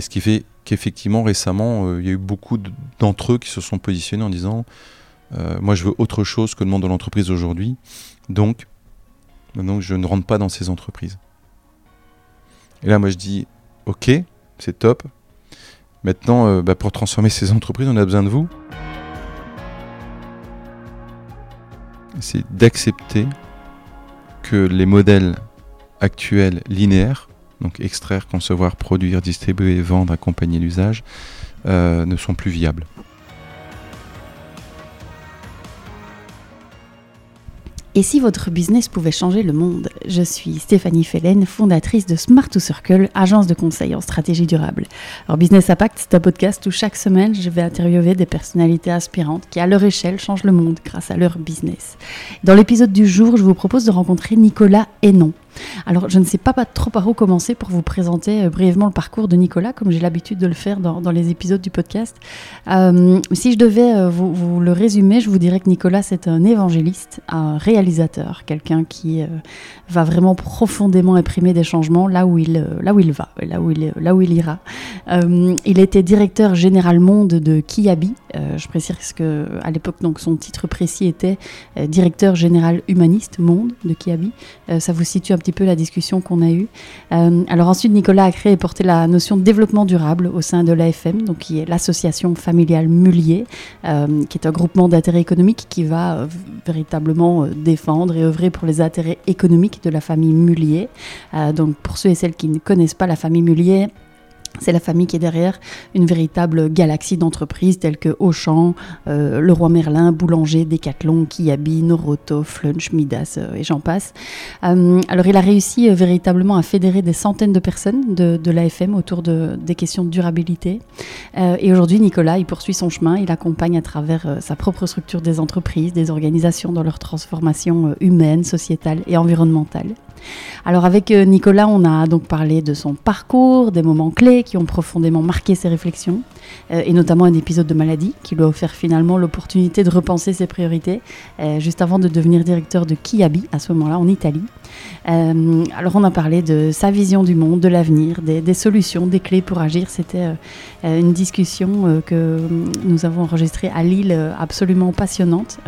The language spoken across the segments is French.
Et ce qui fait qu'effectivement, récemment, euh, il y a eu beaucoup d'entre eux qui se sont positionnés en disant euh, Moi, je veux autre chose que le monde de l'entreprise aujourd'hui. Donc, donc, je ne rentre pas dans ces entreprises. Et là, moi, je dis Ok, c'est top. Maintenant, euh, bah, pour transformer ces entreprises, on a besoin de vous. C'est d'accepter que les modèles actuels linéaires donc extraire, concevoir, produire, distribuer, vendre, accompagner l'usage, euh, ne sont plus viables. Et si votre business pouvait changer le monde Je suis Stéphanie Fellen, fondatrice de Smart to Circle, agence de conseil en stratégie durable. Alors Business Impact, c'est un podcast où chaque semaine, je vais interviewer des personnalités inspirantes qui, à leur échelle, changent le monde grâce à leur business. Dans l'épisode du jour, je vous propose de rencontrer Nicolas Hénon. Alors, je ne sais pas, trop par où commencer pour vous présenter euh, brièvement le parcours de Nicolas, comme j'ai l'habitude de le faire dans, les épisodes du podcast. Euh, si je devais euh, vous, le résumer, je vous dirais que Nicolas, c'est un évangéliste, un réalisateur, quelqu'un qui va vraiment profondément imprimer des changements là où il, va, là où il, ira. il était directeur général monde de Kiabi. je précise que à l'époque, donc son titre précis était directeur général humaniste monde de Kiabi. ça vous situe petit peu la discussion qu'on a eue. Euh, alors ensuite, Nicolas a créé et porté la notion de développement durable au sein de l'AFM, donc qui est l'association familiale Mullier, euh, qui est un groupement d'intérêt économique qui va euh, véritablement défendre et œuvrer pour les intérêts économiques de la famille Mullier. donc pour ceux et celles qui ne connaissent pas la famille Mullier, c'est la famille qui est derrière une véritable galaxie d'entreprises telles que Auchan, euh, Leroy Merlin, Boulanger, Decathlon, Kiabi, Noroto, Flunch, Midas euh, et j'en passe. Euh, alors il a réussi véritablement à fédérer des centaines de personnes de, l'AFM autour de, des questions de durabilité. et aujourd'hui, Nicolas, il poursuit son chemin, il accompagne à travers sa propre structure des entreprises, des organisations dans leur transformation humaine, sociétale et environnementale. Alors avec euh, Nicolas, on a donc parlé de son parcours, des moments clés qui ont profondément marqué ses réflexions, euh, et notamment un épisode de maladie qui lui a offert finalement l'opportunité de repenser ses priorités, euh, juste avant de devenir directeur de Kiabi à ce moment-là en Italie. alors on a parlé de sa vision du monde, de l'avenir, des, solutions, des clés pour agir. C'était une discussion que nous avons enregistrée à Lille, absolument passionnante.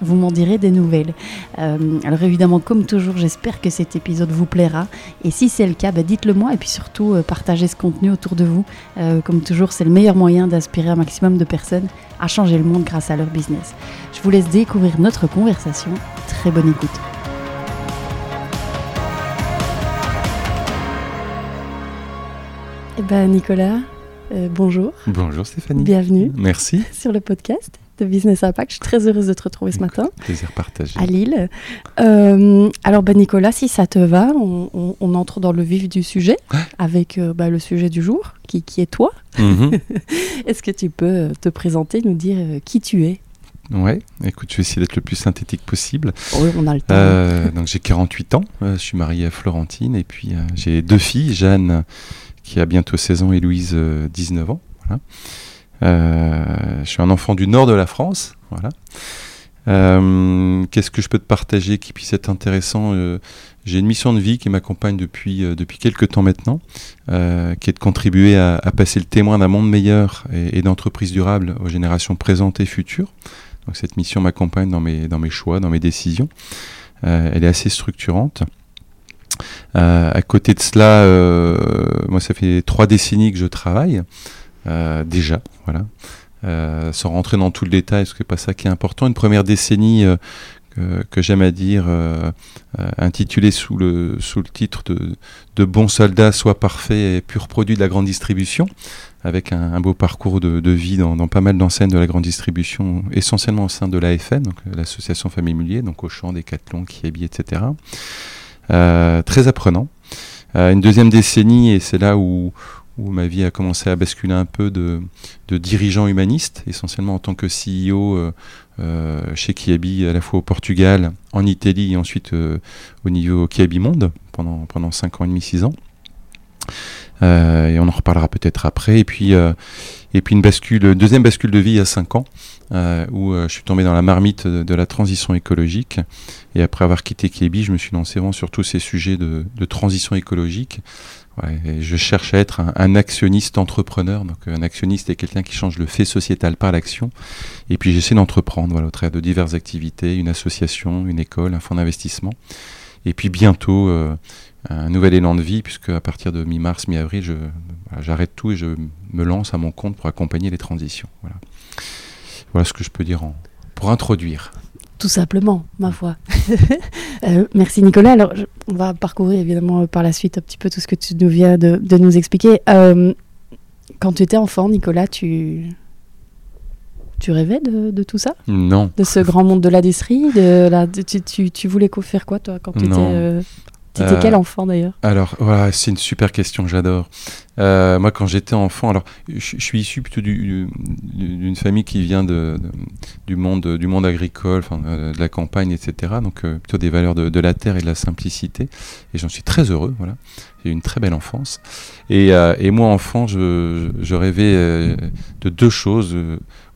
vous m'en direz des nouvelles. alors évidemment, comme toujours, j'espère que c'était épisode vous plaira. Et si c'est le cas, bah, dites-le moi et puis surtout euh, partagez ce contenu autour de vous. Euh, comme toujours, c'est le meilleur moyen d'inspirer un maximum de personnes à changer le monde grâce à leur business. Je vous laisse découvrir notre conversation. Très bonne écoute. Eh ben Nicolas, euh, bonjour. Bonjour Stéphanie. Bienvenue. Merci. Sur le podcast de Business Impact. Je suis très heureuse de te retrouver ce matin. Plaisir partagé. À Lille. Euh, alors, ben Nicolas, si ça te va, on, entre dans le vif du sujet avec euh, ben, le sujet du jour, qui, qui est toi. Mhm. Est-ce que tu peux euh, te présenter, nous dire qui tu es? Ouais, écoute, je vais essayer d'être le plus synthétique possible. Oui, on a le temps. donc j'ai 48 ans, je suis marié à Florentine et puis j'ai deux filles, Jeanne qui a bientôt 16 ans et Louise 19 ans. Voilà. Euh, je suis un enfant du nord de la France. Voilà. Euh, qu'est-ce que je peux te partager qui puisse être intéressant euh, J'ai une mission de vie qui m'accompagne depuis, depuis quelques temps maintenant, qui est de contribuer à, passer le témoin d'un monde meilleur et, d'entreprises durables aux générations présentes et futures. Donc cette mission m'accompagne dans mes, dans mes choix, dans mes décisions. elle est assez structurante. à côté de cela, moi ça fait trois décennies que je travaille. Euh, déjà, voilà. Euh, sans rentrer dans tout le détail, parce que pas ça qui est important. Une première décennie euh, que, j'aime à dire, intitulée sous le, sous le titre de, de Bon soldat, soit parfait et pur produit de la grande distribution, avec un, beau parcours de, vie dans, pas mal d'enseignes de la grande distribution, essentiellement au sein de l'AFN, donc l'association Famille Mullier, donc Auchan, Decathlon, Kiabi, etc. très apprenant. une deuxième décennie, et c'est là où, où ma vie a commencé à basculer un peu de, de dirigeant humaniste, essentiellement en tant que CEO euh, euh, chez Kiabi, à la fois au Portugal, en Italie et ensuite euh, au niveau Kiabi Monde pendant, pendant 5 ans et demi, 6 ans. et on en reparlera peut-être après. Et puis, et puis une bascule, deuxième bascule de vie a 5 ans, où je suis tombé dans la marmite de, la transition écologique. Et après avoir quitté Kiabi, je me suis lancé vraiment sur tous ces sujets de transition écologique je cherche à être un, actionniste entrepreneur. Donc, un actionniste est quelqu'un qui change le fait sociétal par l'action. Et puis, j'essaie d'entreprendre voilà, au travers de diverses activités, une association, une école, un fonds d'investissement. Et puis, bientôt, euh, un nouvel élan de vie, puisque à partir de mi-mars, mi-avril, je, j'arrête tout et je me lance à mon compte pour accompagner les transitions. Voilà, voilà ce que je peux dire en, pour introduire. Tout simplement, ma foi. Euh, merci Nicolas. Alors, on va parcourir évidemment euh, par la suite un petit peu tout ce que tu nous viens de, nous expliquer. Euh, quand tu étais enfant, Nicolas, tu, tu rêvais de, tout ça? Non. De ce grand monde de la de la, tu, tu, tu, voulais faire quoi, toi, quand tu étais c'était quel euh, enfant d'ailleurs? Alors, voilà, c'est une super question, j'adore. Euh, moi, quand j'étais enfant, alors, je, suis issu plutôt d'une famille qui vient de, du, monde, du monde agricole, euh, de la campagne, etc. Donc, plutôt des valeurs de, la terre et de la simplicité. Et j'en suis très heureux, voilà. J'ai eu une très belle enfance. Et, et moi, enfant, je, je rêvais de deux choses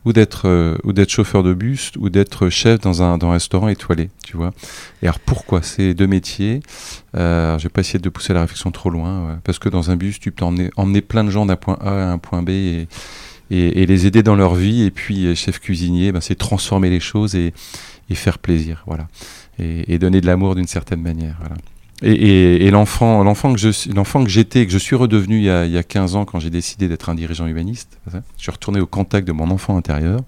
ou d'être euh, ou d'être chauffeur de bus ou d'être chef dans un, dans un restaurant étoilé, tu vois. Et alors pourquoi ces deux métiers? Euh, vais pas essayer de pousser la réflexion trop loin, parce que dans un bus, tu peux emmener, plein de gens d'un point A à un point B et, les aider dans leur vie. Et puis euh, chef cuisinier, ben, c'est transformer les choses et, et, faire plaisir, voilà, et, et donner de l'amour d'une certaine manière, voilà. Et, et l'enfant, l'enfant que je, l'enfant que j'étais, que je suis redevenu il y a, il y a 15 ans quand j'ai décidé d'être un dirigeant humaniste, je suis retourné au contact de mon enfant intérieur.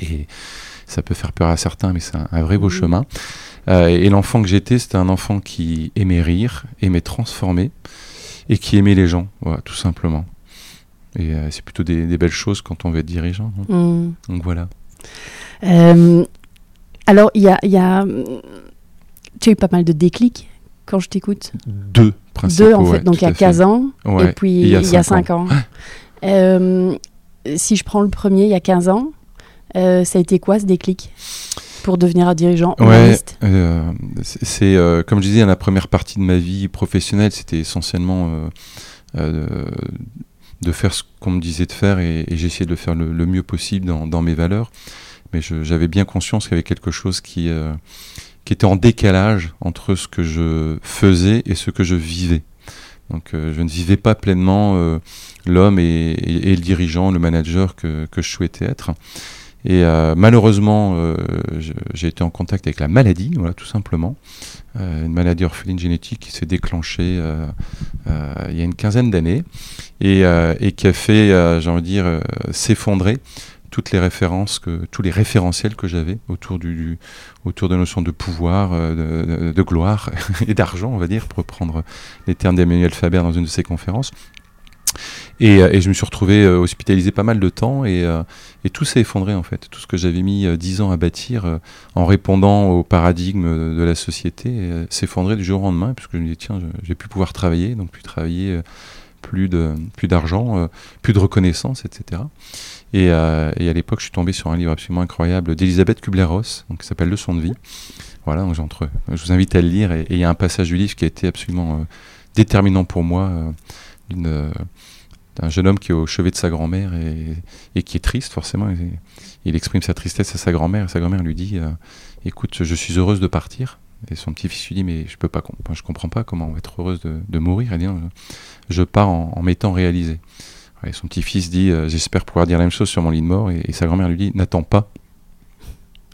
Et ça peut faire peur à certains, mais c'est un, vrai beau mmh. chemin. Euh, et l'enfant que j'étais, c'était un enfant qui aimait rire, aimait transformer, et qui aimait les gens, voilà, tout simplement. Et euh, c'est plutôt des, des, belles choses quand on veut être dirigeant. Mmh. Donc voilà. Euh, alors, il y a, y a, tu as eu pas mal de déclics? Quand je t'écoute Deux, principalement. Deux, en fait. Donc, il y a 15 ans et puis il y a 5 ans. Euh, si je prends le premier, il y a 15 ans, euh, ça a été quoi ce déclic pour devenir un dirigeant humaniste euh, C'est, comme je disais, la première partie de ma vie professionnelle, c'était essentiellement de, faire ce qu'on me disait de faire et, et j'essayais de le faire le, mieux possible dans, dans mes valeurs. Mais j'avais bien conscience qu'il y avait quelque chose qui qui était en décalage entre ce que je faisais et ce que je vivais. Donc euh, je ne vivais pas pleinement euh, l'homme et, le dirigeant, le manager que, je souhaitais être. Et euh, malheureusement, j'ai été en contact avec la maladie, voilà, tout simplement. une maladie orpheline génétique qui s'est déclenchée il y a une quinzaine d'années et, et, qui a fait, j'ai envie de dire, s'effondrer toutes les références, que, tous les référentiels que j'avais autour, du, autour de la de pouvoir, euh, de, gloire et d'argent, on va dire, pour reprendre les termes d'Emmanuel Faber dans une de ses conférences. Et, euh, je me suis retrouvé euh, hospitalisé pas mal de temps et, tout s'est effondré en fait. Tout ce que j'avais mis dix ans à bâtir en répondant au paradigme de la société s'est effondré du jour au lendemain puisque je me dis tiens, je, vais plus pouvoir travailler, donc plus travailler, plus de plus d'argent, plus de reconnaissance, etc. Euh, et, à l'époque, je suis tombé sur un livre absolument incroyable d'Elisabeth Kubler-Ross, qui s'appelle Leçon de vie. Voilà, donc j'entre, je vous invite à le lire. Et il y a un passage du livre qui a été absolument euh, déterminant pour moi, euh, d'un jeune homme qui est au chevet de sa grand-mère et, qui est triste, forcément. il exprime sa tristesse à sa grand-mère, sa grand-mère lui dit Écoute, je suis heureuse de partir. Et son petit-fils lui dit Mais je peux pas, comprends pas comment on va être heureuse de, mourir. Elle Je pars en, m'étant son petit-fils dit euh, J'espère pouvoir dire la même chose sur mon lit de mort. Et, sa grand-mère lui dit N'attends pas.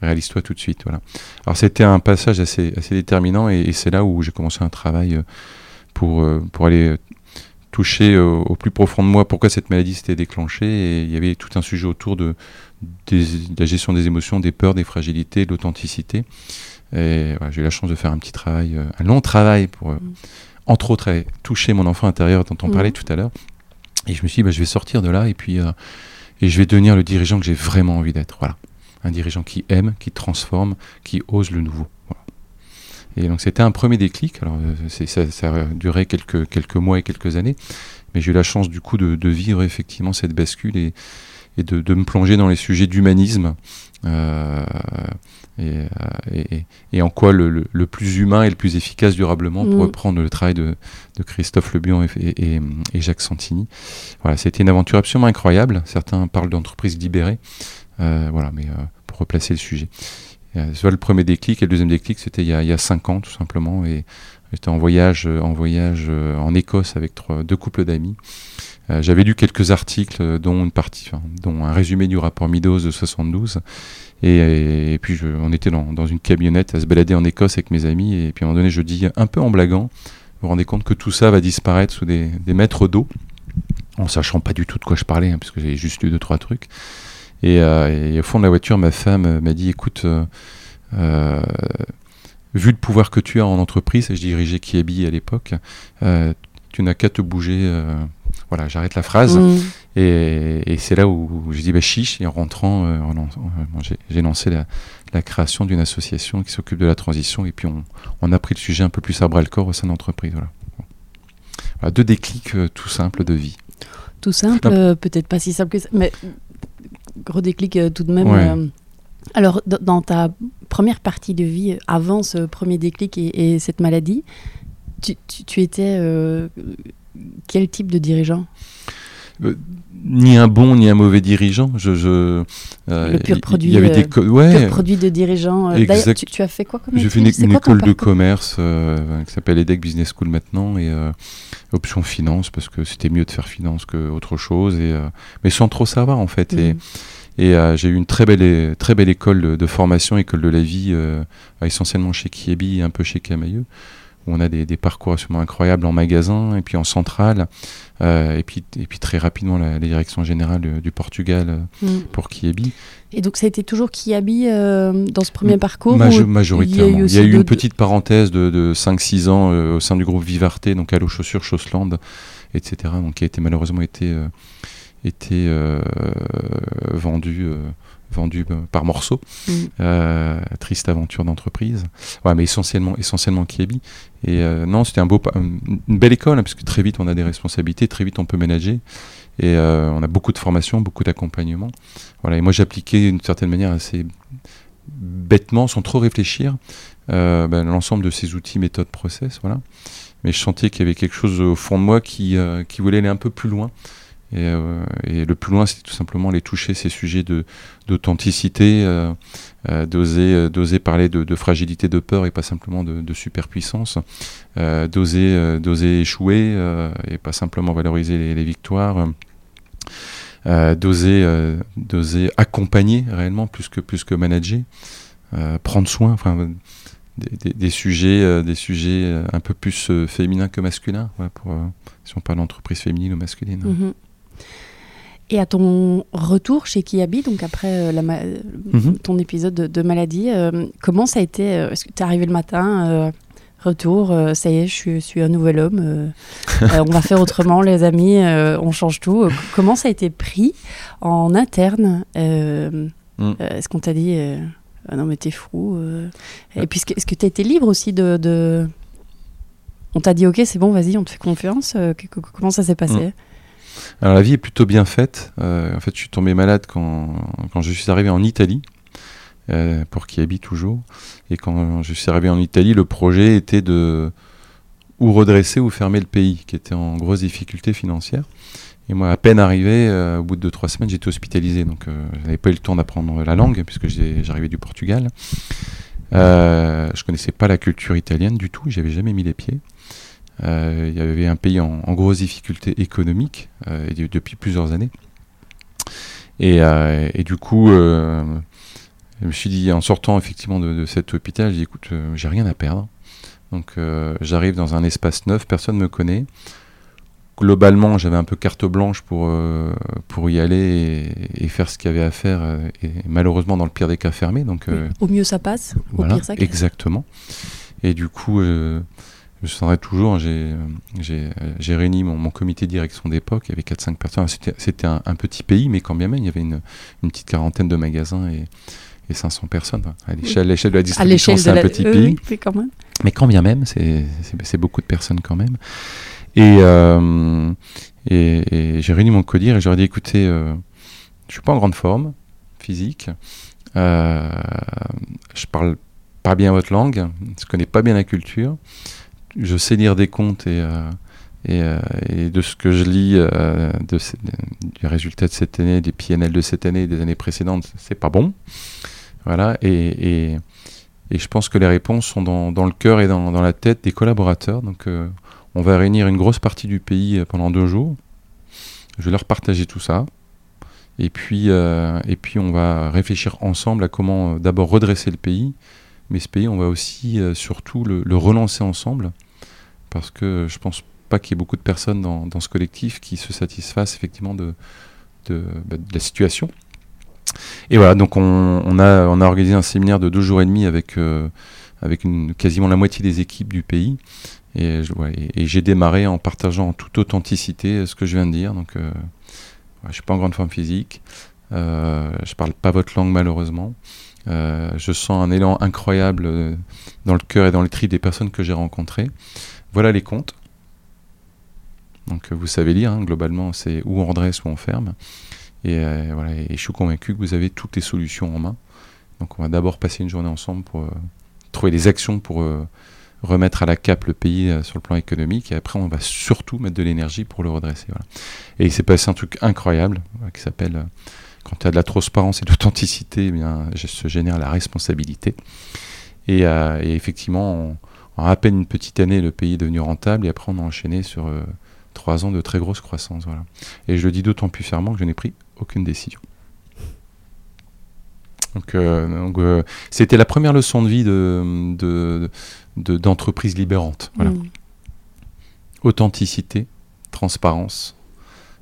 Réalise-toi tout de suite. Voilà. Alors, c'était un passage assez, assez déterminant. Et, c'est là où j'ai commencé un travail euh, pour, euh, pour aller toucher au plus profond de moi pourquoi cette maladie s'était déclenchée. Et il y avait tout un sujet autour de, la gestion des émotions, des peurs, des fragilités, de l'authenticité. Et j'ai eu la chance de faire un petit travail, un long travail pour, mmh. entre autres, toucher mon enfant intérieur dont on mmh. parlait tout à l'heure. Et je me suis dit, bah, je vais sortir de là et puis euh, et je vais devenir le dirigeant que j'ai vraiment envie d'être. Voilà. Un dirigeant qui aime, qui transforme, qui ose le nouveau. Et donc c'était un premier déclic. Alors euh, ça, ça, a duré quelques, quelques mois et quelques années. Mais j'ai eu la chance du coup de, de vivre effectivement cette bascule et, et de, de, me plonger dans les sujets d'humanisme. Euh, euh, et, et, en quoi le, le, plus humain et le plus efficace durablement pour mm. reprendre le travail de, de Christophe Lebion et, et, Jacques Santini. Voilà, c'était une aventure absolument incroyable. Certains parlent d'entreprise libérée, euh, voilà, mais euh, pour replacer le sujet. soit le premier déclic et le deuxième déclic, c'était il, il, y a cinq ans tout simplement, et J'étais en voyage, en voyage en Écosse avec deux couples d'amis. J'avais lu quelques articles, dont une partie, dont un résumé du rapport Meadows de 72. Et, puis on était dans, une camionnette à se balader en Écosse avec mes amis. Et puis à un moment donné, je dis un peu en blaguant, vous vous rendez compte que tout ça va disparaître sous des, mètres d'eau, en sachant pas du tout de quoi je parlais, hein, parce j'avais juste lu deux trois trucs. Euh, et, au fond de la voiture, ma femme m'a dit, écoute, euh, euh, vu le pouvoir que tu as en entreprise, et je dirigeais Kiabi à l'époque, tu n'as qu'à te bouger. voilà, j'arrête la phrase. Mmh. Et, c'est là où j'ai dit bah, chiche. Et en rentrant, j'ai lancé la, création d'une association qui s'occupe de la transition. Et puis on, a pris le sujet un peu plus à bras le corps au sein de l'entreprise. Voilà. deux déclics tout simples de vie. Tout simple, peut-être pas si simple que ça. Mais gros déclic euh, tout de même. Euh. Alors, dans ta première partie de vie, avant ce premier déclic et, cette maladie, tu, étais euh, quel type de dirigeant? Ni un bon ni un mauvais dirigeant. Je, je le pur produit, y avait des pur produit de dirigeant. Tu, tu, as fait quoi comme J'ai fait une, école de commerce qui s'appelle EDEC Business School maintenant et option finance parce que c'était mieux de faire finance qu'autre chose et mais sans trop savoir en fait et mm. Et euh, j'ai eu une très belle, très belle école de, formation, école de la vie, euh, essentiellement chez Kiebi et un peu chez Camailleux, où on a des, parcours absolument incroyables en magasin et puis en centrale, euh, et, puis, et puis très rapidement la, direction générale du Portugal mm. pour Kiebi. Et donc ça a été toujours Kiabi dans ce premier parcours Majoritairement. Il y a eu, une petite parenthèse de, de 5-6 ans au sein du groupe Vivarte, donc à l'eau chaussures, Chaussland, etc., donc qui a été malheureusement été était euh, vendu euh, vendu euh, par morceaux. Mm. triste aventure d'entreprise. Ouais, mais essentiellement, essentiellement Kiebi. Et non, c'était un beau, une belle école, hein, puisque très vite on a des responsabilités, très vite on peut ménager. Et on a beaucoup de formation, beaucoup d'accompagnement. Voilà, et moi j'appliquais d'une certaine manière assez bêtement, sans trop réfléchir, ben, l'ensemble de ces outils, méthodes, process. Voilà. Mais je sentais qu'il y avait quelque chose au fond de moi qui, qui voulait aller un peu plus loin. Euh, et, le plus loin, c'est tout simplement aller toucher ces sujets d'authenticité, euh, euh, d'oser, d'oser parler de, fragilité, de peur et pas simplement de, superpuissance, d'oser, d'oser échouer et pas simplement valoriser les, victoires. d'oser, d'oser accompagner réellement plus que, plus que manager, prendre soin, des, sujets, des sujets un peu plus féminins que masculins, si on parle d'entreprise féminine ou masculine. Mm-hmm. Et à ton retour chez Kiabi, donc après euh, mhm. ton épisode de, maladie, euh, comment ça a été euh, Est-ce que tu es arrivé le matin Retour, ça y est, je suis, un nouvel homme. on va faire autrement, les amis, on change tout. comment ça a été pris en interne mm. Est-ce qu'on t'a dit ah non mais t'es fou Et puis est-ce que tu as été libre aussi de, On t'a dit ok c'est bon vas-y on te fait confiance Comment ça s'est passé? Mm. Alors la vie est plutôt bien faite. Euh, en fait, je suis tombé malade quand, je suis arrivé en Italie, euh, pour qui habite toujours. Et quand je suis arrivé en Italie, le projet était de ou redresser ou fermer le pays, qui était en grosse difficulté financière. Et moi, à peine arrivé, euh, au bout de 2-3 semaines, j'étais hospitalisé. Donc, je n'avais pas eu le temps d'apprendre la langue, puisque j'arrivais du Portugal. Je connaissais pas la culture italienne du tout, j'avais jamais mis les pieds. Euh, il y avait un pays en, grosse difficulté économique euh, depuis plusieurs années. Et, euh, du coup, je me suis dit, en sortant effectivement de, cet hôpital, j'ai dit, écoute, j'ai rien à perdre. Donc j'arrive dans un espace neuf, personne ne me connaît globalement, j'avais un peu carte blanche pour, pour y aller et, faire ce qu'il y avait à faire, et malheureusement, dans le pire des cas, fermé. Donc, au mieux, ça passe, au pire, ça Exactement. Et du coup, je souviendrai toujours, j'ai réuni mon, comité de direction d'époque, il y avait 4-5 personnes. C'était un, petit pays, mais quand bien même, il y avait une, petite quarantaine de magasins et, 500 personnes. À l'échelle de la distribution, c'est un petit pays. Mais quand bien même, c'est beaucoup de personnes quand même. Et, euh, j'ai réuni mon codir et j'aurais dit écoutez, euh, je suis pas en grande forme physique, euh, je parle pas bien votre langue, je connais pas bien la culture je sais lire des comptes et, euh, euh, et, de ce que je lis euh, du résultat de cette année, des PNL de cette année et des années précédentes, c'est pas bon. Voilà. Et, Et je pense que les réponses sont dans, dans le cœur et dans, dans, la tête des collaborateurs. Donc, on va réunir une grosse partie du pays pendant deux jours. Je vais leur partager tout ça. Et puis, et puis on va réfléchir ensemble à comment d'abord redresser le pays. Mais ce pays, on va aussi surtout le, relancer ensemble. Parce que je pense pas qu'il y ait beaucoup de personnes dans, ce collectif qui se satisfassent effectivement de, de, bah, la situation. Et voilà, donc on, a, on, a, organisé un séminaire de deux jours et demi avec, euh, avec quasiment la moitié des équipes du pays. Et, j'ai démarré en partageant en toute authenticité ce que je viens de dire. Donc, euh, je suis pas en grande forme physique. Euh, je parle pas votre langue malheureusement. Euh, je sens un élan incroyable dans le cœur et dans les tri des personnes que j'ai rencontrées. Voilà les comptes. Donc vous savez lire, hein, globalement, c'est où on redresse, où on ferme. Et, euh, voilà, et je suis convaincu que vous avez toutes les solutions en main. Donc on va d'abord passer une journée ensemble pour euh, trouver des actions pour euh, remettre à la cape le pays sur le plan économique. Et après, on va surtout mettre de l'énergie pour le redresser. Voilà. Et il s'est passé un truc incroyable qui s'appelle quand tu as de la transparence et de l'authenticité, eh bien, se génère la responsabilité. Et, et effectivement, en, en, à peine une petite année, le pays est devenu rentable. Et après, on a enchaîné sur trois ans de très grosse croissance. Voilà. Et je le dis d'autant plus fièrement que je n'ai pris aucune décision. Donc, euh, euh, c'était la première leçon de vie de, de, de, d'entreprise libérante. Voilà. Mmh. Authenticité, transparence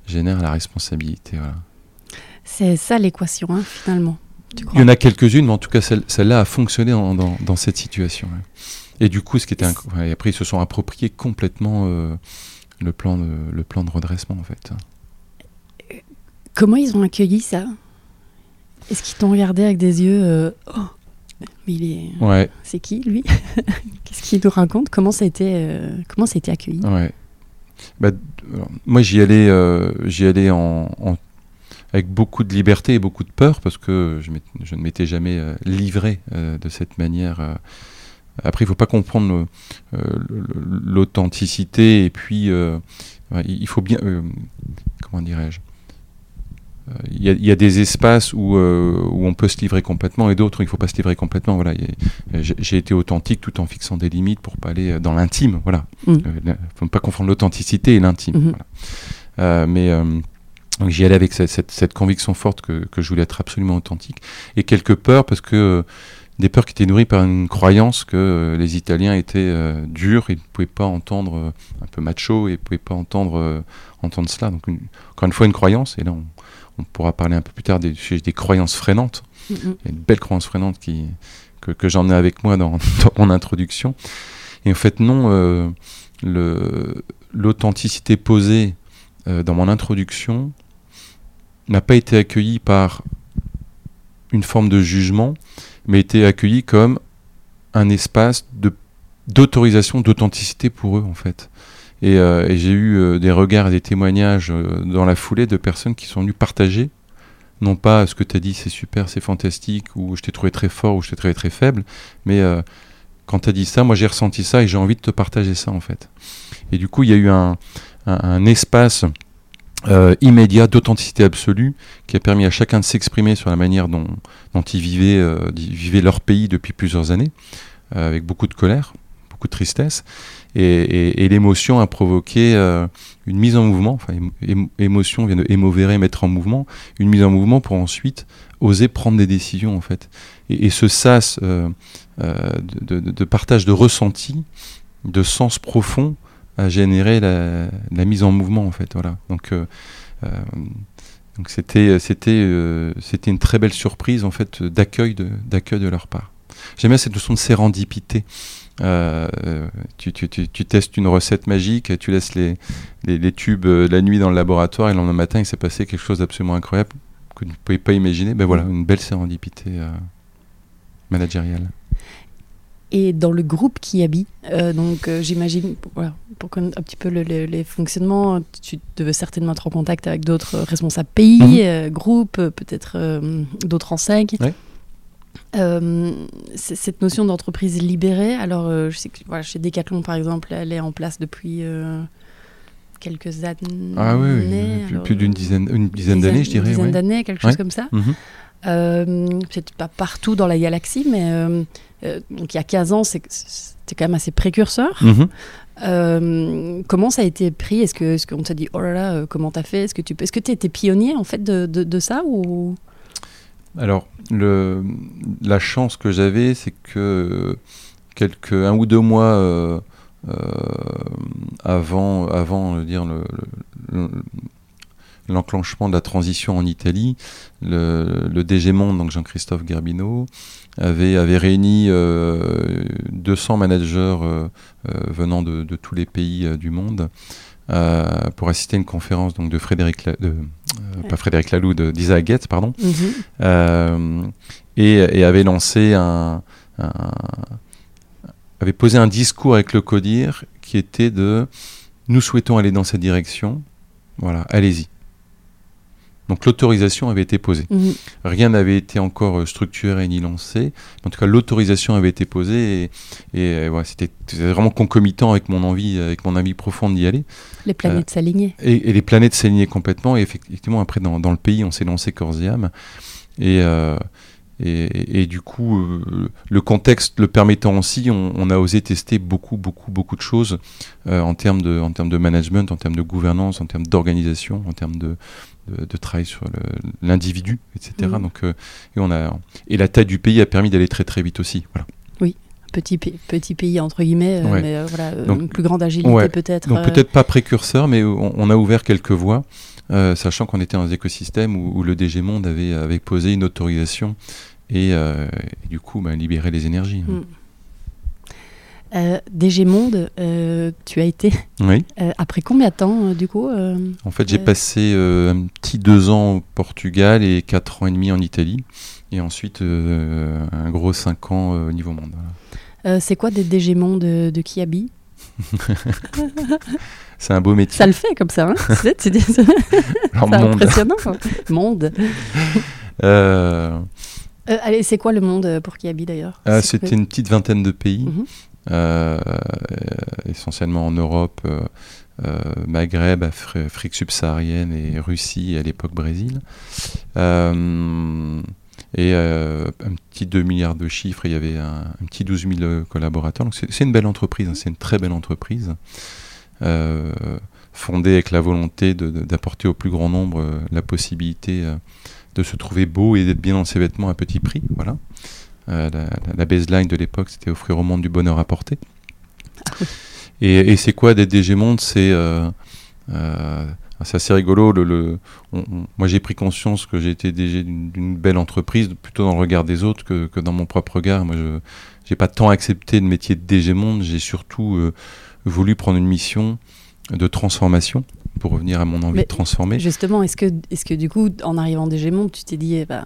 génère la responsabilité. Voilà. C'est ça l'équation, hein, finalement. Il y en a quelques-unes, mais en tout cas, celle, celle-là a fonctionné en, dans, dans, cette situation. Ouais. Et du coup, ce qui était après, ils se sont appropriés complètement euh, le, plan de, le plan de redressement, en fait. Comment ils ont accueilli ça? Est-ce qu'ils t'ont regardé avec des yeux euh, Oh, mais il est. Ouais. C'est qui lui Qu'est-ce qu'il nous raconte? Comment ça a été euh, Comment ça a été accueilli? Ouais. Bah, alors, moi, j'y allais, euh, j'y allais en, en, avec beaucoup de liberté et beaucoup de peur parce que je, je ne m'étais jamais euh, livré euh, de cette manière. Après, il ne faut pas comprendre l'authenticité et puis il faut bien. comment dirais-je il y, a, il y, a des espaces où, euh, où, on peut se livrer complètement et d'autres où il ne faut pas se livrer complètement. Voilà, j'ai été authentique tout en fixant des limites pour pas aller dans l'intime. Voilà, il mmh. euh, faut pas confondre l'authenticité et l'intime. Mmh. Voilà. Euh, mais euh, j'y allais avec cette, cette, cette, conviction forte que, que, je voulais être absolument authentique et quelques peurs parce que des peurs qui étaient nourries par une croyance que les Italiens étaient durs, ils ne pouvaient pas entendre un peu macho et ne pouvaient pas entendre entendre cela. Donc une, encore une fois une croyance et là on on pourra parler un peu plus tard des, des croyances freinantes. Mm -hmm. Il y a une belle croyance freinante qui, que, que j'en ai avec moi dans, dans, mon introduction. Et en fait, non, euh, l'authenticité posée euh, dans mon introduction n'a pas été accueillie par une forme de jugement, mais été accueillie comme un espace d'autorisation, d'authenticité pour eux, en fait. Et, euh, j'ai eu euh, des regards et des témoignages euh, dans la foulée de personnes qui sont venues partager, non pas ce que tu as dit c'est super, c'est fantastique, ou je t'ai trouvé très fort, ou je t'ai trouvé très faible, mais quand tu as dit ça, moi j'ai ressenti ça et j'ai envie de te partager ça en fait. Et du coup, il y a eu un, un espace euh, immédiat d'authenticité absolue qui a permis à chacun de s'exprimer sur la manière dont, dont ils, vivaient, euh, leur pays depuis plusieurs années, euh, avec beaucoup de colère, beaucoup de tristesse. Et, l'émotion a provoqué euh, une mise en mouvement, enfin émo émotion vient de émovere, mettre en mouvement, une mise en mouvement pour ensuite oser prendre des décisions en fait. Et, ce sas de, de, partage de ressenti, de sens profond, a généré la, mise en mouvement en fait. Voilà. Donc euh, euh, donc c'était c'était euh, c'était une très belle surprise en fait d'accueil de d'accueil de leur part. J'aime bien cette notion de sérendipité. Tu, tu, tu, tu, testes une recette magique, tu laisses les, les, tubes la nuit dans le laboratoire et le lendemain matin il s'est passé quelque chose d'absolument incroyable que tu ne pouvais pas imaginer. Ben voilà, une belle sérendipité managériale. Et dans le groupe qui habite, euh, donc euh, j'imagine, voilà, pour connaître un petit peu le, le, les fonctionnements, tu devais certainement être en contact avec d'autres responsables pays, mmh. euh, groupes, peut-être d'autres enseignes. Ouais. Euh, cette notion d'entreprise libérée, alors euh, je sais que voilà, chez Decathlon par exemple, elle est en place depuis euh, quelques années. Ah oui, oui. plus, plus d'une dizaine, une dizaine d'années, je dirais. Une dizaine ouais. d'années, quelque chose comme ça. Mmh. Peut-être pas partout dans la galaxie, mais donc il y a 15 ans, c'était quand même assez précurseur. Mhm. comment ça a été pris? Est-ce qu'on est qu'on t'a dit, oh là là, comment t'as fait? Est-ce que tu est-ce que étais pionnier en fait de, de, de ça ou? Alors, le, la chance que j'avais, c'est que quelques un ou deux mois euh, euh, avant, avant dire le, l'enclenchement de la transition en Italie, le, le DG Monde, donc Jean-Christophe Gerbino, avait, avait réuni euh, 200 managers euh, euh, venant de, de, tous les pays euh, du monde pour assister à une conférence donc, de Frédéric, La, de, ouais. pas Frédéric Laloux, d'Isaac Getz, pardon, mm -hmm. et, et, avait lancé un, un avait posé un discours avec le CODIR qui était de nous souhaitons aller dans cette direction, voilà, allez-y. Donc l'autorisation avait été posée. Mmh. Rien n'avait été encore structuré ni lancé. En tout cas, l'autorisation avait été posée et, et voilà, c'était vraiment concomitant avec mon envie, avec mon envie profonde d'y aller. Les planètes euh, s'alignaient. Et, et, les planètes s'alignaient complètement. Et effectivement, après, dans, dans, le pays, on s'est lancé corps et âme. Et, euh, et, et, du coup, euh, le contexte le permettant aussi, on, on, a osé tester beaucoup, beaucoup, beaucoup de choses euh, en, termes de, en termes de management, en termes de gouvernance, en termes d'organisation, en termes de, de, de, travail sur l'individu, etc. Mmh. Donc, euh, et, on a, et la taille du pays a permis d'aller très très vite aussi. Voilà. Oui. Petit, petit pays entre guillemets, ouais. mais voilà, Donc, une plus grande agilité ouais. peut-être. Donc peut-être pas précurseur, mais on, on, a ouvert quelques voies. Euh, sachant qu'on était dans un écosystème où, où, le DG Monde avait, avait posé une autorisation et, euh, et du coup bah, libérer les énergies. Mm. Euh, DG Monde, euh, tu as été oui. après combien de temps du coup En fait, j'ai passé un petit deux ans au Portugal et quatre ans et demi en Italie, et ensuite un gros cinq ans au niveau monde. C'est quoi d'être DG Monde de, de Kiabi c'est un beau métier. Ça le fait comme ça, hein? C'est impressionnant. monde. Euh... Euh, allez, c'est quoi le monde pour qui habite d'ailleurs ah, C'était une petite vingtaine de pays, mm -hmm. euh, essentiellement en Europe, euh, Maghreb, Afrique subsaharienne et Russie, et à l'époque Brésil. Euh, et un petit 2 milliards de chiffres, il y avait un, un petit 12 000 collaborateurs. Donc c'est une belle entreprise, hein, c'est une très belle entreprise. Euh, fondée avec la volonté d'apporter au plus grand nombre euh, la possibilité euh, de se trouver beau et d'être bien dans ses vêtements à petit prix. Voilà. La, la, la, baseline de l'époque, c'était offrir au monde du bonheur à porter. Et, et c'est quoi d'être DG Monde C'est euh, euh, c'est assez rigolo. Le, le on, on, moi, j'ai pris conscience que j'ai été DG d'une belle entreprise, plutôt dans le regard des autres que, que dans mon propre regard. Moi, je n'ai pas tant accepté le métier de DG Monde. J'ai surtout euh, voulu prendre une mission de transformation pour revenir à mon envie Mais de transformer. Justement, est-ce que, est que du coup, en arrivant DG Monde, tu t'es dit, eh ben,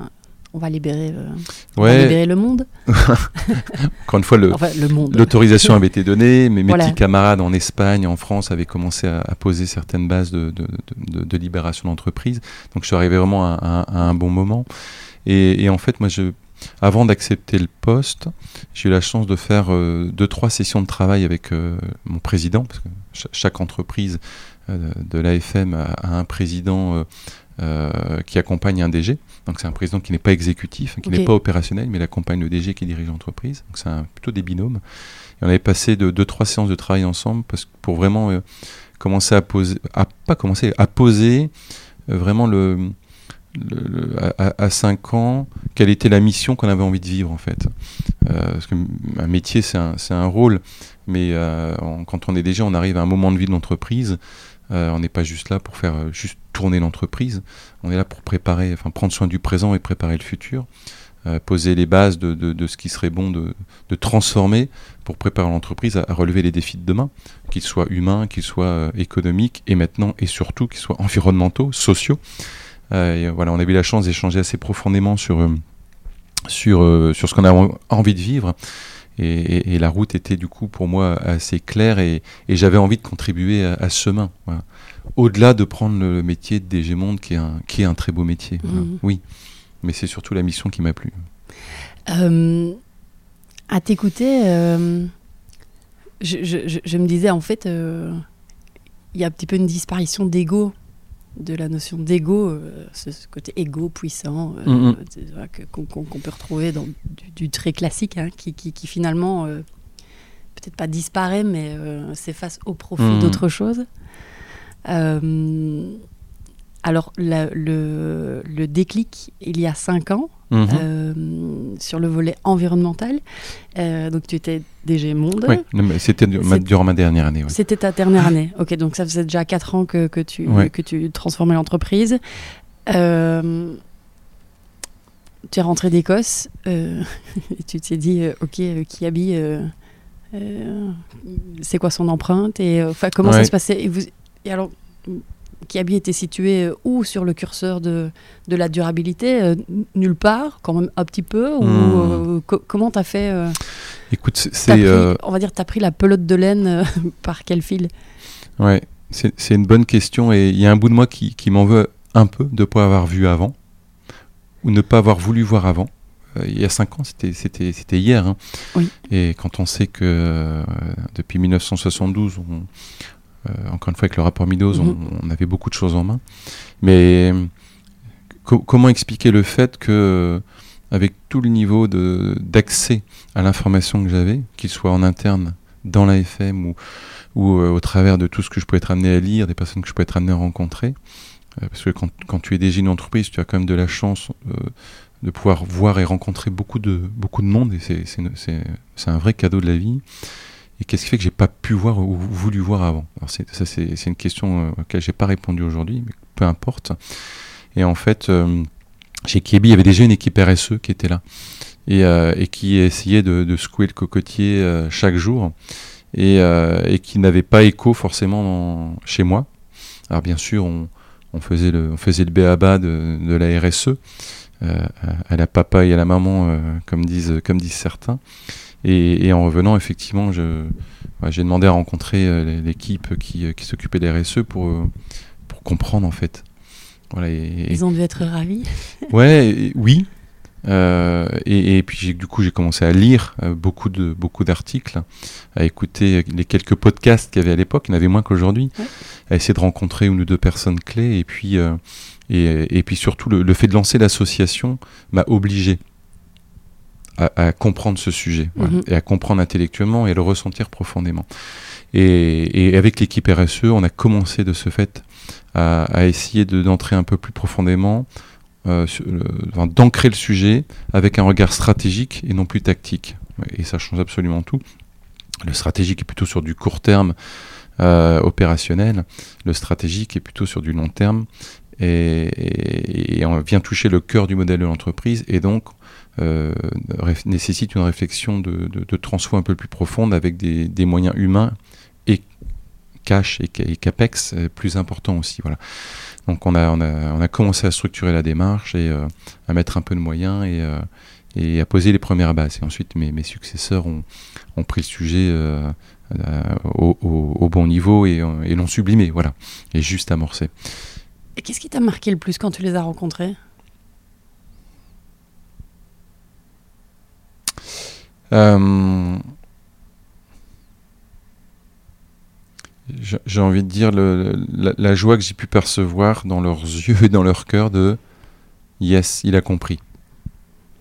on va libérer, euh, on ouais. va libérer le monde? Encore une fois, l'autorisation enfin, avait été donnée, mais mes voilà. petits camarades en Espagne, en France, avaient commencé à, à poser certaines bases de, de, de, de libération d'entreprise. Donc je suis arrivé vraiment à, à, à un bon moment. Et, et, en fait, moi, je, avant d'accepter le poste, j'ai eu la chance de faire euh, deux, trois sessions de travail avec euh, mon président, parce que ch chaque entreprise euh, de l'AFM a, a, un président euh, qui accompagne un DG. Donc c'est un président qui n'est pas exécutif, qui okay. n'est pas opérationnel, mais il accompagne le DG qui dirige l'entreprise. Donc c'est plutôt des binômes. Et on avait passé de deux trois séances de travail ensemble parce que pour vraiment commencer à poser, à pas commencer, à poser vraiment le, à, à, 5 ans quelle était la mission qu'on avait envie de vivre en fait. Euh, parce qu'un métier c'est un, rôle, mais on, quand on est déjà, on arrive à un moment de vie de l'entreprise. on n'est pas juste là pour faire juste tourner l'entreprise. On est là pour préparer, enfin prendre soin du présent et préparer le futur, euh, poser les bases de, ce qui serait bon de, transformer pour préparer l'entreprise à, relever les défis de demain, qu'ils soient humains, qu'ils soient euh, économiques et maintenant et surtout qu'ils soient environnementaux, sociaux. Euh, et voilà, on a eu la chance d'échanger assez profondément sur euh, sur euh, sur ce qu'on a envie de vivre. Et, et, et, la route était du coup pour moi assez claire et, et j'avais envie de contribuer à, à ce chemin. Voilà au-delà de prendre le métier de DG Monde, qui est un, qui est un très beau métier. Mmh. Voilà. Oui, mais c'est surtout la mission qui m'a plu. Euh, à t'écouter, euh, je, je, je, me disais en fait, il euh, y a un petit peu une disparition d'ego de la notion d'ego, ce, côté égo puissant mm, mm. qu'on peut retrouver dans du, très classique, hein, qui, qui, finalement peut-être pas disparaît, mais s'efface au profit mm. d'autre chose. Alors le, le, déclic, il y a cinq ans, Mhm. Euh, sur le volet environnemental. Euh, donc tu étais DG Monde. Oui, c'était durant ma dernière année. C'était ta dernière année. Ok, donc ça faisait déjà 4 ans que, que tu, que tu transformais l'entreprise. Euh, tu es rentré d'Écosse et tu t'es dit, ok, qui habille c'est quoi son empreinte et enfin comment ça se passait? Et, vous, et alors Kiabi était situé euh, où sur le curseur de, de la durabilité euh, Nulle part, quand même un petit peu Ou hmm. euh, comment tu as fait Écoute, c'est. On va dire, tu as pris la pelote de laine par quel fil? Ouais, c'est une bonne question et il y a un bout de moi qui, qui m'en veut un peu de ne pas avoir vu avant ou ne pas avoir voulu voir avant. il y a cinq ans, c'était hier. Hein. Oui. Et quand on sait que depuis 1972, on, euh, encore une fois, avec le rapport Midos, mhm. on, avait beaucoup de choses en main. Mais comment expliquer le fait que, avec tout le niveau d'accès à l'information que j'avais, qu'il soit en interne, dans l'AFM ou, ou euh, au travers de tout ce que je pouvais être amené à lire, des personnes que je pouvais être amené à rencontrer, euh, parce que quand, quand, tu es déjà une entreprise, tu as quand même de la chance de pouvoir voir et rencontrer beaucoup de, beaucoup de monde, et c'est un vrai cadeau de la vie. Et qu'est-ce qui fait que j'ai pas pu voir ou voulu voir avant? Alors ça, c'est, une question euh, auquel j'ai pas répondu aujourd'hui, mais peu importe. Et en fait, euh, chez Kiebi, il y avait déjà une équipe RSE qui était là et, euh, qui essayait de, secouer le cocotier chaque jour et, qui n'avait pas écho forcément chez moi. Alors bien sûr, on, on faisait le, on faisait le béaba de, de la RSE à la papa et à la maman, comme disent, comme disent certains. Et, en revenant, effectivement, j'ai demandé à rencontrer euh, l'équipe qui, euh, qui s'occupait des RSE pour, euh, pour comprendre en fait. Voilà, Ils ont dû être ravis. ouais, oui. et, puis du coup, j'ai commencé à lire beaucoup de beaucoup d'articles, à écouter les quelques podcasts qu'il y avait à l'époque. Il y en avait moins qu'aujourd'hui. À essayer de rencontrer une ou deux personnes clés. Et puis et, et, puis surtout, le, le fait de lancer l'association m'a obligé à, comprendre ce sujet mhm. et à comprendre intellectuellement et à le ressentir profondément. Et, avec l'équipe RSE, on a commencé de ce fait à, essayer d'entrer un peu plus profondément, euh, d'ancrer le sujet avec un regard stratégique et non plus tactique. Et ça change absolument tout. Le stratégique est plutôt sur du court terme euh, opérationnel, le stratégique est plutôt sur du long terme et, et, on vient toucher le cœur du modèle de l'entreprise et donc euh, nécessite une réflexion de, de, transfo un peu plus profonde avec des, moyens humains et cash et, capex euh, plus importants aussi. Voilà. Donc on a, on, a, commencé à structurer la démarche et euh, à mettre un peu de moyens et, à poser les premières bases. Et ensuite mes, successeurs ont, pris le sujet au, bon niveau et, et l'ont sublimé, voilà, et juste amorcé. Et qu'est-ce qui t'a marqué le plus quand tu les as rencontrés? J'ai envie de dire le, la, joie que j'ai pu percevoir dans leurs yeux et dans leur cœur de yes, il a compris.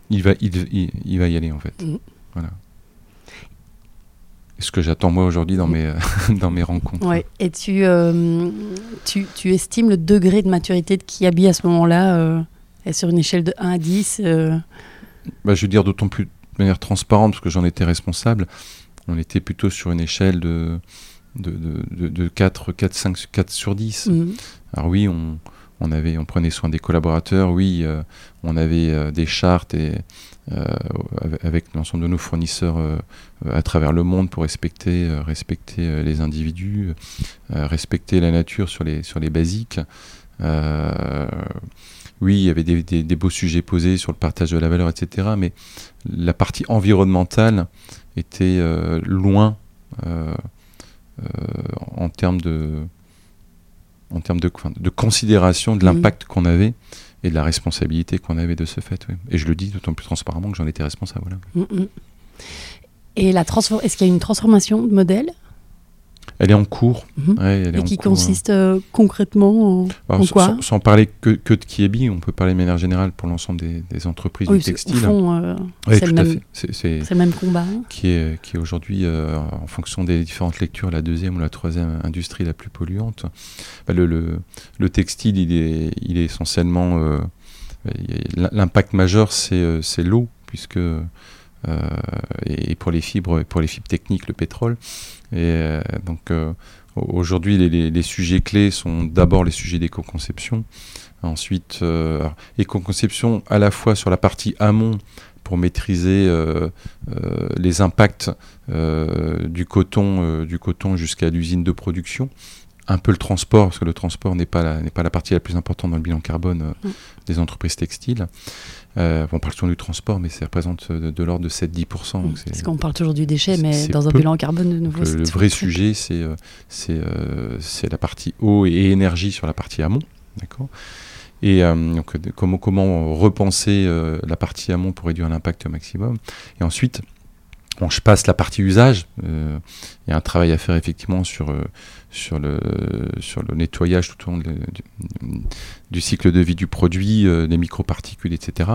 Il va, il, il, va y aller en fait. Mm. Voilà. Ce que j'attends moi aujourd'hui dans, mes, dans mes rencontres. Ouais. Et tu, euh, tu, tu, estimes le degré de maturité de Kiabi à ce moment-là euh, sur une échelle de 1 à 10 bah, Je veux dire d'autant plus de manière transparente, parce que j'en étais responsable, on était plutôt sur une échelle de, de, de, de 4, 4, 5, 4 sur 10. Mhm. Alors oui, on, on, avait, on prenait soin des collaborateurs, oui, euh, on avait euh, des chartes et, euh, avec l'ensemble de nos fournisseurs à travers le monde pour respecter, respecter les individus, respecter la nature sur les, sur les basiques oui, il y avait des, beaux sujets posés sur le partage de la valeur, etc. Mais la partie environnementale était euh, loin euh, euh, en termes de, en termes de, de considération de mmh. l'impact qu'on avait et de la responsabilité qu'on avait de ce fait. Et je le dis d'autant plus transparemment que j'en étais responsable. Mmh, mmh. Et la est-ce qu'il y a une transformation de modèle? Elle est en cours. Mhm. Ouais, elle est Et qui cours, consiste euh, concrètement en, Alors, en sans- quoi sans, sans parler que, que de Kiebi, on peut parler de manière générale pour l'ensemble des, des entreprises Oui, du textile. euh, c'est le même- le combat. hein. qui est, qui est aujourd'hui, euh, en fonction des différentes lectures, la deuxième ou la troisième industrie la plus polluante. Bah, le, le, le textile, il est, il est essentiellement. L'impact majeur, c'est l'eau, puisque. euh, et et pour les fibres, et pour les fibres techniques, le pétrole. Et euh, donc euh, au- aujourd'hui, les, sujets clés sont d'abord les sujets d'éco-conception. Ensuite, euh, éco-conception à la fois sur la partie amont pour maîtriser les impacts du coton jusqu'à l'usine de production. Un peu le transport, parce que le transport n'est pas, n'est pas la partie la plus importante dans le bilan carbone euh, Mm. des entreprises textiles. Euh, on parle souvent du transport, mais ça représente de, de l'ordre de 7-10%. donc c'est- Parce qu'on parle toujours du déchet, mais dans un bilan carbone, de nouveau, le, le toujours vrai sujet, c'est euh, c'est euh, la partie eau et énergie sur la partie amont. D'accord? Et euh, donc, comment, comment repenser euh, la partie amont pour réduire l'impact au maximum? Et ensuite, bon, je passe la partie usage. Euh, Il y a un travail à faire effectivement sur, euh, sur, le, sur le nettoyage tout au long du, cycle de vie du produit, euh, les microparticules, etc.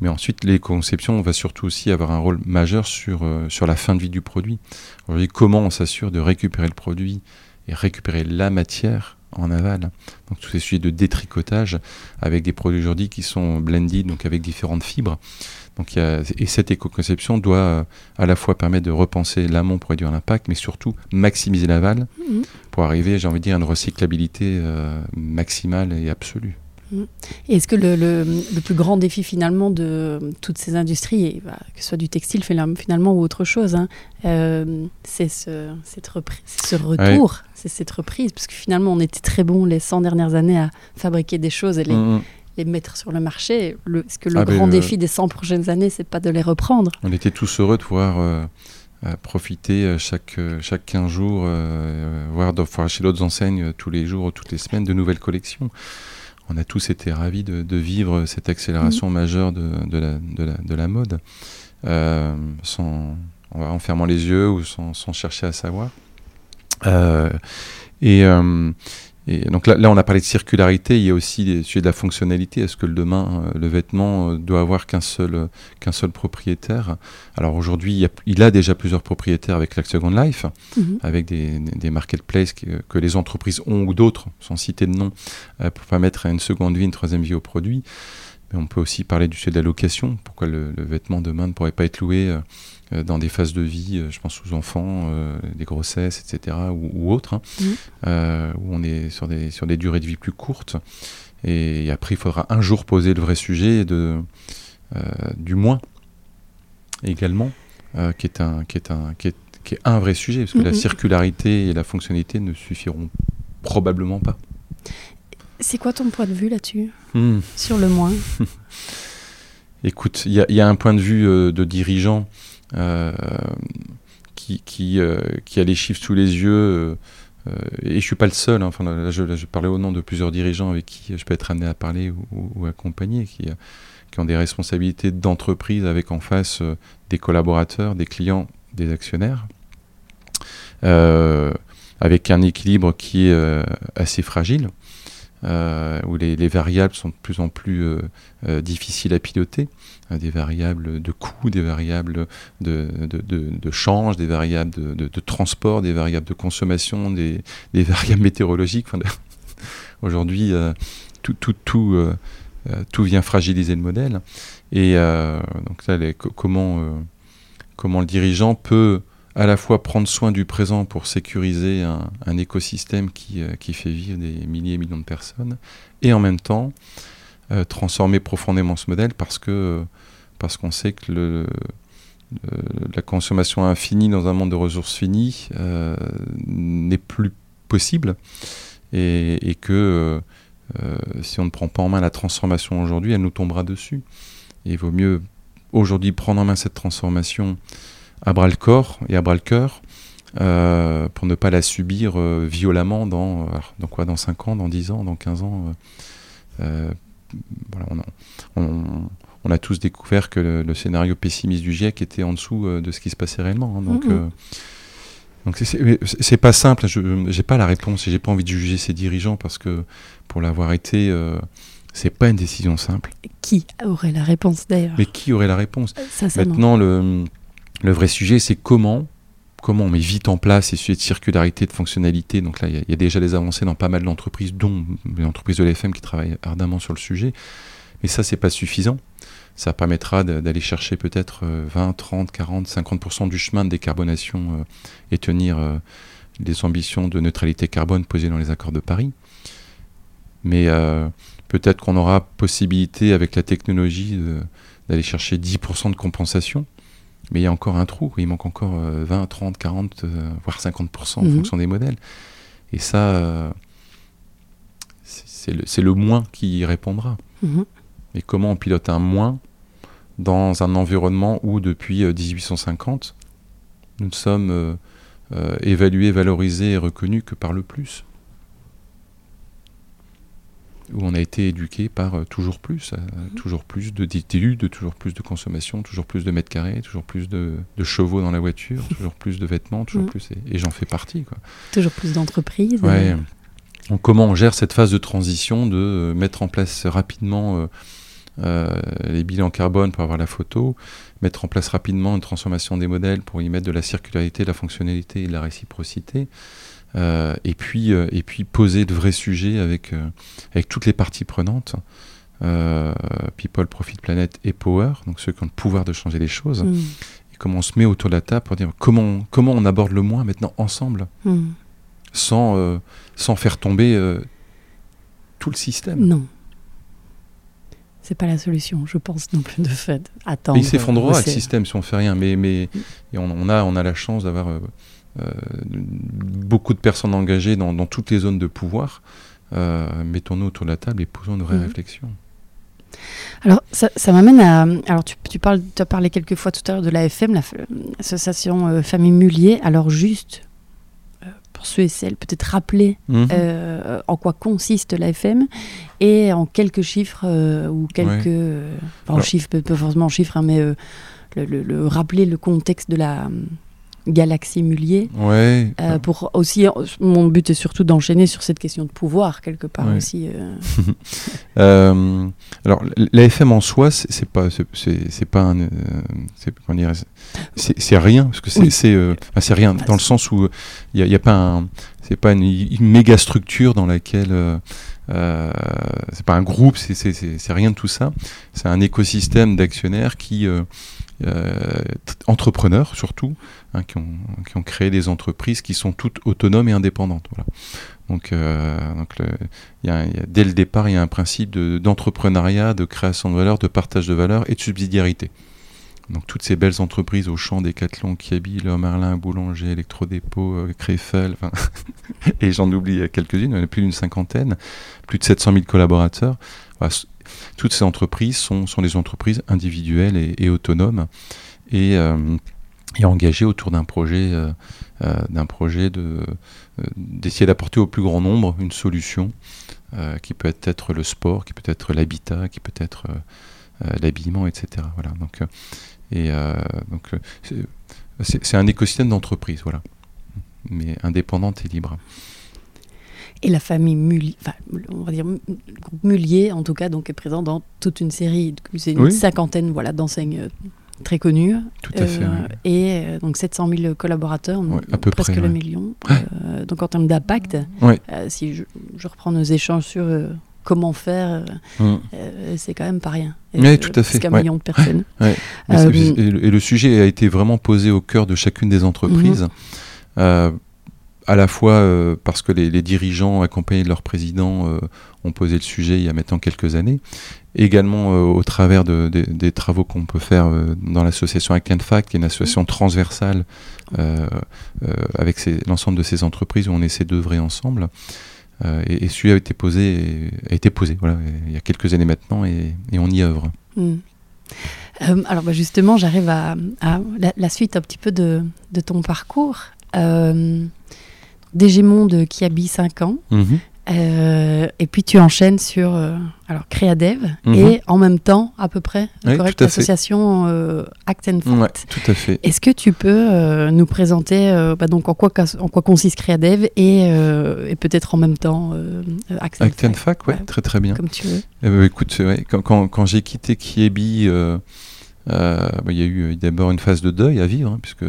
Mais ensuite, les conceptions, on va surtout aussi avoir un rôle majeur sur, euh, sur la fin de vie du produit. Aujourd'hui, comment on s'assure de récupérer le produit et récupérer la matière en aval? Donc tous ces sujets de détricotage avec des produits aujourd'hui qui sont blended, donc avec différentes fibres. Donc, il y a, et cette éco-conception doit euh, à la fois permettre de repenser l'amont pour réduire l'impact, mais surtout maximiser l'aval Mhm. pour arriver, j'ai envie de dire, à une recyclabilité euh, maximale et absolue. Et Est-ce que le, le- le plus grand défi finalement de toutes ces industries, et, bah, que ce soit du textile fina- finalement ou autre chose, hein, euh, c'est ce, cette retour, c'est cette reprise, parce que finalement on était très bons les 100 dernières années à fabriquer des choses et les, Mhm. Les mettre sur le marché. Le, est-ce que le Ah, grand défi des 100 prochaines années, c'est pas de les reprendre On était tous heureux de pouvoir euh, profiter euh, chaque, euh, chaque 15 jours, euh, voire chez d'autres enseignes tous les jours ou toutes les semaines de nouvelles collections. On a tous été ravis de, de vivre cette accélération majeure de, de, la, de, la, de la mode, sans, en fermant les yeux ou sans, sans chercher à savoir. Et, et donc là, là, on a parlé de circularité, il y a aussi les sujets de la fonctionnalité. Est-ce que le demain, euh, le vêtement euh, doit avoir qu'un seul, euh, qu'un seul propriétaire? Alors aujourd'hui, il, a- il a déjà plusieurs propriétaires avec la Second Life, Mhm. avec des, marketplaces que, que les entreprises ont ou d'autres, sans citer de nom, pour permettre à une seconde vie, une troisième vie au produit. Mais on peut aussi parler du sujet de la location. Pourquoi le, le vêtement demain ne pourrait pas être loué dans des phases de vie, euh, je pense aux enfants, euh, des grossesses, etc., ou, ou autres, hein, Mhm. euh, où on est sur des, sur des durées de vie plus courtes. Et après, il faudra un jour poser le vrai sujet de, euh, du moins également, euh, qui, est un, qui, est un, qui, est, qui est un vrai sujet, parce que la Mhm. circularité et la fonctionnalité ne suffiront probablement pas. C'est quoi ton point de vue là-dessus? Hmm. Sur le moins Écoute, il y, a- il y a un point de vue euh, de dirigeant euh, qui, qui, euh, qui a les chiffres sous les yeux, euh, euh, et je suis pas le seul, hein, enfin, je, parlais au nom de plusieurs dirigeants avec qui je peux être amené à parler ou, accompagner, qui, euh, ont des responsabilités d'entreprise avec en face euh, des collaborateurs, des clients, des actionnaires, euh, avec un équilibre qui est euh, assez fragile. Euh, où les, les variables sont de plus en plus euh, euh, difficiles à piloter, des variables de coût, des variables de, change, des variables de, transport, des variables de consommation, des, variables météorologiques. Aujourd'hui, tout, tout, tout, tout vient fragiliser le modèle. Et donc comment, comment le dirigeant peut à la fois prendre soin du présent pour sécuriser un, écosystème qui, euh, qui fait vivre des milliers et millions de personnes, et en même temps euh, transformer profondément ce modèle parce que parce qu'on sait que la consommation infinie dans un monde de ressources finies euh, n'est plus possible et, que euh, euh, si on ne prend pas en main la transformation aujourd'hui, elle nous tombera dessus. Et il vaut mieux aujourd'hui prendre en main cette transformation à bras le corps et à bras le cœur euh, pour ne pas la subir euh, violemment dans, dans quoi, dans 5 ans, dans 10 ans, dans 15 ans. euh, voilà, on, a, on- on a tous découvert que le, le scénario pessimiste du GIEC était en dessous de ce qui se passait réellement. hein, donc, euh, Donc c'est pas simple, je n'ai pas la réponse et j'ai pas envie de juger ces dirigeants parce que pour l'avoir été, c'est pas une décision simple. Qui aurait la réponse d'ailleurs? Mais qui aurait la réponse? Maintenant, le, le vrai sujet, c'est comment comment on met vite en place ces sujets de circularité, de fonctionnalité. Donc là, il y, a déjà des avancées dans pas mal d'entreprises, dont les entreprises de l'FM qui travaillent ardemment sur le sujet. Mais ça, c'est pas suffisant. Ça permettra d'aller chercher peut-être 20, 30, 40, 50% du chemin de décarbonation euh, et tenir euh, les ambitions de neutralité carbone posées dans les accords de Paris. Mais euh, peut-être qu'on aura possibilité avec la technologie d'aller chercher 10% de compensation. Mais il y a encore un trou, il manque encore 20, 30, 40, voire 50% en mhm. fonction des modèles. Et ça, c'est le, le, moins qui y répondra. Mhm. Et comment on pilote un moins dans un environnement où depuis 1850, euh, nous ne sommes euh, euh, évalués, valorisés et reconnus que par le plus? Où on a été éduqué par toujours plus, mhm. toujours plus de d'études, de toujours plus de consommation, toujours plus de mètres carrés, toujours plus de, chevaux dans la voiture, toujours plus de vêtements, toujours mhm. plus, et, j'en fais partie. Quoi. Toujours plus d'entreprises. Ouais. Donc, comment on gère cette phase de transition, de mettre en place rapidement euh, les bilans carbone pour avoir la photo, mettre en place rapidement une transformation des modèles pour y mettre de la circularité, de la fonctionnalité et de la réciprocité. Euh, et, puis, euh, et puis poser de vrais sujets avec, avec toutes les parties prenantes, People, Profit, Planet et Power, donc ceux qui ont le pouvoir de changer les choses. Mm. Et comment on se met autour de la table pour dire comment, comment on aborde le moins maintenant ensemble, mm. sans, sans faire tomber tout le système. Non c'est pas la solution, je pense non plus de fait. Attendre. il s'effondrera le système si on fait rien, mais, mais on, a, on a la chance d'avoir euh, euh, beaucoup de personnes engagées dans, toutes les zones de pouvoir. Euh, mettons-nous autour de la table et posons une vraie réflexion. Alors, ça, m'amène à. Alors, tu, tu, parles, tu as parlé quelques fois tout à l'heure de l'AFM, l'association Famille Mullier. Alors, juste pour ceux et celles, peut-être rappeler mhm. euh, en quoi consiste l'AFM et en quelques chiffres euh, ou quelques. en chiffres, pas forcément en chiffres, hein, mais euh, le, rappeler le contexte de la galaxie Mullier. Ouais. pour aussi, mon but est surtout d'enchaîner sur cette question de pouvoir quelque part aussi. alors l'AFM en soi, c'est pas, c'est pas un, c'est rien parce que c'est c'est rien dans le sens où il n'y a, pas un c'est pas une, méga structure dans laquelle euh, euh, c'est pas un groupe, c'est rien de tout ça. C'est un écosystème d'actionnaires qui euh, entrepreneurs surtout, hein, qui, ont, créé des entreprises qui sont toutes autonomes et indépendantes. Donc, a, dès le départ, il y a un principe d'entrepreneuriat, de, création de valeur, de partage de valeur et de subsidiarité. Donc toutes ces belles entreprises au champ Decathlon, Kiabi, Le Merlin, Boulanger, Electrodépôt, euh, Créfel, et j'en oublie quelques-unes, il y en a plus d'une cinquantaine, plus de 700 000 collaborateurs. Toutes ces entreprises sont, sont, des entreprises individuelles et, autonomes et, euh, et, engagées autour d'un projet, euh, d'un projet de, d'essayer d'apporter au plus grand nombre une solution qui peut être le sport, qui peut être l'habitat, qui peut être l'habillement, etc. Voilà. Donc et euh, donc, euh, c'est un écosystème d'entreprise, voilà, mais indépendante et libre. Et la famille Mullier, enfin, on va dire Mullier, en tout cas, donc est présent dans toute une série, c'est une cinquantaine, voilà, d'enseignes euh, très connues. Tout à fait. Et donc 700 000 collaborateurs, à peu presque le million. donc en termes d'impact, si je, je, reprends nos échanges sur comment faire, euh, mm. euh, c'est quand même pas rien. Oui, tout à fait. qu'un million de personnes. Euh, et, le, sujet a été vraiment posé au cœur de chacune des entreprises. Mhm. À la fois parce que les, dirigeants accompagnés de leur président ont posé le sujet il y a maintenant quelques années, également au travers de, des travaux qu'on peut faire dans l'association Fact, qui est une association transversale avec l'ensemble de ces entreprises où on essaie d'œuvrer ensemble. Euh, et, celui-là a été posé, a été posé voilà, il y a quelques années maintenant et, on y œuvre. Euh, alors bah, justement, j'arrive à, la, suite un petit peu de, ton parcours. Euh, DG Monde qui habille 5 ans. Mhm. Euh, et puis tu enchaînes sur euh, alors Créadev Mhm. et en même temps à peu près Oui, correct, tout à fait. l'association euh, Act and Ouais, Fact. tout à fait. Est-ce que tu peux euh, nous présenter bah, donc en quoi, en quoi consiste Créadev et, et peut-être en même temps Act and Act and Fact, Fac, ouais, Ouais. très très bien. comme tu veux. Eh ben, écoute, quand, quand, quand j'ai quitté Kiebi, bah, il y a eu d'abord une phase de deuil à vivre, hein, puisque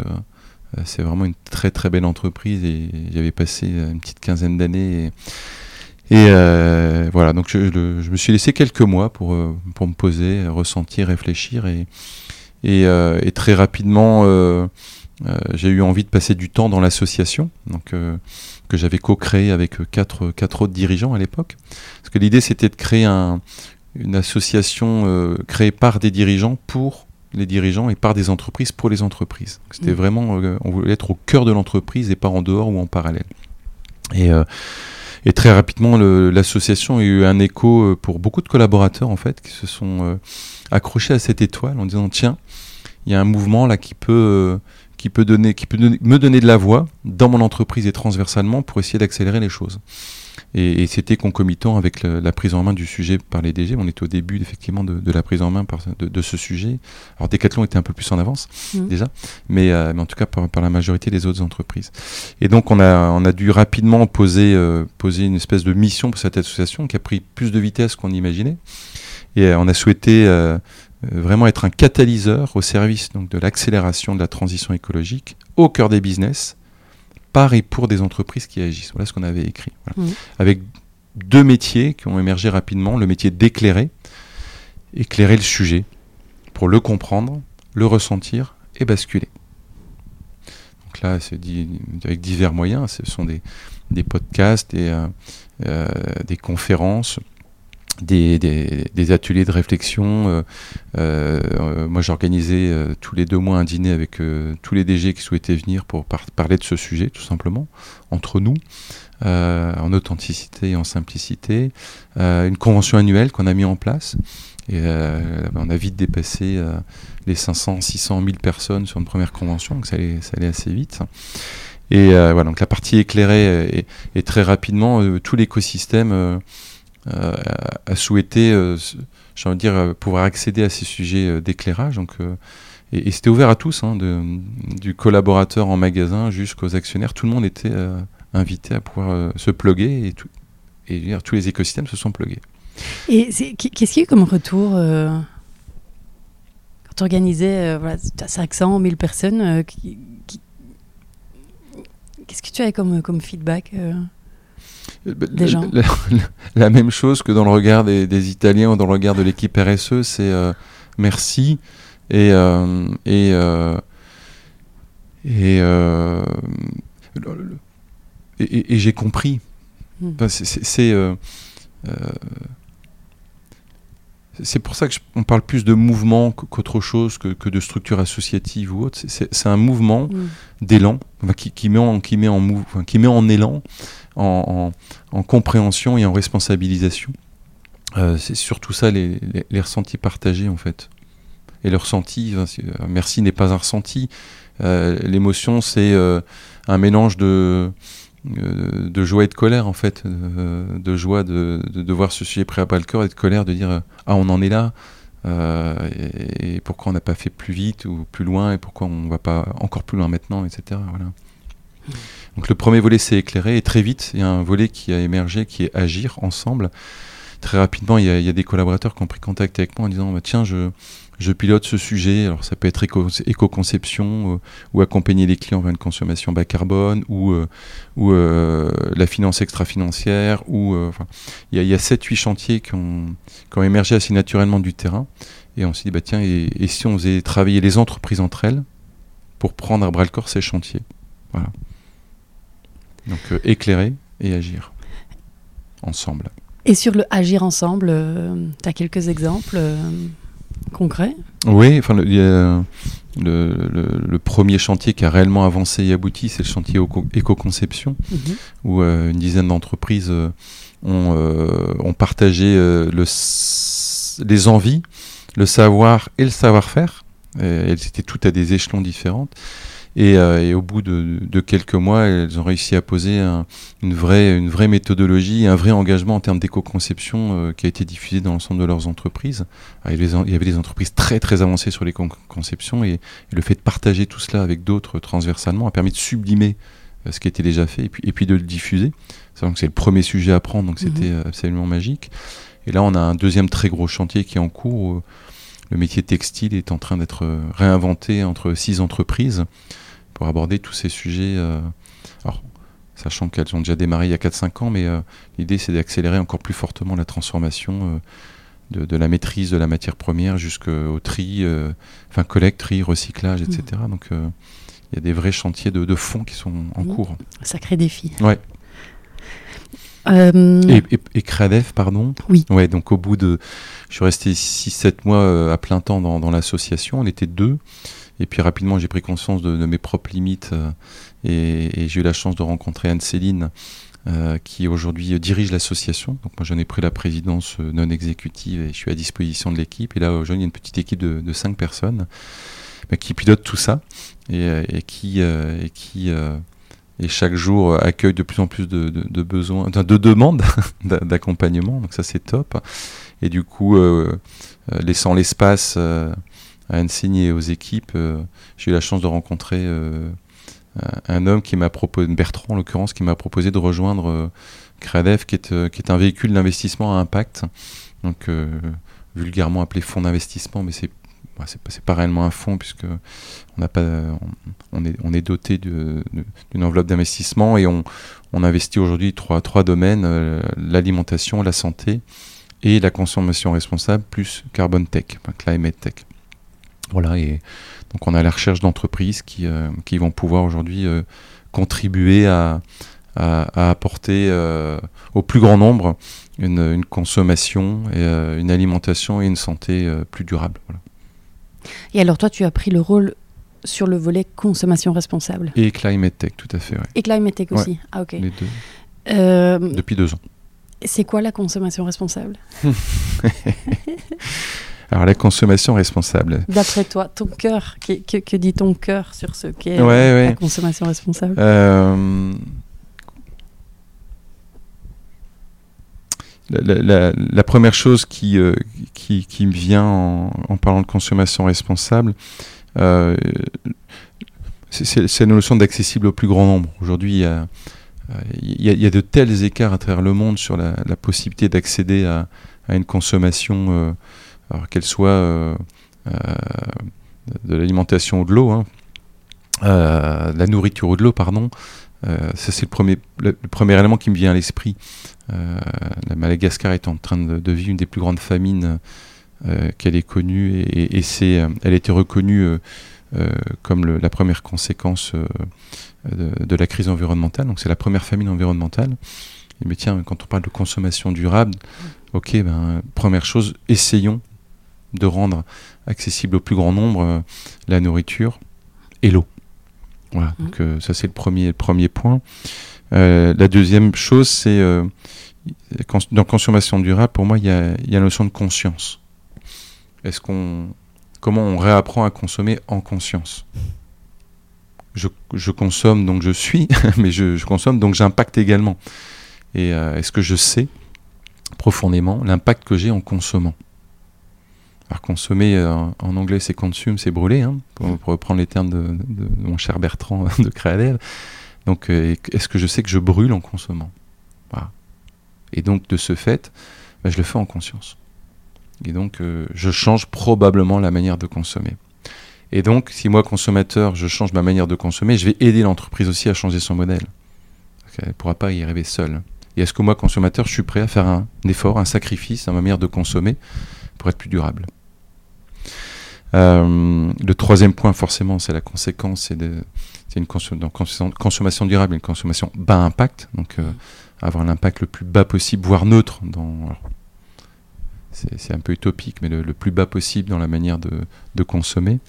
c'est vraiment une très très belle entreprise et j'avais passé euh, une petite quinzaine d'années. Et, euh, voilà, donc je, me suis laissé quelques mois pour, euh, pour me poser, ressentir, réfléchir. Et, euh, très rapidement, euh, euh, j'ai eu envie de passer du temps dans l'association, donc euh, que j'avais co-créé avec euh, quatre, quatre autres dirigeants à l'époque. Parce que l'idée, c'était de créer un, une association euh, créée par des dirigeants pour les dirigeants et par des entreprises pour les entreprises. C'était Mhm. vraiment, euh, on voulait être au cœur de l'entreprise et pas en dehors ou en parallèle. Et, euh, et très rapidement, l'association a eu un écho euh, pour beaucoup de collaborateurs en fait qui se sont euh, accrochés à cette étoile en disant tiens, il y a un mouvement là qui peut qui peut donner qui peut me donner de la voix dans mon entreprise et transversalement pour essayer d'accélérer les choses. Et, et c'était concomitant avec la prise en main du sujet par les DG. On était au début effectivement de, de la prise en main par- de, de ce sujet. Alors Decathlon était un peu plus en avance Mhm. déjà, mais, euh, mais en tout cas par, par la majorité des autres entreprises. Et donc on a, on a dû rapidement poser, euh, poser une espèce de mission pour cette association qui a pris plus de vitesse qu'on imaginait. Et euh, on a souhaité euh, euh, vraiment être un catalyseur au service donc, de l'accélération de la transition écologique au cœur des business par et pour des entreprises qui agissent. Voilà ce qu'on avait écrit. Voilà. Mhm. Avec deux métiers qui ont émergé rapidement. Le métier d'éclairer, éclairer le sujet pour le comprendre, le ressentir et basculer. Donc là, c'est dit avec divers moyens. Ce sont des, des podcasts, des, euh, euh, des conférences, des, des, des ateliers de réflexion. Euh, euh, moi, j'organisais euh, tous les deux mois un dîner avec euh, tous les DG qui souhaitaient venir pour par- parler de ce sujet, tout simplement, entre nous, euh, en authenticité et en simplicité. Euh, une convention annuelle qu'on a mis en place. Et on a vite dépassé les 500, 600, 1000 personnes sur une première convention, donc ça allait, ça allait assez vite. Et voilà, donc la partie éclairée est, est très rapidement tout l'écosystème a souhaité, euh, j'ai envie de dire, euh, pouvoir accéder à ces sujets euh, d'éclairage. Donc, euh, et, c'était ouvert à tous, hein, du collaborateur en magasin jusqu'aux actionnaires. Tout le monde était euh, invité à pouvoir euh, se plugger et, tous les écosystèmes se sont plugués. Et qu'est-ce qu'il y a eu comme retour euh, quand tu organisais euh, voilà, t'as 500, 1000 personnes euh, Qu'est-ce que tu avais comme, comme feedback euh Euh, Des la- gens. La, la même chose que dans le regard des, des Italiens ou dans le regard de l'équipe RSE, c'est euh, merci et euh, et euh, et, et- et- j'ai compris. Hmm. C'est- c'est pour ça que je- on parle plus de mouvement qu- qu'autre chose que, que de structure associative ou autre. C'est- un mouvement Mm. d'élan, qui, qui met en, qui met en, mou- enfin, qui met en élan, en, en- en compréhension et en responsabilisation. Euh, c'est surtout ça les, les- les ressentis partagés en fait. Et le ressenti, euh, merci n'est pas un ressenti. Euh, L'émotion, c'est euh, un mélange de, de joie et de colère en fait, euh, de joie de, de, voir ce sujet pris à bras le corps et de colère de dire euh, ah on en est là euh, et, pourquoi on n'a pas fait plus vite ou plus loin et pourquoi on va pas encore plus loin maintenant etc voilà. Donc le premier volet c'est éclairer et très vite il y a un volet qui a émergé qui est agir ensemble. Très rapidement il y a, y a des collaborateurs qui ont pris contact avec moi en disant bah, tiens je je pilote ce sujet, alors ça peut être éco- éco-conception euh, ou accompagner les clients vers une consommation bas carbone ou, euh, euh, la finance extra-financière. ou, euh, Il y a, y a 7-8 chantiers qui ont, émergé assez naturellement du terrain. Et on s'est dit, bah, tiens, et, si on faisait travailler les entreprises entre elles pour prendre à bras le corps ces chantiers? Voilà. Donc euh, éclairer et agir ensemble. Et sur le agir ensemble, tu as quelques exemples euh, concrets Oui, enfin, le, il y a le, le- le premier chantier qui a réellement avancé et abouti, c'est le chantier éco- éco-conception, Mhm. où euh, une dizaine d'entreprises euh, ont, euh, ont partagé le les envies, le savoir et le savoir-faire. Elles étaient toutes à des échelons différents. Et, et, au bout de, de, quelques mois, elles ont réussi à poser un, une, vraie, une vraie méthodologie, un vrai engagement en termes d'éco-conception qui a été diffusé dans l'ensemble de leurs entreprises. il, y avait des entreprises très très avancées sur les conceptions et, et, le fait de partager tout cela avec d'autres transversalement a permis de sublimer ce qui était déjà fait et puis, et puis de le diffuser. C'est le premier sujet à prendre, donc c'était mhm. absolument magique. Et là, on a un deuxième très gros chantier qui est en cours. Le métier textile est en train d'être réinventé entre six entreprises pour aborder tous ces sujets. Euh, alors, sachant qu'elles ont déjà démarré il y a 4-5 ans, mais euh, l'idée c'est d'accélérer encore plus fortement la transformation euh, de, la maîtrise de la matière première jusqu'au tri, enfin collecte, tri, recyclage, etc. Mhm. Donc il y a des vrais chantiers de, fond qui sont en mhm. cours. Sacré défi. Ouais. Euh, et, et, Cradef, pardon? Oui. Ouais, donc au bout de. Je suis resté 6-7 mois euh, à plein temps dans, l'association, on était deux. Et puis rapidement, j'ai pris conscience de, mes propres limites euh, et, j'ai eu la chance de rencontrer Anne-Céline, qui aujourd'hui dirige l'association. Donc moi, j'en ai pris la présidence non exécutive et je suis à disposition de l'équipe. Et là, aujourd'hui, il y a une petite équipe de, de 5 personnes qui pilote tout ça et, qui, et qui et chaque jour euh, accueille de plus en plus de, besoins, de demandes d'accompagnement. Donc ça c'est top. Et du coup, euh, euh, laissant l'espace à Annecy et aux équipes, j'ai eu la chance de rencontrer un homme qui m'a proposé, Bertrand en l'occurrence, qui m'a proposé de rejoindre Cradef, qui est, qui est un véhicule d'investissement à impact. Donc vulgairement appelé fonds d'investissement, mais c'est bah, c'est pas réellement un fonds puisque on n'a pas on est on est doté d'une enveloppe d'investissement et on, on investit aujourd'hui trois trois domaines euh, l'alimentation la santé et la consommation responsable plus carbon tech climate tech voilà et donc on a la recherche d'entreprises qui euh, qui vont pouvoir aujourd'hui euh, contribuer à, à, apporter au plus grand nombre une, une consommation et une alimentation et une santé plus durable voilà. Et alors toi, tu as pris le rôle sur le volet consommation responsable? Et Climate Tech, tout à fait. Ouais. Et Climate Tech aussi. Ah ok. Les deux. Euh, Depuis deux ans. C'est quoi la consommation responsable Alors la consommation responsable. D'après toi, ton cœur, que, que, dit ton cœur sur ce qu'est la consommation responsable euh, la, première chose qui, euh, qui, qui, me vient en, parlant de consommation responsable, euh, c'est la notion d'accessible au plus grand nombre. Aujourd'hui, il y a, il, y a, de tels écarts à travers le monde sur la, possibilité d'accéder à, une consommation, euh, qu'elle soit de l'alimentation ou de l'eau, hein, la nourriture ou de l'eau, pardon. ça, c'est le premier, élément qui me vient à l'esprit. Euh, la Madagascar est en train de, vivre une des plus grandes famines euh, qu'elle ait connues et, c'est, euh, elle a été reconnue comme la première conséquence de, la crise environnementale. Donc c'est la première famine environnementale. mais tiens, quand on parle de consommation durable, ok, ben, première chose, essayons de rendre accessible au plus grand nombre la nourriture et l'eau. Voilà, mmh. donc ça c'est le premier, le premier point. Euh, la deuxième chose, c'est euh, dans consommation durable, pour moi, il y a, la notion de conscience. Est-ce qu'on, comment on réapprend à consommer en conscience? Je, consomme donc je suis, mais je, consomme donc j'impacte également. Et euh, est-ce que je sais profondément l'impact que j'ai en consommant? Alors consommer en anglais c'est consume, c'est brûler, hein, pour, reprendre les termes de, mon cher Bertrand de Créadel. Donc, euh, est-ce que je sais que je brûle en consommant? Et donc, de ce fait, bah, je le fais en conscience. Et donc, euh, je change probablement la manière de consommer. Et donc, si moi, consommateur, je change ma manière de consommer, je vais aider l'entreprise aussi à changer son modèle. Elle ne pourra pas y arriver seule. Et est-ce que moi, consommateur, je suis prêt à faire un effort, un sacrifice à ma manière de consommer pour être plus durable? Euh, Le troisième point, forcément, c'est la conséquence, c'est une consommation durable, une consommation bas impact, donc euh, avoir l'impact le plus bas possible, voire neutre. Dans, c'est, un peu utopique, mais le, plus bas possible dans la manière de, de consommer.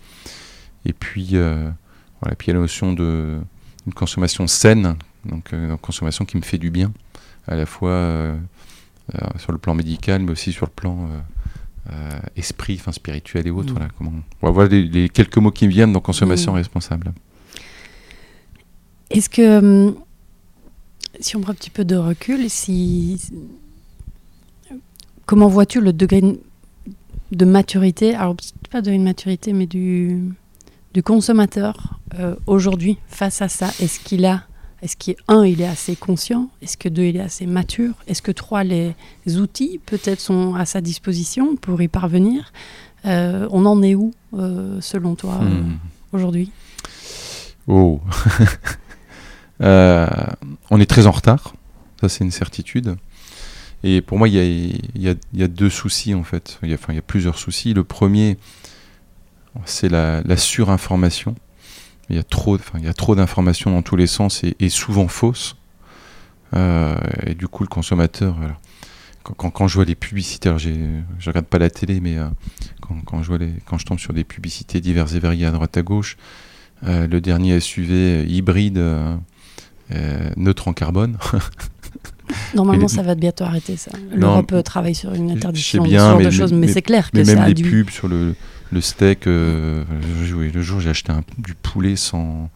Et puis, euh, voilà, puis il y a la notion de une consommation saine, donc euh, une consommation qui me fait du bien, à la fois sur le plan médical, mais aussi sur le plan esprit, enfin spirituel et autres. Mm. Voilà, comment... Voilà les, quelques mots qui me viennent dans consommation mm. responsable. Est-ce que, hum, si on prend un petit peu de recul, si, comment vois-tu le degré de maturité, alors pas de maturité, mais du, du consommateur euh, aujourd'hui face à ça? Est-ce qu'il a, est-ce qu'il un, il est assez conscient? Est-ce que deux, il est assez mature? Est-ce que trois, les outils peut-être sont à sa disposition pour y parvenir? Euh, On en est où, euh, selon toi, Hmm. aujourd'hui? Oh. On est très en retard, ça c'est une certitude. Et pour moi, il y a, deux soucis en fait. Il y a, enfin, y a plusieurs soucis. Le premier, c'est la, la surinformation. Il y a trop, enfin, il y a trop d'informations dans tous les sens et, souvent fausses. Euh, et du coup, le consommateur, voilà. quand, je vois les publicités, alors je regarde pas la télé, mais euh, quand, je vois les, quand je tombe sur des publicités diverses et variées à droite à gauche, euh, le dernier SUV hybride neutre en carbone. Normalement, ça va bientôt arrêter ça. L'Europe euh, travaille sur une interdiction de bien, ce genre mais- de choses, mais, mais- c'est clair que Mais ça même a les dû... pubs sur le, le steak. euh, oui, le jour, j'ai acheté un- du poulet sans,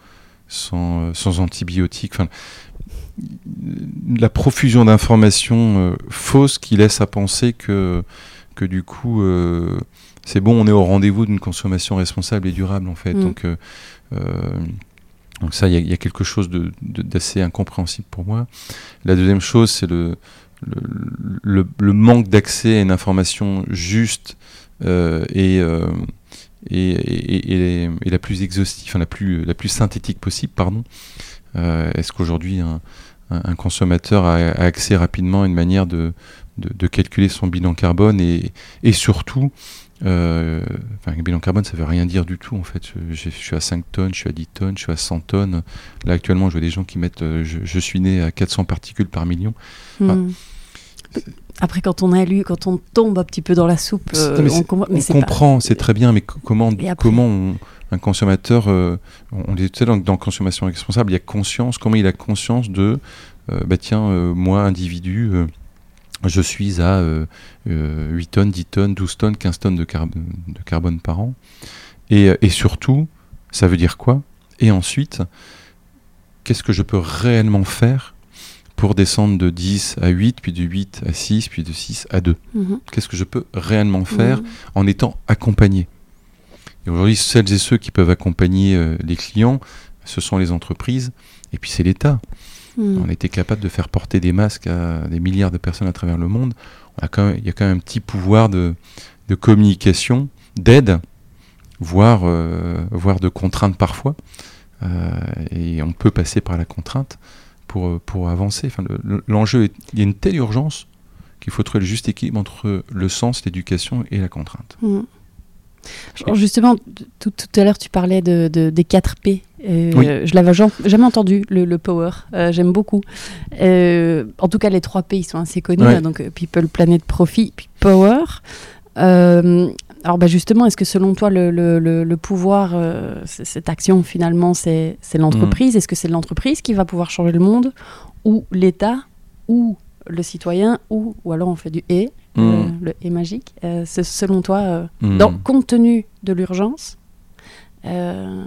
sans, euh, sans antibiotiques. Enfin, la profusion d'informations euh, fausses qui laissent à penser que, que du coup, euh, c'est bon, on est au rendez-vous d'une consommation responsable et durable, en fait. Mm. Donc, donc ça, il y, y a quelque chose de- de- d'assez incompréhensible pour moi. La deuxième chose, c'est le, le, le- le manque d'accès à une information juste euh, et, euh, et, et- et- la plus exhaustive, enfin, la plus, la plus synthétique possible, pardon. Euh, Est-ce qu'aujourd'hui un, un- consommateur a, a accès rapidement à une manière de, de, de calculer son bilan carbone et surtout, euh, enfin, un bilan carbone, ça veut rien dire du tout en fait. Je, je suis à 5 tonnes, je suis à 10 tonnes, je suis à 100 tonnes. Là actuellement, je vois des gens qui mettent euh, je, je suis né à 400 particules par million. Hmm. Après, quand on a lu, quand on tombe un petit peu dans la soupe, euh, mais on, c'est- com- mais on c'est pas- comprend, c'est très bien, mais co- comment, après comment on- un consommateur, euh, on on était dans, dans consommation responsable, il y a conscience, comment il a conscience de, bah tiens, moi, individu, je suis à euh, euh, 8 tonnes, 10 tonnes, 12 tonnes, 15 tonnes de, carb- de carbone par an. Et, euh, et surtout, ça veut dire quoi? Et ensuite, qu'est-ce que je peux réellement faire pour descendre de 10 à 8, puis de 8 à 6, puis de 6 à 2 Mhm. Qu'est-ce que je peux réellement faire Mhm. en étant accompagné? Et aujourd'hui, celles et ceux qui peuvent accompagner euh, les clients, ce sont les entreprises, et puis c'est l'État. Mhm. On était capable de faire porter des masques à des milliards de personnes à travers le monde. On a quand même- il y a quand même un petit pouvoir de, de communication, d'aide, voire, euh, voire de contrainte parfois. Euh, et on peut passer par la contrainte pour, euh, pour avancer. Enfin, le- le- L'enjeu, est, il y a une telle urgence qu'il faut trouver le juste équilibre entre le sens, l'éducation et la contrainte. Mhm. Alors, Justement, tout, tout à l'heure, tu parlais de, de- des 4 P. Euh, Oui. Je l'avais jam- jamais entendu, le, le power. Euh, J'aime beaucoup. Euh, en tout cas, les 3 P, ils sont assez connus. Ouais. là, donc, euh, People, Planet, Profit, puis Power. Alors, bah, justement, est-ce que selon toi, le, le- le- pouvoir, cette action, finalement, c'est l'entreprise? Est-ce que c'est l'entreprise qui va pouvoir changer le monde? Ou l'État? Ou le citoyen? Ou, ou alors on fait du et, Mm. le, le et magique Euh, c'est Selon toi, euh, Mm. dans, compte tenu de l'urgence, euh,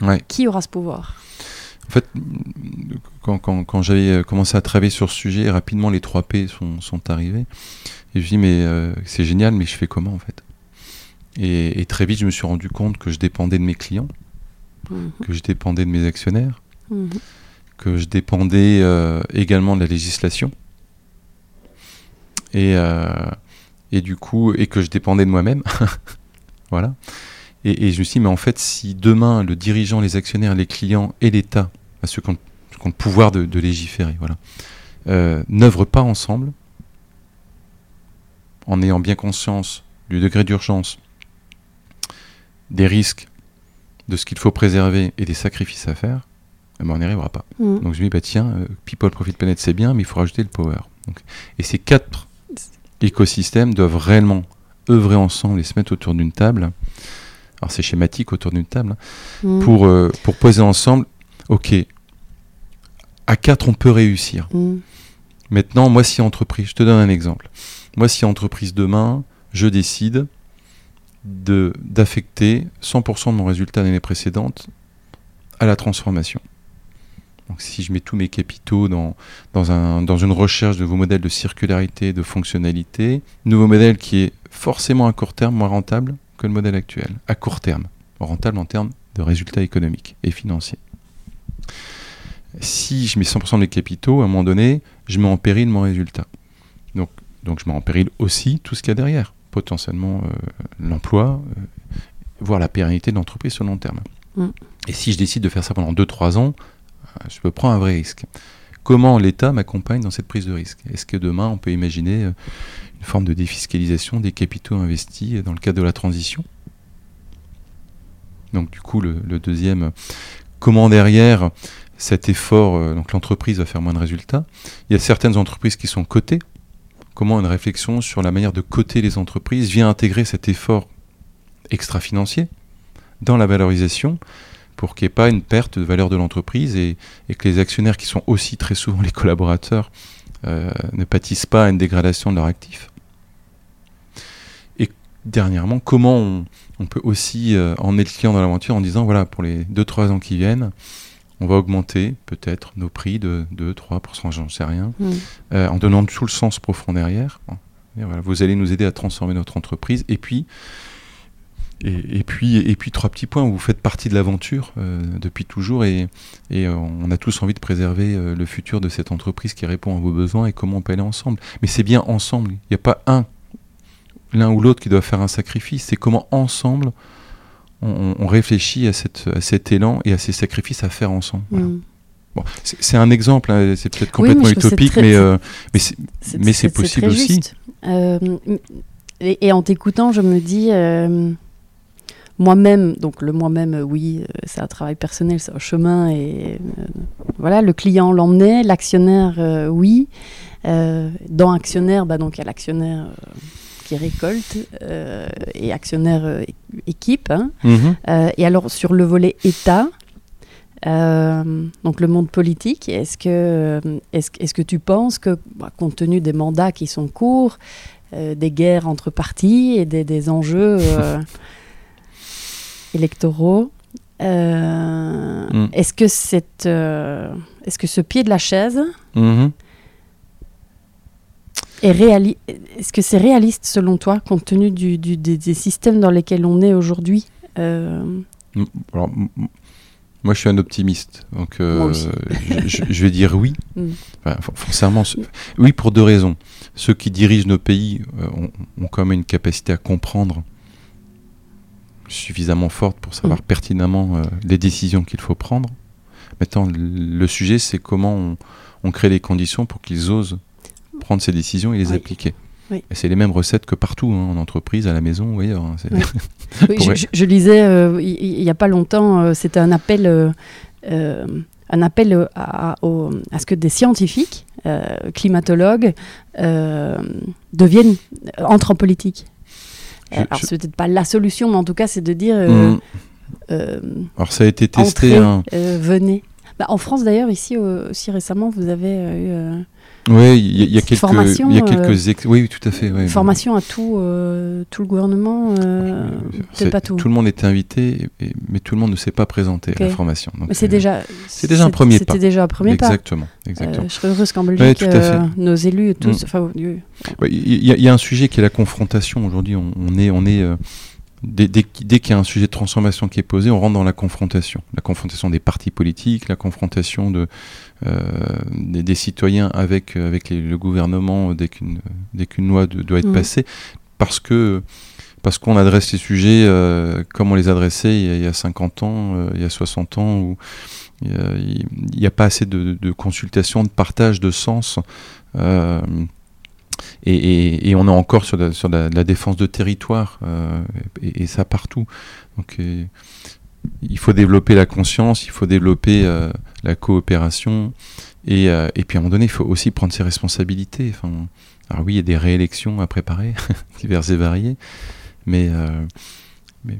Ouais. qui aura ce pouvoir? En fait, quand, quand- quand j'avais commencé à travailler sur ce sujet, rapidement les 3 P sont, sont arrivés. Et je me suis dit, mais euh, c'est génial, mais je fais comment en fait? Et, et très vite, je me suis rendu compte que je dépendais de mes clients, Mhm, que je dépendais de mes actionnaires, mhm, que je dépendais euh, également de la législation. Et, euh, et du coup, et que je dépendais de moi-même. voilà. Et, et je me suis dit, mais en fait, si demain, le dirigeant, les actionnaires, les clients et l'État, ceux qui ont, qui ont le pouvoir de, de légiférer, voilà, euh, n'œuvrent pas ensemble, en ayant bien conscience du degré d'urgence, des risques, de ce qu'il faut préserver et des sacrifices à faire, eh ben, on n'y arrivera pas. mhm. Donc je me dis, bah tiens, euh, People Profit Planet c'est bien, mais il faut rajouter le Power. Donc, et ces quatre écosystèmes doivent réellement œuvrer ensemble et se mettre autour d'une table. Alors c'est schématique autour d'une table, hein, pour, euh, pour poser ensemble, ok, à quatre on peut réussir. mhm, Maintenant, moi si entreprise, je te donne un exemple. Moi si entreprise demain, je décide de d'affecter 100% de mon résultat l'année précédente à la transformation. Donc si je mets tous mes capitaux dans, dans, un, dans une recherche de nouveaux modèles de circularité, de fonctionnalité, nouveau modèle qui est forcément à court terme moins rentable que le modèle actuel, à court terme, rentable en termes de résultats économiques et financiers. Si je mets 100% de mes capitaux, à un moment donné, je mets en péril mon résultat. Donc, donc je mets en péril aussi tout ce qu'il y a derrière, potentiellement euh, l'emploi, euh, voire la pérennité de l'entreprise sur le long terme. Mm. Et si je décide de faire ça pendant 2-3 ans, je peux prendre un vrai risque. Comment l'État m'accompagne dans cette prise de risque? Est-ce que demain, on peut imaginer une forme de défiscalisation des capitaux investis dans le cadre de la transition? Donc du coup, le, le deuxième, comment derrière cet effort, euh, donc l'entreprise va faire moins de résultats? Il y a certaines entreprises qui sont cotées. Comment une réflexion sur la manière de coter les entreprises vient intégrer cet effort extra-financier dans la valorisation? Pour qu'il n'y ait pas une perte de valeur de l'entreprise et, que les actionnaires, qui sont aussi très souvent les collaborateurs, euh, ne pâtissent pas à une dégradation de leur actif. Et dernièrement, comment on, peut aussi euh, emmener le client dans l'aventure en disant, voilà, pour les 2-3 ans qui viennent, on va augmenter peut-être nos prix de 2-3%, j'en sais rien, mm. euh, en donnant tout le sens profond derrière. vous allez nous aider à transformer notre entreprise. Et puis, et, puis, et puis trois petits points, vous faites partie de l'aventure euh, depuis toujours et, et on a tous envie de préserver euh, le futur de cette entreprise qui répond à vos besoins et comment on peut aller ensemble. Mais c'est bien ensemble, il n'y a pas un, l'un ou l'autre qui doit faire un sacrifice, c'est comment ensemble on, réfléchit à, cet élan et à ces sacrifices à faire ensemble. Mm. Bon, c'est un exemple, hein, c'est peut-être complètement utopique, mais, euh, mais c'est possible aussi. Euh, et, en t'écoutant, je me dis, euh, moi-même, donc le moi-même, oui, c'est un travail personnel, c'est un chemin, et voilà, le client l'emmenait, l'actionnaire, oui. dans actionnaire, bah, donc il y a l'actionnaire récolte euh, et actionnaire euh, équipe. Hein. Mhm. Euh, et alors sur le volet État, donc le monde politique, est-ce que, est-ce, est que tu penses que, bah, compte tenu des mandats qui sont courts, des guerres entre partis et des, enjeux électoraux, mm. est-ce que cette, est-ce que ce pied de la chaise mhm. Est-ce que c'est réaliste selon toi, compte tenu du, des, systèmes dans lesquels on est aujourd'hui euh? Moi, je suis un optimiste, donc euh, je, vais dire oui. Mm. forcément, oui pour deux raisons. Ceux qui dirigent nos pays euh, ont, quand même une capacité à comprendre suffisamment forte pour savoir mm. pertinemment les décisions qu'il faut prendre. Maintenant, le sujet, c'est comment on, on crée les conditions pour qu'ils osent prendre ces décisions et les appliquer. Et c'est les mêmes recettes que partout, hein, en entreprise, à la maison ou ailleurs. Hein, je, lisais euh, il n'y a pas longtemps, euh, c'était un appel, euh, un appel à, à, ce que des scientifiques, climatologues, deviennent, entrent en politique. Alors, c'est peut-être pas la solution, mais en tout cas, c'est de dire. Mmh. Alors, ça a été testé. Hein. venez. Bah, en France, d'ailleurs, ici aussi récemment, vous avez eu oui, il y, a quelques, il y a quelques euh, oui, tout à fait. Ouais, formation à tout, euh, tout le gouvernement, euh, pas tout. Tout le monde était invité, mais tout le monde ne s'est pas présenté à la formation. c'est déjà, c'est déjà un premier pas. C'était déjà un premier pas. Exactement, exactement. je serais heureuse qu'en Belgique, nos élus tous. Il y, a un sujet qui est la confrontation. Aujourd'hui, on, on, est, on est Dès, dès, qu'il y a un sujet de transformation qui est posé, on rentre dans la confrontation. La confrontation des partis politiques, la confrontation de, euh, des, citoyens avec, avec le gouvernement dès qu'une qu'une loi doit être mmh. passée, parce que parce qu'on adresse les sujets euh, comme on les adressait il y a, 50 ans, euh, il y a 60 ans, où il n'y a, pas assez de, de, consultation, de partage de sens. Et, et, on est encore sur, la, sur la, défense de territoire, euh, et, ça partout. Donc euh, il faut développer la conscience, il faut développer euh, la coopération, et, et, puis à un moment donné, il faut aussi prendre ses responsabilités. Enfin, alors oui, il y a des réélections à préparer, diverses et variées, mais, mais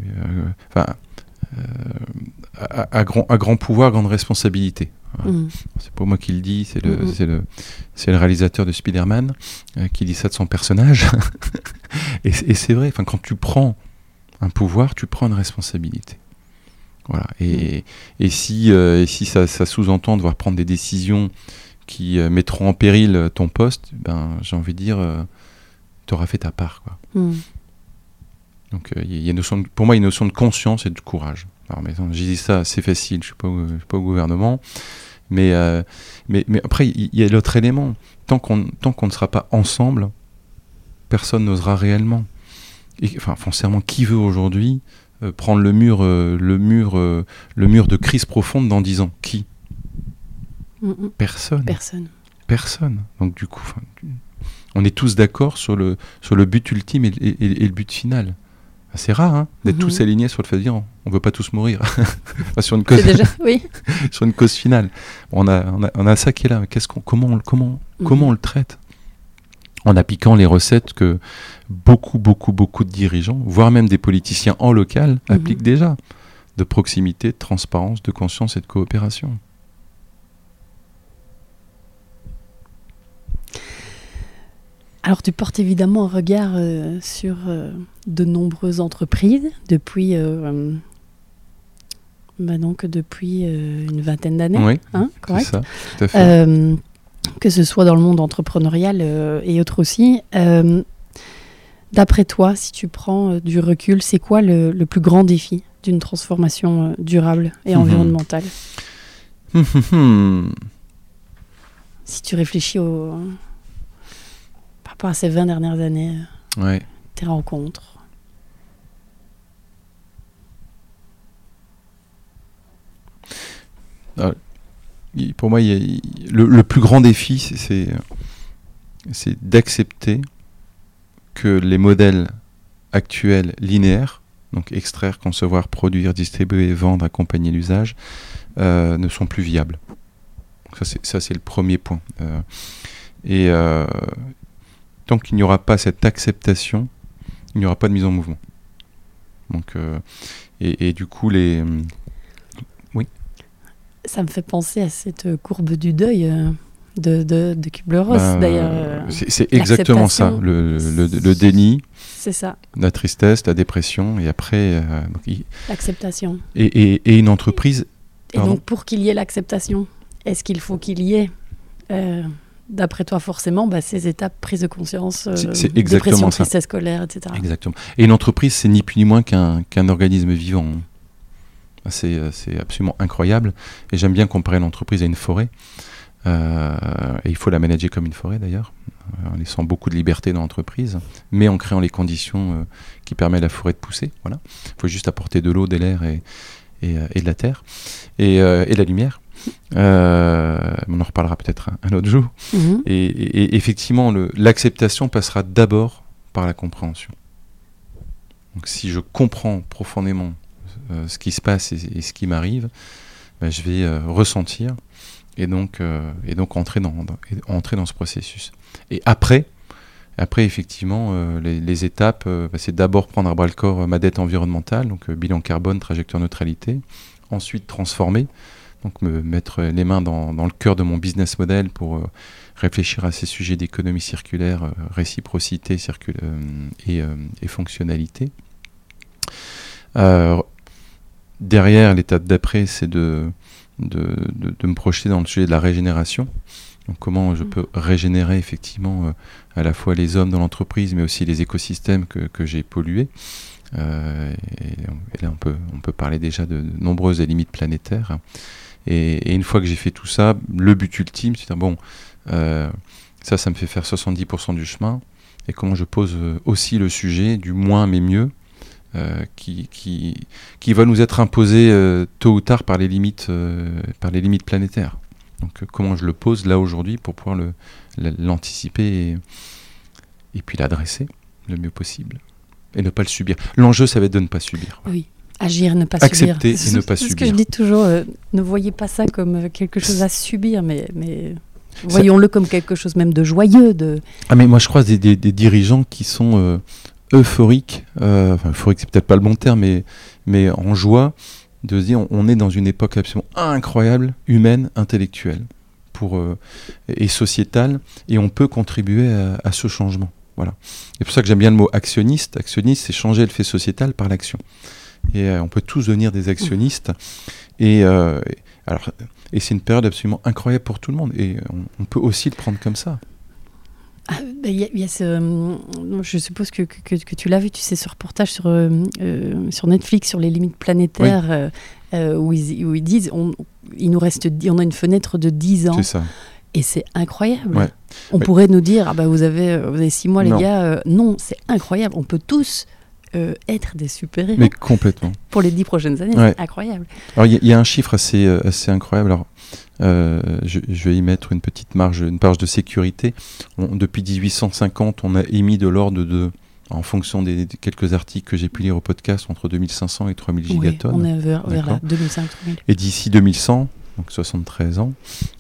enfin, à, grand, à grand pouvoir, grande responsabilité. Mm. C'est pas moi qui le dis, c'est le, mm-hmm. le, le, réalisateur de Spider-Man euh, qui dit ça de son personnage. et, c'est vrai, quand tu prends un pouvoir, tu prends une responsabilité. Voilà. Et, et si, euh, et si ça, ça sous-entend devoir prendre des décisions qui euh, mettront en péril ton poste, ben, j'ai envie de dire, tu auras fait ta part. Quoi. Mm. Donc il y a une notion de- pour moi, il y a une notion de conscience et de courage. Alors, mais j'ai dit ça, c'est facile, je ne suis, pas au- je suis pas au gouvernement. Mais, euh, mais, mais après, il y, y a l'autre élément. Tant qu'on ne sera pas ensemble, personne n'osera réellement. Et, enfin, foncièrement, qui veut aujourd'hui euh, prendre le mur, euh, le, mur, euh, le mur de crise profonde dans 10 ans Qui? Mm, mm. Personne. Personne. Personne. Donc du coup, on est tous d'accord sur le, sur le but ultime et, le- et- et le but final. C'est rare hein, d'être Mhm. tous alignés sur le fait de dire on ne veut pas tous mourir Enfin, sur, une cause, déjà. Oui. sur une cause finale. On a, on a, on a ça qui est là. Qu'est-ce qu'on, comment, on, comment, Mhm. comment on le traite? En appliquant les recettes que beaucoup, beaucoup, beaucoup de dirigeants, voire même des politiciens en local, Mhm. appliquent déjà. De proximité, de transparence, de conscience et de coopération. Alors, tu portes évidemment un regard euh, sur euh, de nombreuses entreprises depuis, euh, bah donc depuis euh, une vingtaine d'années, Oui, hein, correct? ça, tout à fait. Que ce soit dans le monde entrepreneurial euh, et autres aussi. Euh, D'après toi, si tu prends euh, du recul, c'est quoi le, le plus grand défi d'une transformation durable et environnementale? Hum, hum, hum. Si tu réfléchis au, par rapport à ces 20 dernières années, Ouais. tes rencontres. Pour moi, le, plus grand défi, c'est- d'accepter que les modèles actuels linéaires, donc extraire, concevoir, produire, distribuer, vendre, accompagner l'usage, euh, ne sont plus viables. Ça, c'est- le premier point. Euh, et euh, tant qu'il n'y aura pas cette acceptation, il n'y aura pas de mise en mouvement. Donc, et du coup, les, Ça me fait penser à cette courbe du deuil euh, de, de, de Kubler-Ross, Ben, d'ailleurs. euh, c'est exactement ça, le, le- le déni, C'est ça, la tristesse, la dépression, et après, euh, l'acceptation. et, et- et une entreprise, Et Pardon donc, pour qu'il y ait l'acceptation, est-ce qu'il faut qu'il y ait, euh, d'après toi, forcément, bah, ces étapes prise de conscience, euh, C'est- dépression, ça. tristesse scolaire, etc. exactement. Et une entreprise, c'est ni plus ni moins qu'un qu'un organisme vivant. hein. C'est euh, c'est absolument incroyable, et j'aime bien comparer l'entreprise à une forêt. Euh, et il faut la manager comme une forêt d'ailleurs, euh, en laissant beaucoup de liberté dans l'entreprise, mais en créant les conditions euh, qui permettent à la forêt de pousser. Voilà. Il faut juste apporter de l'eau, de l'air et, et, et de la terre et, euh, et de la lumière. On en reparlera peut-être un, un autre jour. Mhm. Et, effectivement, l'acceptation passera d'abord par la compréhension. Donc si je comprends profondément ce qui se passe et, ce qui m'arrive, ben, je vais euh, ressentir et donc, euh, et donc entrer, dans, ce processus. Et après, après effectivement, euh, les, étapes, euh, ben, c'est d'abord prendre à bras le corps euh, ma dette environnementale, donc euh, bilan carbone, trajectoire neutralité, ensuite transformer, donc me mettre les mains dans, le cœur de mon business model pour euh, réfléchir à ces sujets d'économie circulaire, euh, réciprocité euh, euh, et fonctionnalité. Derrière, l'étape d'après, c'est de, de, de- de me projeter dans le sujet de la régénération. Donc, comment je Mm. peux régénérer effectivement euh, à la fois les hommes dans l'entreprise, mais aussi les écosystèmes que, que j'ai pollués. Euh, et, et là, on peut, on peut parler déjà de, de nombreuses limites planétaires. Et, et une fois que j'ai fait tout ça, le but ultime, c'est de dire, bon, euh, ça, ça me fait faire 70% du chemin. Et comment je pose aussi le sujet du moins mais mieux, euh, qui, qui, qui va nous être imposé euh, tôt ou tard par les limites, euh, par les limites planétaires. Donc comment je le pose là aujourd'hui pour pouvoir l'anticiper et, et puis l'adresser le mieux possible. Et ne pas le subir. L'enjeu, ça va être de ne pas subir. Oui. Agir, ne pas subir. Accepter et ne pas c'est ce que subir. je dis toujours, ne voyez pas ça comme quelque chose à subir, mais, mais voyons-le comme quelque chose même de joyeux, de... Ah mais moi je croise des, des- des dirigeants qui sont euh, euphoriques, euh, enfin euphorique c'est peut-être pas le bon terme, mais, mais en joie de se dire on, est dans une époque absolument incroyable, humaine, intellectuelle pour, euh, et sociétale, et on peut contribuer à, ce changement. Voilà. C'est pour ça que j'aime bien le mot actionniste. Actionniste, c'est changer le fait sociétal par l'action. Et on peut tous devenir des actionnistes. Et, alors, et c'est une période absolument incroyable pour tout le monde. Et on, peut aussi le prendre comme ça. Ah, bah, il y, a ce, je suppose que, que, que tu l'as vu, tu sais, ce reportage sur, sur Netflix sur les limites planétaires, où, ils, où, ils, disent on, il nous reste, on a une fenêtre de 10 ans. C'est ça. Et c'est incroyable. On pourrait nous dire, ah bah vous avez, vous avez six mois les gars. non, c'est incroyable. On peut tous euh, être des super-héros. Mais complètement. Pour les dix prochaines années, c'est incroyable. Alors, il y, a un chiffre assez, euh, assez incroyable. Alors, euh, je, vais y mettre une petite marge, une marge de sécurité. depuis 1850, on a émis de l'ordre de, en fonction des, quelques articles que j'ai pu lire au podcast, entre 2500 et 3000 gigatonnes. On est vers, vers 2500. Et d'ici 2100, donc 73 ans,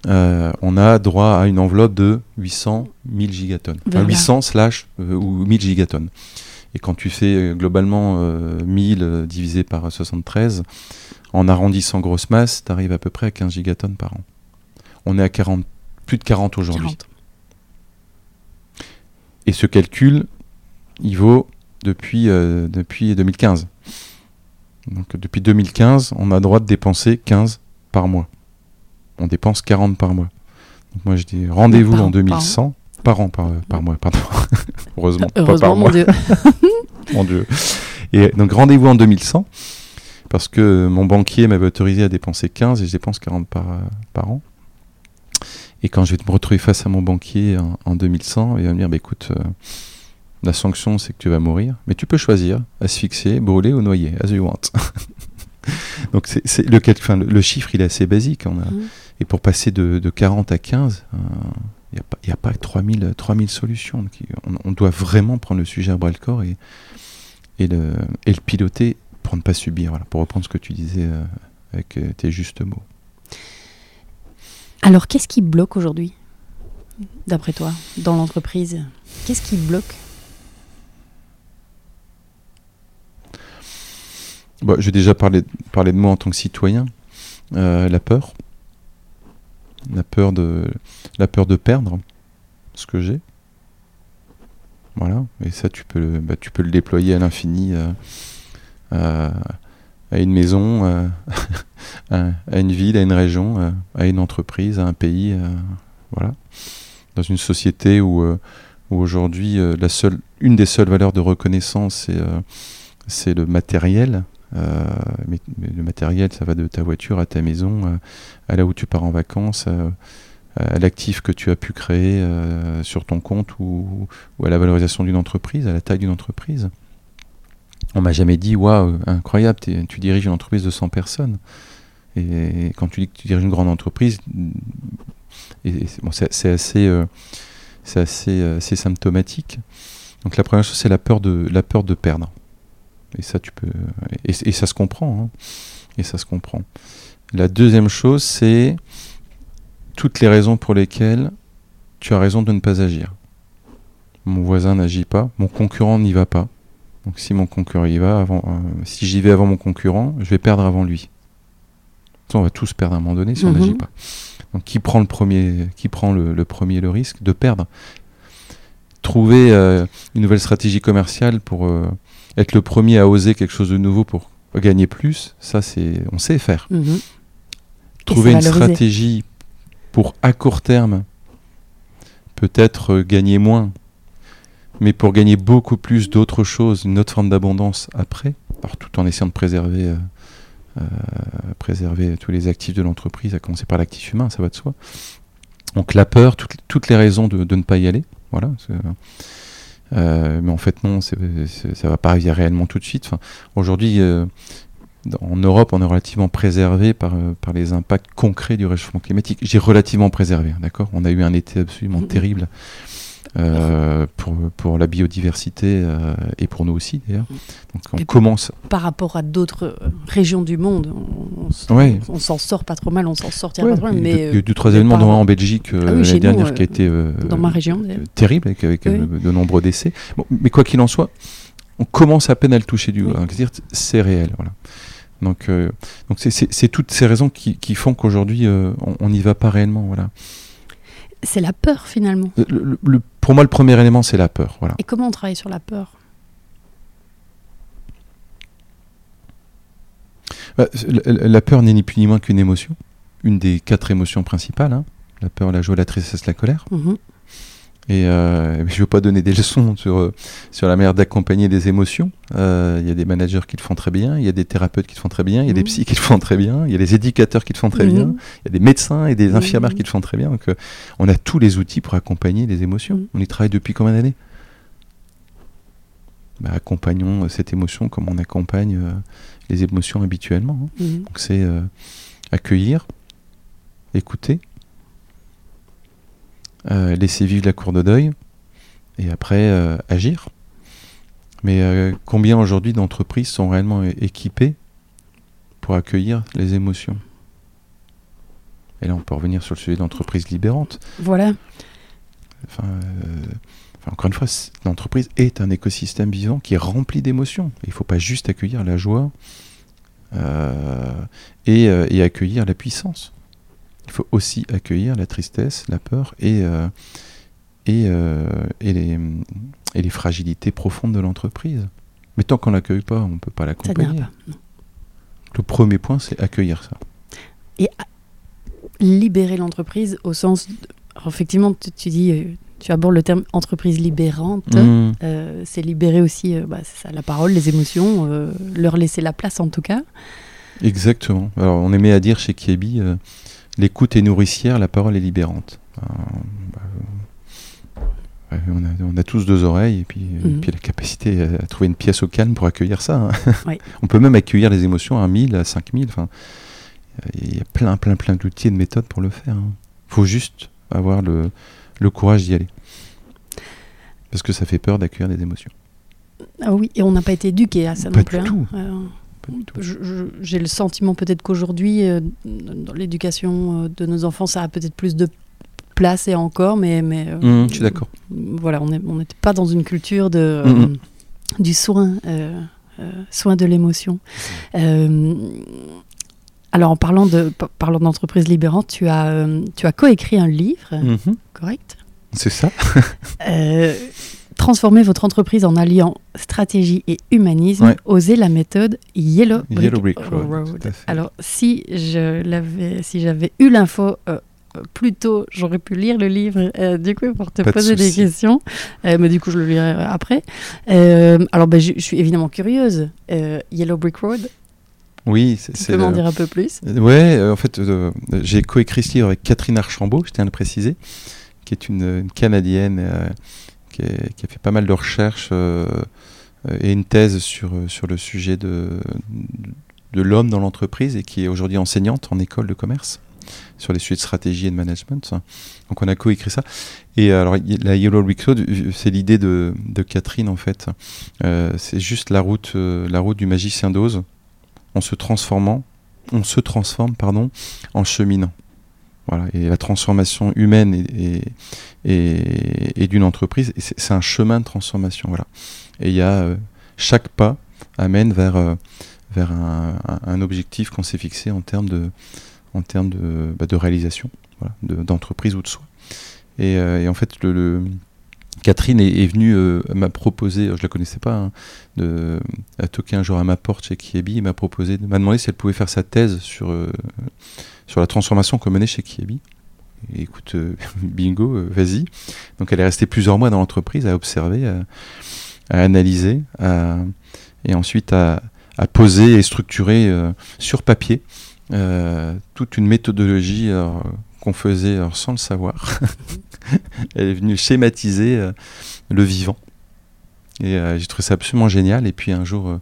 on a droit à une enveloppe de 800 1000 gigatonnes. 800 slash ou 1000 gigatonnes. Et quand tu fais euh, globalement 1000 euh, euh, divisé par 73, en arrondissant grosse masse, tu arrives à peu près à 15 gigatonnes par an. On est à 40, plus de 40 aujourd'hui. Et ce calcul, il vaut depuis, depuis 2015. Donc depuis 2015, on a droit de dépenser 15 par mois. On dépense 40 par mois. Donc moi je dis rendez-vous en 2100 par an par, par mois, pardon. Heureusement, pas par mois. Mon Dieu. mon Dieu. Et donc rendez-vous en 2100, parce que mon banquier m'avait autorisé à dépenser 15 et je dépense 40 par, par an. Et quand je vais me retrouver face à mon banquier en, 2100, il va me dire, bah, écoute, euh, la sanction c'est que tu vas mourir, mais tu peux choisir, asphyxier, brûler ou noyer, as you want. Donc c'est, le, le, le, chiffre il est assez basique. On a, mmh. Et pour passer de, de 40 à 15, il n'y a, pas 3000, 3000 solutions. On, doit vraiment prendre le sujet à bras le corps et, et, le, et le piloter pour ne pas subir, voilà, pour reprendre ce que tu disais euh, avec euh, tes justes mots. Alors, qu'est-ce qui bloque aujourd'hui, d'après toi, dans l'entreprise? Qu'est-ce qui bloque? Bah, J'ai déjà parlé, de moi en tant que citoyen. Euh, la peur la peur de, perdre ce que j'ai. Voilà, et ça tu peux, le, bah, déployer à l'infini euh, à, une maison, euh, à, une ville, à une région, euh, à une entreprise, à un pays. voilà. Dans une société où, aujourd'hui, une des seules valeurs de reconnaissance, c'est le matériel. Euh, le matériel, ça va de ta voiture à ta maison, euh, à là où tu pars en vacances, euh, à l'actif que tu as pu créer sur ton compte ou, à la valorisation d'une entreprise, à la taille d'une entreprise. On m'a jamais dit, waouh, incroyable, tu diriges une entreprise de 100 personnes. Et, quand tu dis que tu diriges une grande entreprise, c'est assez, c'est assez, symptomatique. Donc la première chose, c'est la peur de, la peur de perdre. Et ça, tu peux. Et, ça se comprend. Hein. Et ça se comprend. La deuxième chose, c'est toutes les raisons pour lesquelles tu as raison de ne pas agir. Mon voisin n'agit pas, mon concurrent n'y va pas. Donc si mon concurrent y va, avant, euh, si j'y vais avant mon concurrent, je vais perdre avant lui. on va tous perdre à un moment donné si on n'agit mhm. pas. Donc qui prend le premier, qui prend le, premier le risque de perdre? Trouver euh, une nouvelle stratégie commerciale pour euh, être le premier à oser quelque chose de nouveau pour gagner plus, ça c'est, on sait faire. Mhm. Trouver une stratégie pour à court terme, peut-être gagner moins, mais pour gagner beaucoup plus d'autres choses, une autre forme d'abondance après, alors tout en essayant de préserver, euh, euh, préserver tous les actifs de l'entreprise, à commencer par l'actif humain, ça va de soi. Donc la peur, toutes, les raisons de, de, ne pas y aller, voilà. Euh, mais en fait, non, ça ne va pas arriver réellement tout de suite. Aujourd'hui, en Europe, on est relativement préservé par, par les impacts concrets du réchauffement climatique. J'ai relativement préservé, d'accord? On a eu un été absolument terrible. Euh, pour, pour la biodiversité euh, et pour nous aussi d'ailleurs. Donc on commence. Par rapport à d'autres euh, régions du monde, on, on, s'en sort pas trop mal, on s'en sortira pas trop mal. Mais du, troisième monde en Belgique ah l'année dernière qui a été dans ma région, terrible avec, de nombreux décès. mais quoi qu'il en soit, on commence à peine à le toucher du doigt. C'est réel, voilà. Donc, donc c'est toutes ces raisons qui, qui font qu'aujourd'hui on n'y va pas réellement, voilà c'est la peur finalement. Le, pour moi, le premier élément, c'est la peur. Voilà. Et comment on travaille sur la peur? Bah, la, la peur n'est ni plus ni moins qu'une émotion, une des quatre émotions principales. hein. La peur, la joie, la tristesse, la colère. Mhm. Et euh, je ne veux pas donner des leçons sur, euh, sur la manière d'accompagner des émotions. Euh, Il y a des managers qui le font très bien, il y a des thérapeutes qui le font très bien, il y a des Mhm. psys qui le font très bien, il y a des éducateurs qui le font très Mhm. bien, il y a des médecins et des Mhm. infirmières qui le font très bien. Donc euh, on a tous les outils pour accompagner les émotions. Mhm. On y travaille depuis combien d'années? Bah, Accompagnons cette émotion comme on accompagne les émotions habituellement. hein. Mhm. Donc c'est accueillir, écouter, euh, laisser vivre la cour de deuil et après euh, agir. Mais euh, combien aujourd'hui d'entreprises sont réellement équipées pour accueillir les émotions? Et là, on peut revenir sur le sujet d'entreprise libérante. Voilà. Enfin, enfin, encore une fois, l'entreprise est un écosystème vivant qui est rempli d'émotions. Il ne faut pas juste accueillir la joie et, et accueillir la puissance. Il faut aussi accueillir la tristesse, la peur et, euh, et, euh, et, les, et les fragilités profondes de l'entreprise. Mais tant qu'on ne l'accueille pas, on ne peut pas l'accompagner. Le premier point, c'est accueillir ça. Libérer l'entreprise au sens. de- Alors, effectivement, tu, tu dis. euh, Tu abordes le terme entreprise libérante. Mmh. Euh, c'est libérer aussi euh, bah, ça, la parole, les émotions, euh, leur laisser la place en tout cas. Exactement. Alors, on aimait à dire chez Kiebi, l'écoute est nourricière, la parole est libérante. Euh, bah, euh, on, a, on a tous deux oreilles et puis, et Mhm. puis la capacité à, à trouver une pièce au calme pour accueillir ça. hein. On peut même accueillir les émotions à 1000, à 5000. Enfin, il y a plein, plein, plein d'outils et de méthodes pour le faire. Il faut juste avoir le, le courage d'y aller. Parce que ça fait peur d'accueillir des émotions. Ah oui, et on n'a pas été éduqué à ça Pas non du plus. hein. tout. Euh, J'ai le sentiment peut-être qu'aujourd'hui, euh, dans l'éducation euh, de nos enfants, ça a peut-être plus de place et encore, mais. mais euh, Mmh, je suis d'accord. Voilà, on n'est on n'était pas dans une culture de, Mhm. euh, du soin, soin de l'émotion. Alors, en parlant de pa- parlant d'entreprise libérante, tu as, euh, tu as coécrit un livre, Mhm. correct? C'est ça. Euh, Transformer votre entreprise en alliant stratégie et humanisme, Ouais. oser la méthode Yellow Brick, Yellow Brick Road, Road. Alors, si j'avais eu l'info euh, plus tôt, j'aurais pu lire le livre, euh, du coup, pour te Pas de poser des questions. Euh, mais du coup, je le lirai après. Alors, ben, je, suis évidemment curieuse. Yellow Brick Road, Oui, c'est tu m'en dire un peu plus? Ouais, en fait, j'ai coécrit ce livre avec Catherine Archambault, je tiens à le préciser, qui est une, une Canadienne qui, a fait pas mal de recherches euh, euh, et une thèse sur, euh, sur le sujet de, de l'homme dans l'entreprise et qui est aujourd'hui enseignante en école de commerce sur les sujets de stratégie et de management. Donc on a coécrit ça. Et alors la Yellow Brick Road, c'est l'idée de, de Catherine en fait. C'est juste la route, la route du magicien d'Oz en se transformant on se transforme pardon, en cheminant. Voilà. Et la transformation humaine et, et, et- d'une entreprise, c'est un chemin de transformation. Voilà. Et il y a euh, chaque pas amène vers, euh, vers un, objectif qu'on s'est fixé en termes de, en termes de, bah, de réalisation voilà, de- d'entreprise ou de soi. Et, euh, en fait, le- Catherine est, venue, euh, m'a proposé, je la connaissais pas, hein, de, a toqué un jour à ma porte chez Kiebi m'a proposé, m'a demandé si elle pouvait faire sa thèse sur, euh, sur la transformation qu'on menait chez Kiebi. Écoute, euh, bingo, vas-y. Donc elle est restée plusieurs mois dans l'entreprise à observer, à, analyser, et ensuite à, poser et structurer sur papier toute une méthodologie qu'on faisait sans le savoir. elle est venue schématiser euh, le vivant. Et euh, j'ai trouvé ça absolument génial. Et puis un jour, euh,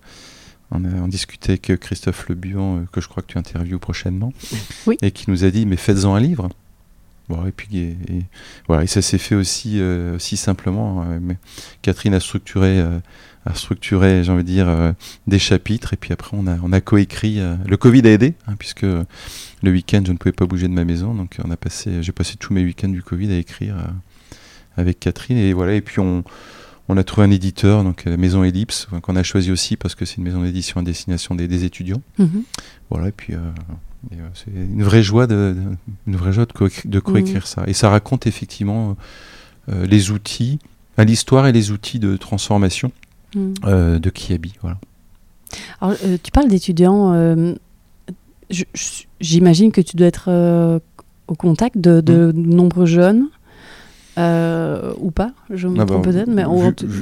on, a, on discutait avec Christophe Le Buan, euh, que je crois que tu interviews prochainement, Oui. et qui nous a dit Mais faites-en un livre. Bon, et puis et, et voilà, et ça s'est fait aussi, aussi simplement. euh, mais Catherine a structuré, a structuré, j'ai envie de dire, euh, des chapitres, et puis après on a, on a coécrit. euh, le Covid a aidé, hein, puisque le week-end je ne pouvais pas bouger de ma maison, donc on a passé, j'ai passé tous mes week-ends du Covid à écrire euh, avec Catherine, et voilà, et puis on, on a trouvé un éditeur, donc la Maison Ellipse, qu'on a choisi aussi parce que c'est une maison d'édition à destination des, des étudiants. Mhm. Voilà, et puis c'est une vraie joie de, une vraie joie de, de coécrire ça. Et ça raconte effectivement les outils, l'histoire et les outils de transformation Mhm. euh, de Kiabi. Voilà. Alors, euh, tu parles d'étudiants. euh, j'imagine que tu dois être au contact de, de mm. nombreux jeunes. Euh, ou pas, je me ah trompe bah, peut-être, mais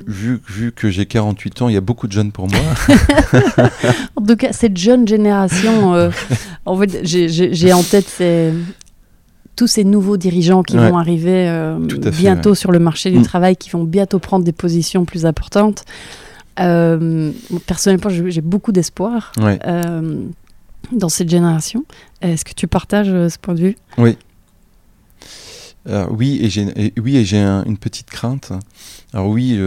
vu, vu, que j'ai 48 ans, il y a beaucoup de jeunes pour moi. en tout cas, cette jeune génération, euh, en fait, j'ai en tête ces, tous ces nouveaux dirigeants qui vont arriver euh, bientôt sur le marché du mm. travail, qui vont bientôt prendre des positions plus importantes. Euh, personnellement, j'ai beaucoup d'espoir euh, dans cette génération. Est-ce que tu partages ce point de vue? Oui. oui, et j'ai oui, et j'ai une petite crainte. Alors oui,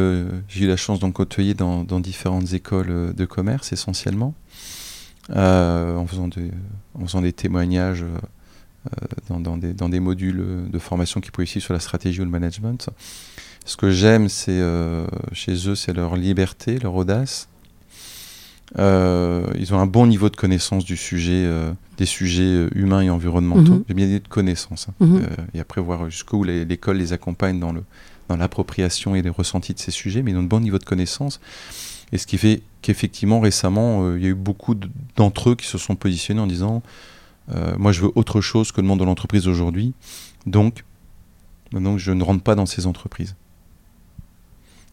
j'ai eu la chance d'en côtoyer dans, dans, différentes écoles de commerce essentiellement, en, faisant des, en faisant des témoignages euh, dans, des, modules de formation qui pourraient ici sur la stratégie ou le management. Ce que j'aime, c'est euh, chez eux, c'est leur liberté, leur audace. Euh, ils ont un bon niveau de connaissance du sujet, des sujets humains et environnementaux. Mhm. J'ai bien dit de connaissance. Hein. Mhm. et après, voir jusqu'où l'école les accompagne dans, le, dans l'appropriation et les ressentis de ces sujets, mais ils ont un bon niveau de connaissance. Et ce qui fait qu'effectivement, récemment, il y a eu beaucoup d'entre eux qui se sont positionnés en disant euh, moi, je veux autre chose que le monde de l'entreprise aujourd'hui. Donc, donc, je ne rentre pas dans ces entreprises.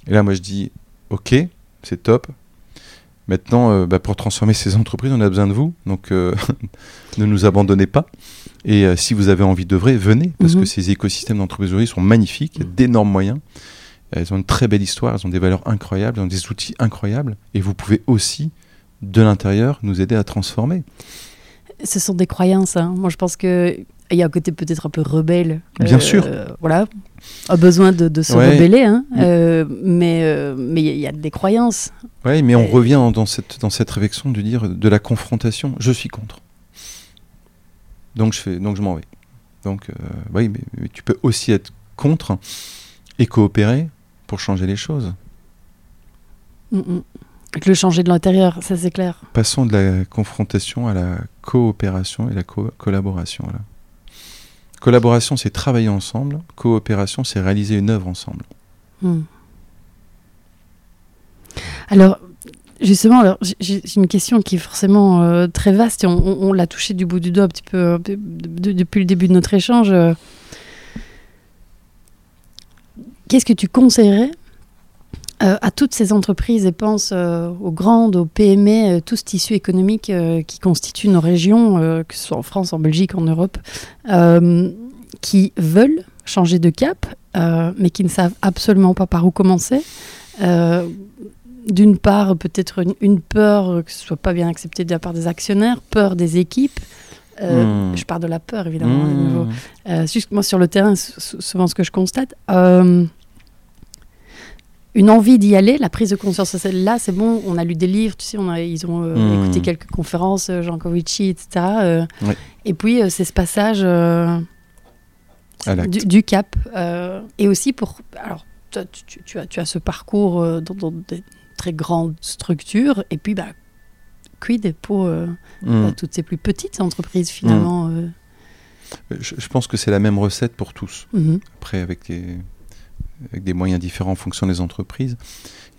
Et là, moi, je dis, ok, c'est top. Maintenant, euh, bah, pour transformer ces entreprises, on a besoin de vous. Donc, euh, ne nous abandonnez pas. Et si vous avez envie d'œuvrer, venez, parce que mhm. ces écosystèmes d'entreprise aujourd'hui sont magnifiques. Il y a d'énormes moyens. Elles ont une très belle histoire, elles ont des valeurs incroyables, elles ont des outils incroyables. Et vous pouvez aussi, de l'intérieur, nous aider à transformer ce sont des croyances. Hein. Moi, je pense que il y a un côté peut-être un peu rebelle. Bien euh, sûr. voilà, a besoin de, se rebeller, hein. euh, mais euh, mais il y, a des croyances. Oui, mais on revient dans cette dans cette réflexion de dire de la confrontation. Je suis contre. Donc je fais donc je m'en vais. Donc oui, mais, tu peux aussi être contre et coopérer pour changer les choses. Mm, mm. Le changer de l'intérieur, ça c'est clair. Passons de la confrontation à la coopération et la collaboration. Collaboration, c'est travailler ensemble. Coopération, c'est réaliser une œuvre ensemble. Hmm. Alors, justement, j'ai une question qui est forcément euh, très vaste et on, l'a touché du bout du doigt un petit peu euh, depuis le début de notre échange. Qu'est-ce que tu conseillerais euh, à toutes ces entreprises et pense euh, aux grandes, aux PME, euh, tout ce tissu économique qui constitue nos régions, que ce soit en France, en Belgique, en Europe, qui veulent changer de cap, mais qui ne savent absolument pas par où commencer. D'une part, peut-être une, peur que ce soit pas bien accepté de la part des actionnaires, peur des équipes. Hmm. Je parle de la peur, évidemment. Hmm. juste moi, sur le terrain, souvent ce que je constate, une envie d'y aller, la prise de conscience. Là, c'est bon, on a lu des livres, tu sais, on a, ils ont euh, hmm. écouté quelques conférences, euh, Jean Covici, etc. Euh. Et puis, c'est ce passage du, cap. et aussi pour. Alors, tu, tu, as, tu as ce parcours dans, des très grandes structures, et puis, bah, quid pour bah, toutes ces plus petites entreprises, finalement hmm. je, pense que c'est la même recette pour tous. Mhm. Après, avec les avec des moyens différents en fonction des entreprises.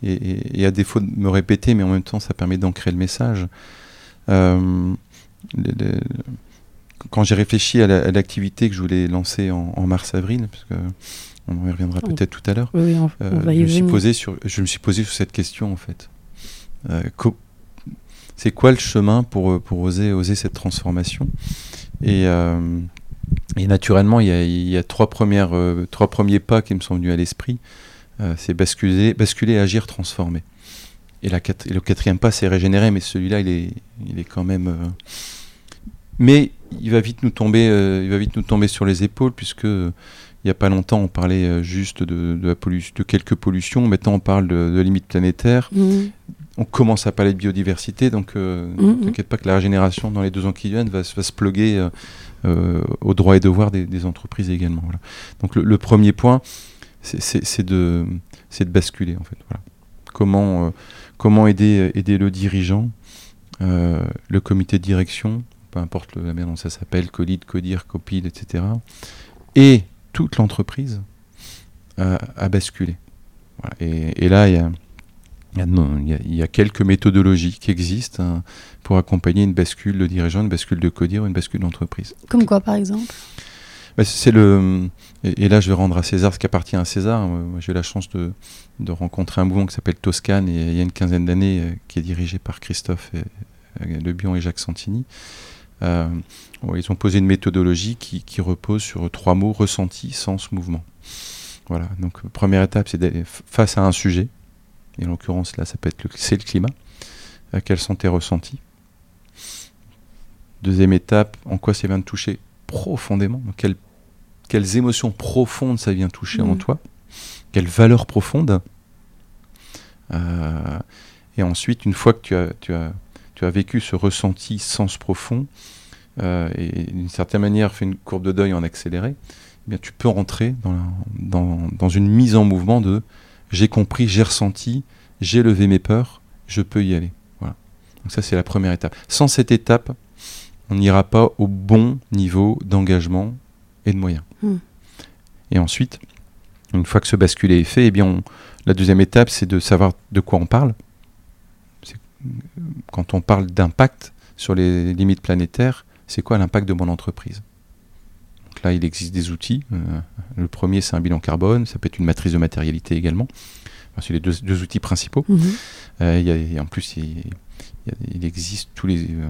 Et, à défaut de me répéter, mais en même temps, ça permet d'ancrer le message. Euh, quand j'ai réfléchi à l'activité que je voulais lancer en, mars-avril, parce que on y reviendra peut-être tout à l'heure, euh, je, me suis posé sur, je me suis posé sur cette question en fait. Euh, c'est quoi le chemin pour, pour oser, oser cette transformation? Et et naturellement, il y a, trois, premières, euh, trois premiers pas qui me sont venus à l'esprit. Euh, c'est basculer, basculer, agir, transformer. Et, le quatrième pas, c'est régénérer, mais celui-là, il est, il est quand même... Euh, mais il va, vite nous tomber, il va vite nous tomber sur les épaules, puisque il n'y a pas longtemps, on parlait juste de, quelques pollutions. Maintenant, on parle de, de limites planétaires. Mmh. On commence à parler de biodiversité, donc ne mmh, t'inquiète pas que la régénération dans les deux ans qui viennent va, va se pluguer euh, aux droits et devoirs des, entreprises également. Donc le, premier point, c'est de, de basculer en fait. Comment, euh, comment aider, aider le dirigeant, euh, le comité de direction, peu importe la manière dont ça s'appelle, COLID, CODIR, COPID, etc. Et toute l'entreprise à, basculer. Et, et, là, il y a il y, a, non, il, y a, quelques méthodologies qui existent hein, pour accompagner une bascule de dirigeant, une bascule de codir ou une bascule d'entreprise. Comme quoi, par exemple? Bah, c'est le et, là je vais rendre à César ce qui appartient à César. Euh, j'ai eu la chance de, de rencontrer un mouvement qui s'appelle Toscane et il y a une quinzaine d'années euh, qui est dirigé par Christophe euh, Le Bion et Jacques Santini. Euh, ils ont posé une méthodologie qui, qui repose sur trois mots ressenti, sens, mouvement. Voilà. Donc première étape, c'est d'aller f- face à un sujet. Et en l'occurrence là, ça peut être le, c'est le climat. Euh, quels sont tes ressentis Deuxième étape, en quoi ça vient te toucher profondément? Quelles, quelles émotions profondes ça vient toucher en Mhm. toi? Quelles valeurs profondes? Euh, Et ensuite, une fois que tu as, tu as, tu as vécu ce ressenti sens profond, euh, et d'une certaine manière fait une courbe de deuil en accéléré, eh bien, tu peux rentrer dans, la- dans, dans une mise en mouvement de j'ai compris, j'ai ressenti, j'ai levé mes peurs, je peux y aller. Voilà. Donc ça, c'est la première étape. Sans cette étape, on n'ira pas au bon niveau d'engagement et de moyens. Hmm. Et ensuite, une fois que ce basculé est fait, eh bien, on- la deuxième étape, c'est de savoir de quoi on parle. Quand on parle d'impact sur les limites planétaires, c'est quoi l'impact de mon entreprise? Donc là, il existe des outils. Euh, le premier, c'est un bilan carbone. Ça peut être une matrice de matérialité également. Enfin, c'est les deux, deux outils principaux. Mhm. Euh, il y a- et en plus, il, existe tous les, euh,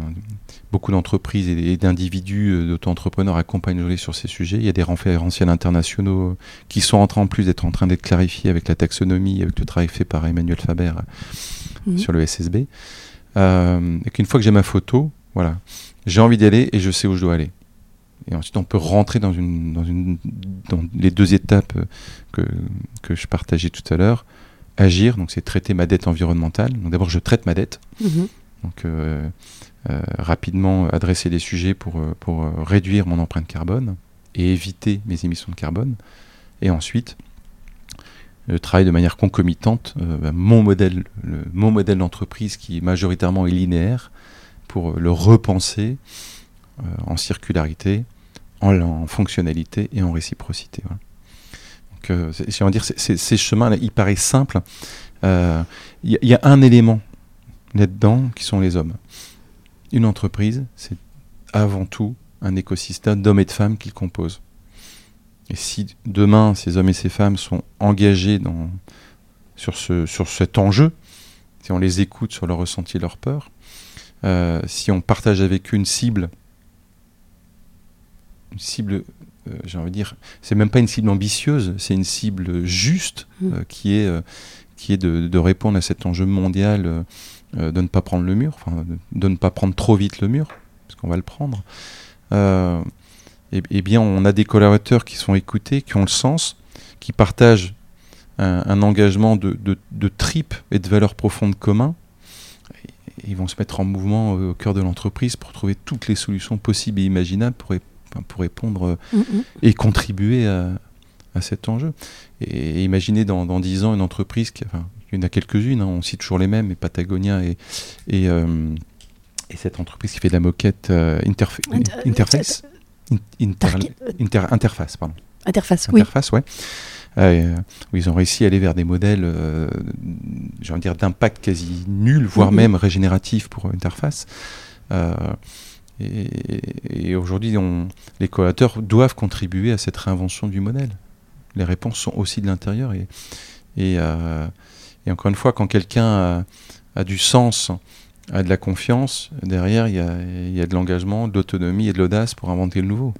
beaucoup d'entreprises et, d'individus, d'auto-entrepreneurs accompagnent sur ces sujets. Il y a des référentiels internationaux qui sont en train en plus d'être en train d'être clarifiés avec la taxonomie, avec le travail fait par Emmanuel Faber Mhm. sur le SSB. Euh, et qu'une fois que j'ai ma photo, voilà, j'ai envie d'y aller et je sais où je dois aller. Et ensuite, on peut rentrer dans, une, dans, une, dans les deux étapes euh, que, que je partageais tout à l'heure. Agir, donc c'est traiter ma dette environnementale. Donc d'abord, je traite ma dette. Mhm. Donc euh, euh, rapidement adresser les sujets pour, pour réduire mon empreinte carbone et éviter mes émissions de carbone. Et ensuite, je travaille de manière concomitante euh, bah, mon modèle, le- mon modèle d'entreprise qui majoritairement est linéaire pour le repenser en circularité, en, fonctionnalité et en réciprocité. Donc, euh, si on dire, ces chemins, ils paraissent simples. Euh, Il y, a- un élément là-dedans qui sont les hommes. Une entreprise, c'est avant tout un écosystème d'hommes et de femmes qui le composent. Et si demain ces hommes et ces femmes sont engagés dans, sur, ce, sur cet enjeu, si on les écoute sur leur ressenti et leur peur, euh, si on partage avec eux une cible, une cible, euh, j'ai envie de dire, c'est même pas une cible ambitieuse, c'est une cible juste Mm. euh, qui est, euh, qui est de, de répondre à cet enjeu mondial de ne pas prendre le mur, de, de ne pas prendre trop vite le mur, parce qu'on va le prendre. Et, et bien, on a des collaborateurs qui sont écoutés, qui ont le sens, qui partagent un, un engagement de, de, de tripes et de valeurs profondes communs. Ils vont se mettre en mouvement au cœur de l'entreprise pour trouver toutes les solutions possibles et imaginables pour, pour répondre euh, Mhm. et contribuer à, à cet enjeu. Et, et imaginez dans, dans 10 ans une entreprise, qui, enfin, il y en a quelques-unes, hein, on cite toujours les mêmes, mais Patagonia et, et, euh, et cette entreprise qui fait de la moquette euh, Inter- Interface? In- inter- Interface, pardon. Interface, oui. Interface, ouais. Euh, où ils ont réussi à aller vers des modèles, euh, j'ai envie de dire, d'impact quasi nul, voire Mhm. même régénératif pour Interface. Euh, et aujourd'hui, les collaborateurs doivent contribuer à cette réinvention du modèle. Les réponses sont aussi de l'intérieur. Et, euh, encore une fois, quand quelqu'un a, a du sens, a de la confiance, derrière, il y a, il y a de l'engagement, de l'autonomie et de l'audace pour inventer le nouveau.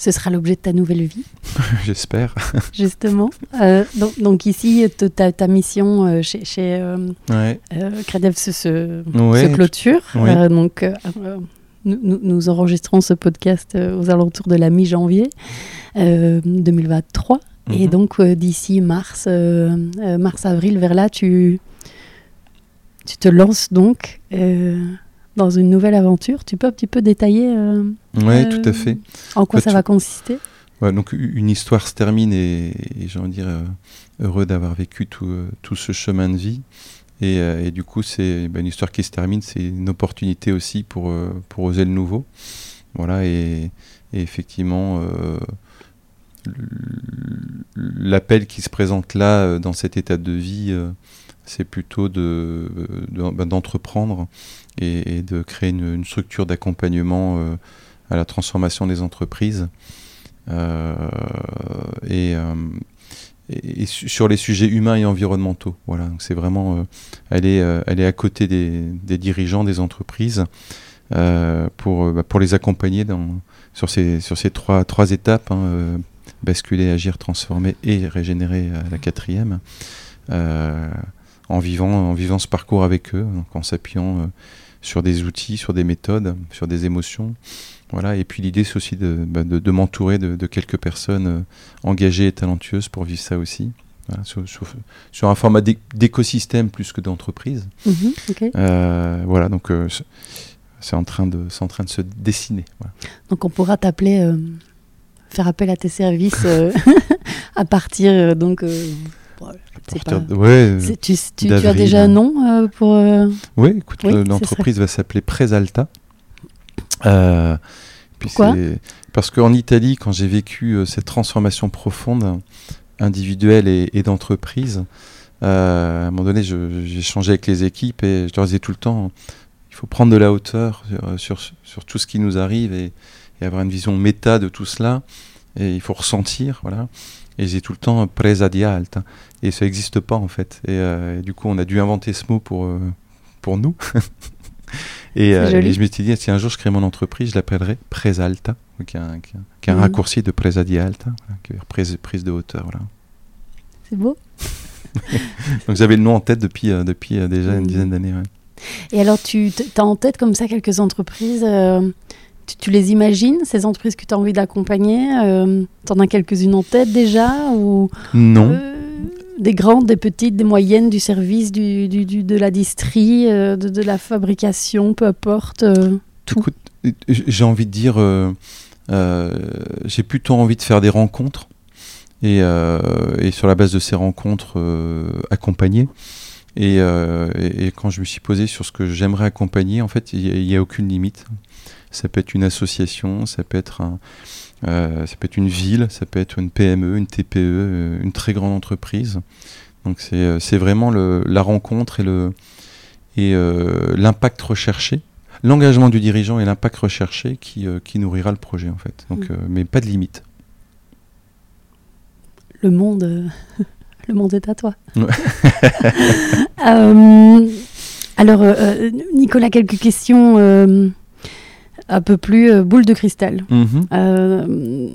Ce sera l'objet de ta nouvelle vie, J'espère. justement. Euh, donc, donc ici, ta, ta mission euh, chez, chez euh, Ouais. Credev se, se, Ouais, se clôture. donc, nous, enregistrons ce podcast aux alentours de la mi-janvier euh, 2023. Et Mhm. donc, d'ici mars, mars-avril, vers là, tu, tu te lances donc dans une nouvelle aventure. Tu peux un petit peu détailler euh, Ouais, euh, tout à fait. en quoi Bah, ça tu- va consister? Ouais, donc une histoire se termine et, et j'ai envie de dire euh, heureux d'avoir vécu tout, tout ce chemin de vie. Et, et du coup, c'est bah, une histoire qui se termine, c'est une opportunité aussi pour, pour oser le nouveau. Voilà, et, et effectivement, l'appel qui se présente là dans cet état de vie, c'est plutôt de, bah, et, de créer une, structure d'accompagnement à la transformation des entreprises. et, et, sur les sujets humains et environnementaux. Voilà, c'est vraiment, elle est à côté des, dirigeants des entreprises euh, pour, bah, pour les accompagner dans, sur ces, sur ces trois, trois étapes, hein, euh, basculer, agir, transformer et régénérer la quatrième, euh, en, vivant, en vivant ce parcours avec eux, en s'appuyant sur des outils, sur des méthodes, sur des émotions. Voilà, et puis l'idée c'est aussi de, bah, de, de m'entourer de, de, quelques personnes engagées et talentueuses pour vivre ça aussi. Voilà, sur, sur, sur, un format d'écosystème plus que d'entreprise. Mmh, okay. euh, voilà, donc c'est en, train de, en train de se dessiner. Voilà. Donc on pourra t'appeler, euh, faire appel à tes services euh, à partir euh, donc. Pas... ouais, tu, tu, tu, as déjà un nom pour. Oui, écoute, oui, l'entreprise va s'appeler Presalta. Pourquoi Parce qu'en Italie, quand j'ai vécu cette transformation profonde, individuelle et, et d'entreprise, à un moment donné, j'ai changé avec les équipes et je leur disais tout le temps faut prendre de la hauteur sur, sur, tout ce qui nous arrive et, et, avoir une vision méta de tout cela. Et il faut ressentir, voilà. Et j'ai tout le temps presa di alta. Et ça n'existe pas en fait. Et, euh, et, du coup, on a dû inventer ce mot pour, euh, pour nous. et, euh, et, je me suis dit, si un jour je crée mon entreprise, je l'appellerai presa alta, qui est un, qui est un mmh. raccourci de presa di alta, voilà, qui est prise, prise de hauteur. Voilà. C'est beau. Donc j'avais le nom en tête depuis, depuis déjà une dizaine d'années. Ouais. Et alors, tu as en tête comme ça quelques entreprises euh, tu, tu, les imagines, ces entreprises que tu as envie d'accompagner euh, Tu en as quelques-unes en tête déjà ou, Non. Euh, des grandes, des petites, des moyennes, du service, du, du, du de la distrie, de, de, la fabrication, peu importe. tout. J'ai envie de dire, j'ai plutôt envie de faire des rencontres et, et sur la base de ces rencontres, accompagner. Et, euh, et, et, quand je me suis posé sur ce que j'aimerais accompagner, en fait, il n'y a, a, aucune limite. Ça peut être une association, ça peut être, un, euh, ça peut être une ville, ça peut être une PME, une TPE, euh, une très grande entreprise. Donc c'est vraiment le, la rencontre et le et euh, l'impact recherché, l'engagement du dirigeant et l'impact recherché qui, euh, qui nourrira le projet en fait. Donc, mmh. mais pas de limite. Le monde le monde est à toi. Euh, alors, euh, Nicolas, quelques questions euh, un peu plus euh, boule de cristal. -hmm.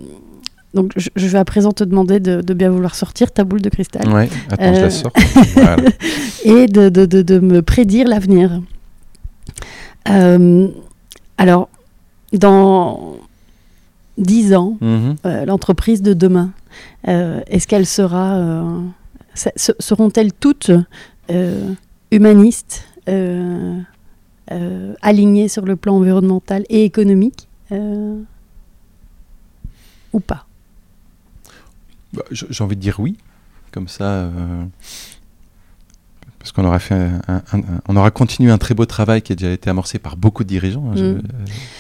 donc, je, je, vais à présent te demander de, de, bien vouloir sortir ta boule de cristal. Ouais, attends, je la sors. voilà. Et de, de, de, me prédire l'avenir. alors, dans dix ans, -hmm. l'entreprise de demain, est-ce qu'elle sera seront-elles toutes euh, humanistes, euh, euh, alignées sur le plan environnemental et économique ou pas? Bah, J'ai envie de dire oui, comme ça, parce qu'on aura fait, un, un, un, on aura continué un très beau travail qui a déjà été amorcé par beaucoup de dirigeants. Hein, mm.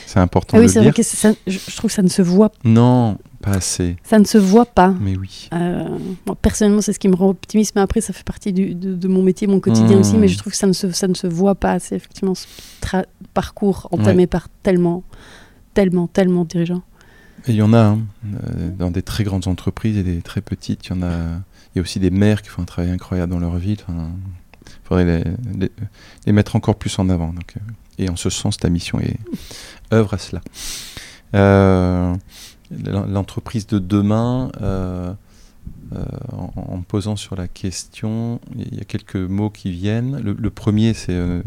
C'est important ah oui, de le dire. Que ça, je, je, trouve que ça ne se voit. Non, pas assez. Ça ne se voit pas. Mais oui. Euh, moi, personnellement, c'est ce qui me rend optimiste, mais après, ça fait partie du, de, de, mon métier, mon quotidien mmh. aussi, mais je trouve que ça ne se, ça ne se voit pas assez, effectivement, ce parcours entamé ouais. par tellement, tellement, tellement de dirigeants. Et il y en a, hein, euh, dans des très grandes entreprises et des très petites, il y en a, il y a aussi des maires qui font un travail incroyable dans leur ville. Il faudrait les, mettre encore plus en avant. Donc, euh, et en ce sens, ta mission est œuvre à cela. Euh, l'entreprise de demain, euh, en, me posant sur la question, il y a quelques mots qui viennent. Le, premier, c'est euh,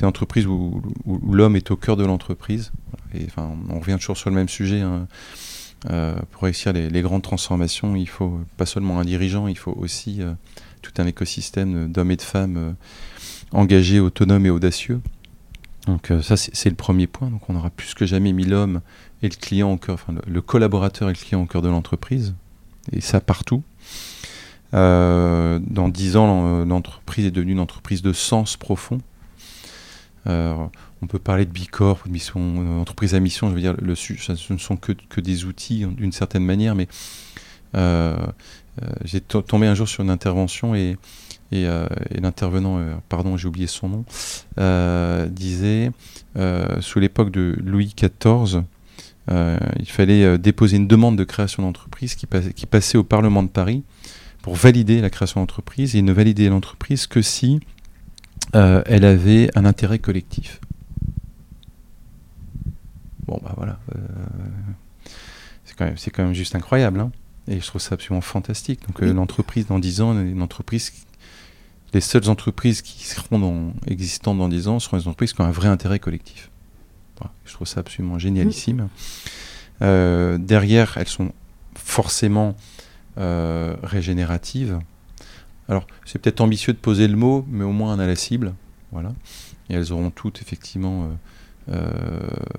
une entreprise où, où, l'homme est au cœur de l'entreprise. Enfin, on revient toujours sur le même sujet. Hein. Euh, pour réussir les, grandes transformations, il faut pas seulement un dirigeant, il faut aussi euh, tout un écosystème d'hommes et de femmes euh, engagés, autonomes et audacieux. Donc ça, c'est le premier point. Donc on aura plus que jamais mis l'homme et le client au cœur, enfin le, collaborateur et le client au cœur de l'entreprise, et ça partout. Dans dix ans, l'entreprise est devenue une entreprise de sens profond. On peut parler de bicorp, de euh, à mission, je veux dire, ce ne sont que, des outils d'une certaine manière, mais j'ai tombé un jour sur une intervention et, l'intervenant, pardon, j'ai oublié son nom, disait sous l'époque de Louis XIV, il fallait déposer une demande de création d'entreprise qui, passait au Parlement de Paris pour valider la création d'entreprise. Et ne validait l'entreprise que si elle avait un intérêt collectif. Bon, bah voilà. Euh, c'est quand, même, quand même juste incroyable. Hein. et je trouve ça absolument fantastique. Donc, euh, l'entreprise dans 10 ans, une entreprise, les seules entreprises qui seront dans, existantes dans 10 ans seront les entreprises qui ont un vrai intérêt collectif. je trouve ça absolument génialissime. Euh, derrière, elles sont forcément régénératives. Alors, c'est peut-être ambitieux de poser le mot, mais au moins on a la cible. Voilà. Et elles auront toutes effectivement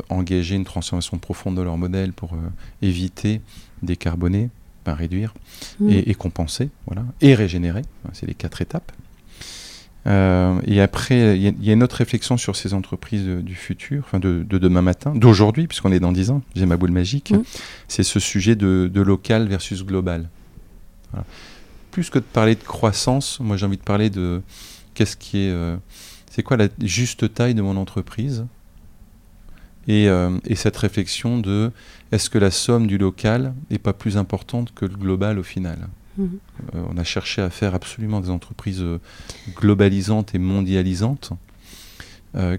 engager une transformation profonde de leur modèle pour euh, éviter décarboner, ben réduire mm. et, compenser, voilà, et régénérer. C'est les quatre étapes. Euh, et après, il y, a une autre réflexion sur ces entreprises du futur, enfin de, demain matin, d'aujourd'hui, puisqu'on est dans 10 ans, j'ai ma boule magique, mm. c'est ce sujet de, local versus global. Plus que de parler de croissance, moi j'ai envie de parler de qu'est-ce qui est. c'est quoi la juste taille de mon entreprise? Euh, et, cette réflexion de est-ce que la somme du local n'est pas plus importante que le global au final? Mhm. euh, On a cherché à faire absolument des entreprises euh, globalisantes et mondialisantes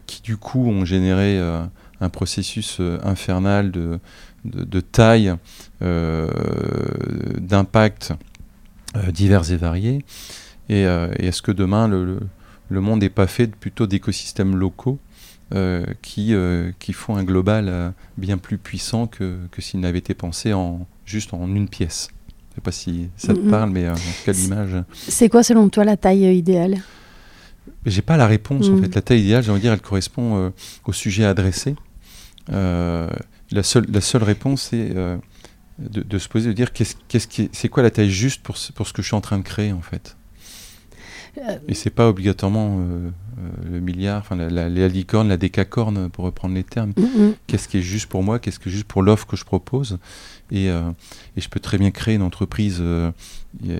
qui du coup ont généré un processus infernal de, de, taille, d'impact divers et variés. Et, est-ce que demain le, le monde n'est pas fait plutôt d'écosystèmes locaux? Qui, euh, qui font un global euh, bien plus puissant que, que s'il n'avait été pensé en, juste en une pièce. Je ne sais pas si ça te parle, mais en tout cas l'image. C'est quoi selon toi la taille idéale? J'ai pas la réponse en mm. fait. La taille idéale, j'ai envie de dire, elle correspond au sujet adressé. la, seule, la seule réponse, c'est de, de, se poser, de dire qu'est-ce, qu'est-ce qui, c'est quoi la taille juste pour, pour ce que je suis en train de créer en fait? Et c'est pas obligatoirement euh, euh, le milliard, enfin la, la, la, licorne, la décacorne, pour reprendre les termes. Mm-hmm. Qu'est-ce qui est juste pour moi Qu'est-ce qui est juste pour l'offre que je propose et, euh, et, je peux très bien créer une entreprise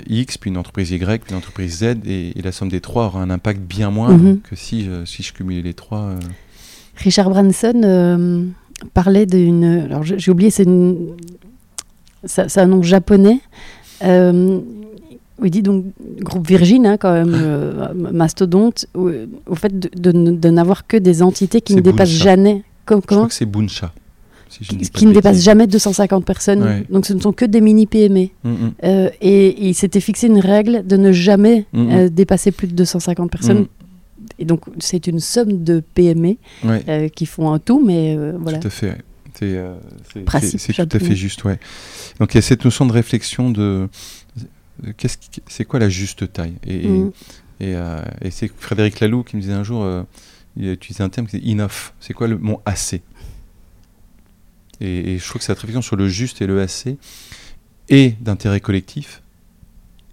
X, puis une entreprise Y, puis une entreprise Z, et, la somme des trois aura un impact bien moins mm-hmm. que si, si je cumulais les trois. Richard Branson parlait d'une. Alors j'ai oublié, c'est c'est un nom japonais. Oui, dit donc groupe Virgin, hein, quand même, euh, mastodonte, au fait de, n'avoir que des entités qui ne dépassent jamais. Comme, Je crois que c'est Buncha. qui, ne dépassent jamais 250 personnes. Donc ce ne sont que des mini PME. Mm, mm. euh, et, il s'était fixé une règle de ne jamais mm, euh, dépasser plus de 250 personnes. Et donc c'est une somme de PME qui font un tout, mais voilà. Tout à fait. C'est tout à fait juste, ouais. Donc il y a cette notion de réflexion de c'est quoi la juste taille? Et, mm. euh, et, c'est Frédéric Laloux qui me disait un jour, euh, il a utilisé un terme qui dit enough. C'est quoi le mot assez? Et, je trouve que cette réflexion sur le juste et le assez et d'intérêt collectif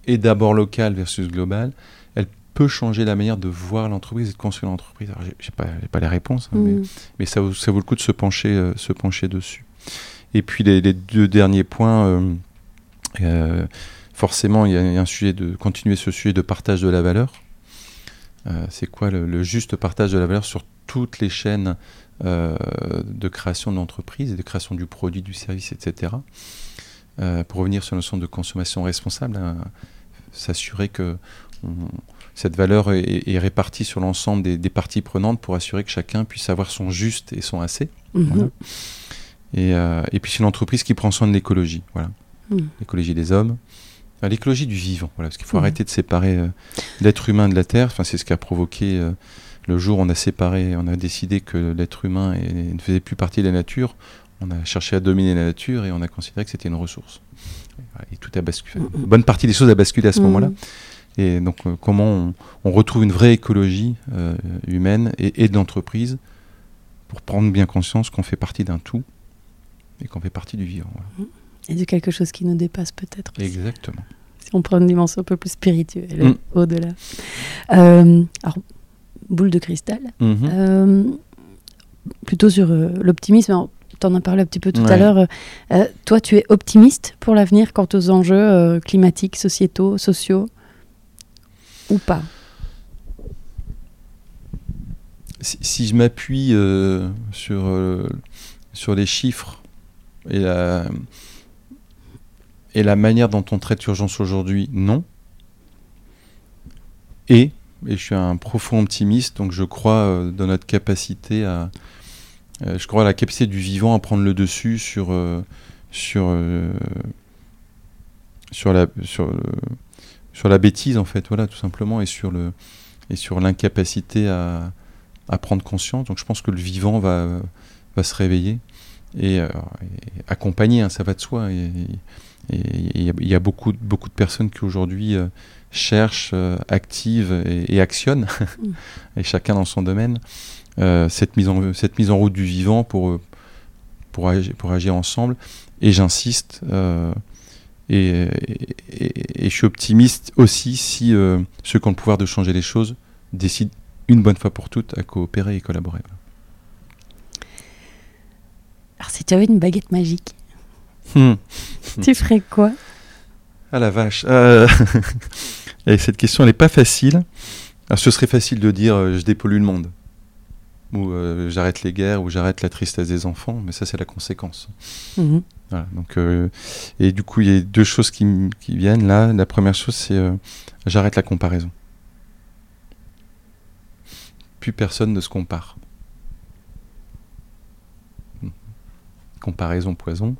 et d'abord local versus global, elle peut changer la manière de voir l'entreprise et de construire l'entreprise. Alors, j'ai pas, pas les réponses, hein, mais, mm. ça, ça, vaut le coup de se pencher, euh, se pencher dessus. Et puis les, deux derniers points forcément, il y, a un sujet de continuer ce sujet de partage de la valeur. Euh, c'est quoi le, juste partage de la valeur sur toutes les chaînes euh, de création de l'entreprise et de création du produit, du service, etc. Euh, pour revenir sur la notion de consommation responsable, hein, s'assurer que cette valeur est, répartie sur l'ensemble des, parties prenantes pour assurer que chacun puisse avoir son juste et son assez. Mhm. Et, et, puis c'est une entreprise qui prend soin de l'écologie, voilà. Mhm. L'écologie des hommes, l'écologie du vivant, voilà, parce qu'il faut mmh. arrêter de séparer euh, l'être humain de la terre. Enfin, c'est ce qui a provoqué euh, le jour où on a séparé, on a décidé que l'être humain ne faisait plus partie de la nature. On a cherché à dominer la nature et on a considéré que c'était une ressource. Et tout a basculé. Mmh. Bonne partie des choses a basculé à ce mmh. moment-là. Et donc, euh, comment on, retrouve une vraie écologie humaine et, et de l'entreprise pour prendre bien conscience qu'on fait partie d'un tout et qu'on fait partie du vivant. Et de quelque chose qui nous dépasse peut-être. Exactement. Si on prend une dimension un peu plus spirituelle, mm. au-delà. Euh, alors, boule de cristal. Mm-hmm. Euh, plutôt sur euh, l'optimisme. Tu en as parlé un petit peu tout à l'heure. Toi, tu es optimiste pour l'avenir quant aux enjeux climatiques, sociétaux, sociaux Ou pas? Si, si je m'appuie sur, sur les chiffres et la, et la manière dont on traite l'urgence aujourd'hui, non. Et, et je suis un profond optimiste, donc je crois euh, dans notre capacité à. euh, je crois à la capacité du vivant à prendre le dessus sur, euh, sur, sur, la, sur, la bêtise, en fait, voilà, tout simplement, et sur le et sur l'incapacité à, à prendre conscience. Donc je pense que le vivant va, va se réveiller et, accompagner, hein, ça va de soi. Et il y, a- il y a beaucoup, de- beaucoup de personnes qui aujourd'hui euh, cherchent, euh, activent et, et actionnent, et chacun dans son domaine, euh, cette, mise en, cette mise en route du vivant pour, pour, agir, pour agir ensemble. Et j'insiste, et, et- et- et je suis optimiste aussi si ceux qui ont le pouvoir de changer les choses décident une bonne fois pour toutes à coopérer et collaborer. Alors, si tu avais une baguette magique, Hmm. tu ferais quoi? Ah la vache. Euh, et cette question, elle n'est pas facile. Alors, ce serait facile de dire euh, je dépollue le monde, ou euh, j'arrête les guerres, ou j'arrête la tristesse des enfants, mais ça, c'est la conséquence. Mhm. Voilà, donc, et du coup, il y a deux choses qui, qui viennent là. La première chose, c'est j'arrête la comparaison. Plus personne ne se compare. Comparaison poison.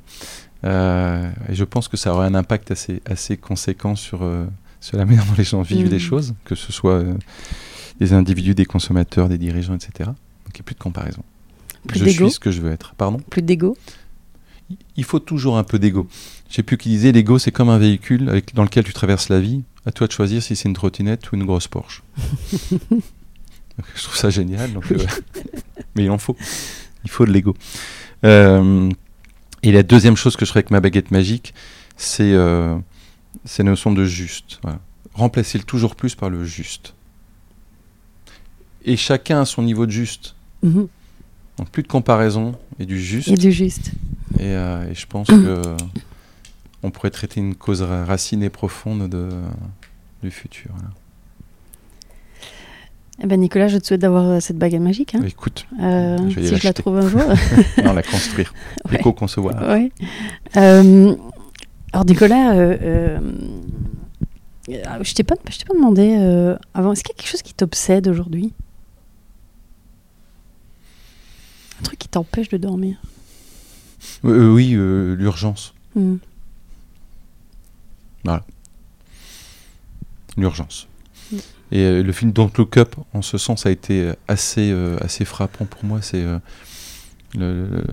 Euh, et je pense que ça aurait un impact assez, assez conséquent sur, euh, sur la manière dont les gens vivent Mhm. les choses, que ce soit euh, des individus, des consommateurs, des dirigeants, etc. Donc il n'y a plus de comparaison. Plus je suis ce que je veux être. Pardon? Plus d'ego il faut toujours un peu d'ego. Je sais plus qui disait, l'ego c'est comme un véhicule avec, dans lequel tu traverses la vie. À toi de choisir si c'est une trottinette ou une grosse Porsche. Donc, je trouve ça génial. donc, mais il en faut. Il faut de l'ego. Euh, et la deuxième chose que je ferai avec ma baguette magique, c'est euh, ces notions de juste. Voilà. Remplacer le toujours plus par le juste. Et chacun à son niveau de juste. Mhm. Donc plus de comparaison et du juste. Et du juste. Et, euh, et je pense que on pourrait traiter une cause ra- racine et profonde de, du futur. voilà. Eh ben Nicolas, je te souhaite d'avoir euh, cette baguette magique. hein. Écoute, Euh, Je vais si je la trouve un jour. non, la construire, Ouais. l'éco-concevoir. Ouais. Euh, alors Nicolas, euh, euh, je t'ai pas, je t'ai pas demandé avant. Est-ce qu'il y a quelque chose qui t'obsède aujourd'hui? Un truc qui t'empêche de dormir? Oui, l'urgence. Hmm. L'urgence. Mm. Et euh, le film Don't Look Up, en ce sens, a été euh, assez, euh, assez frappant pour moi. C'est le- le-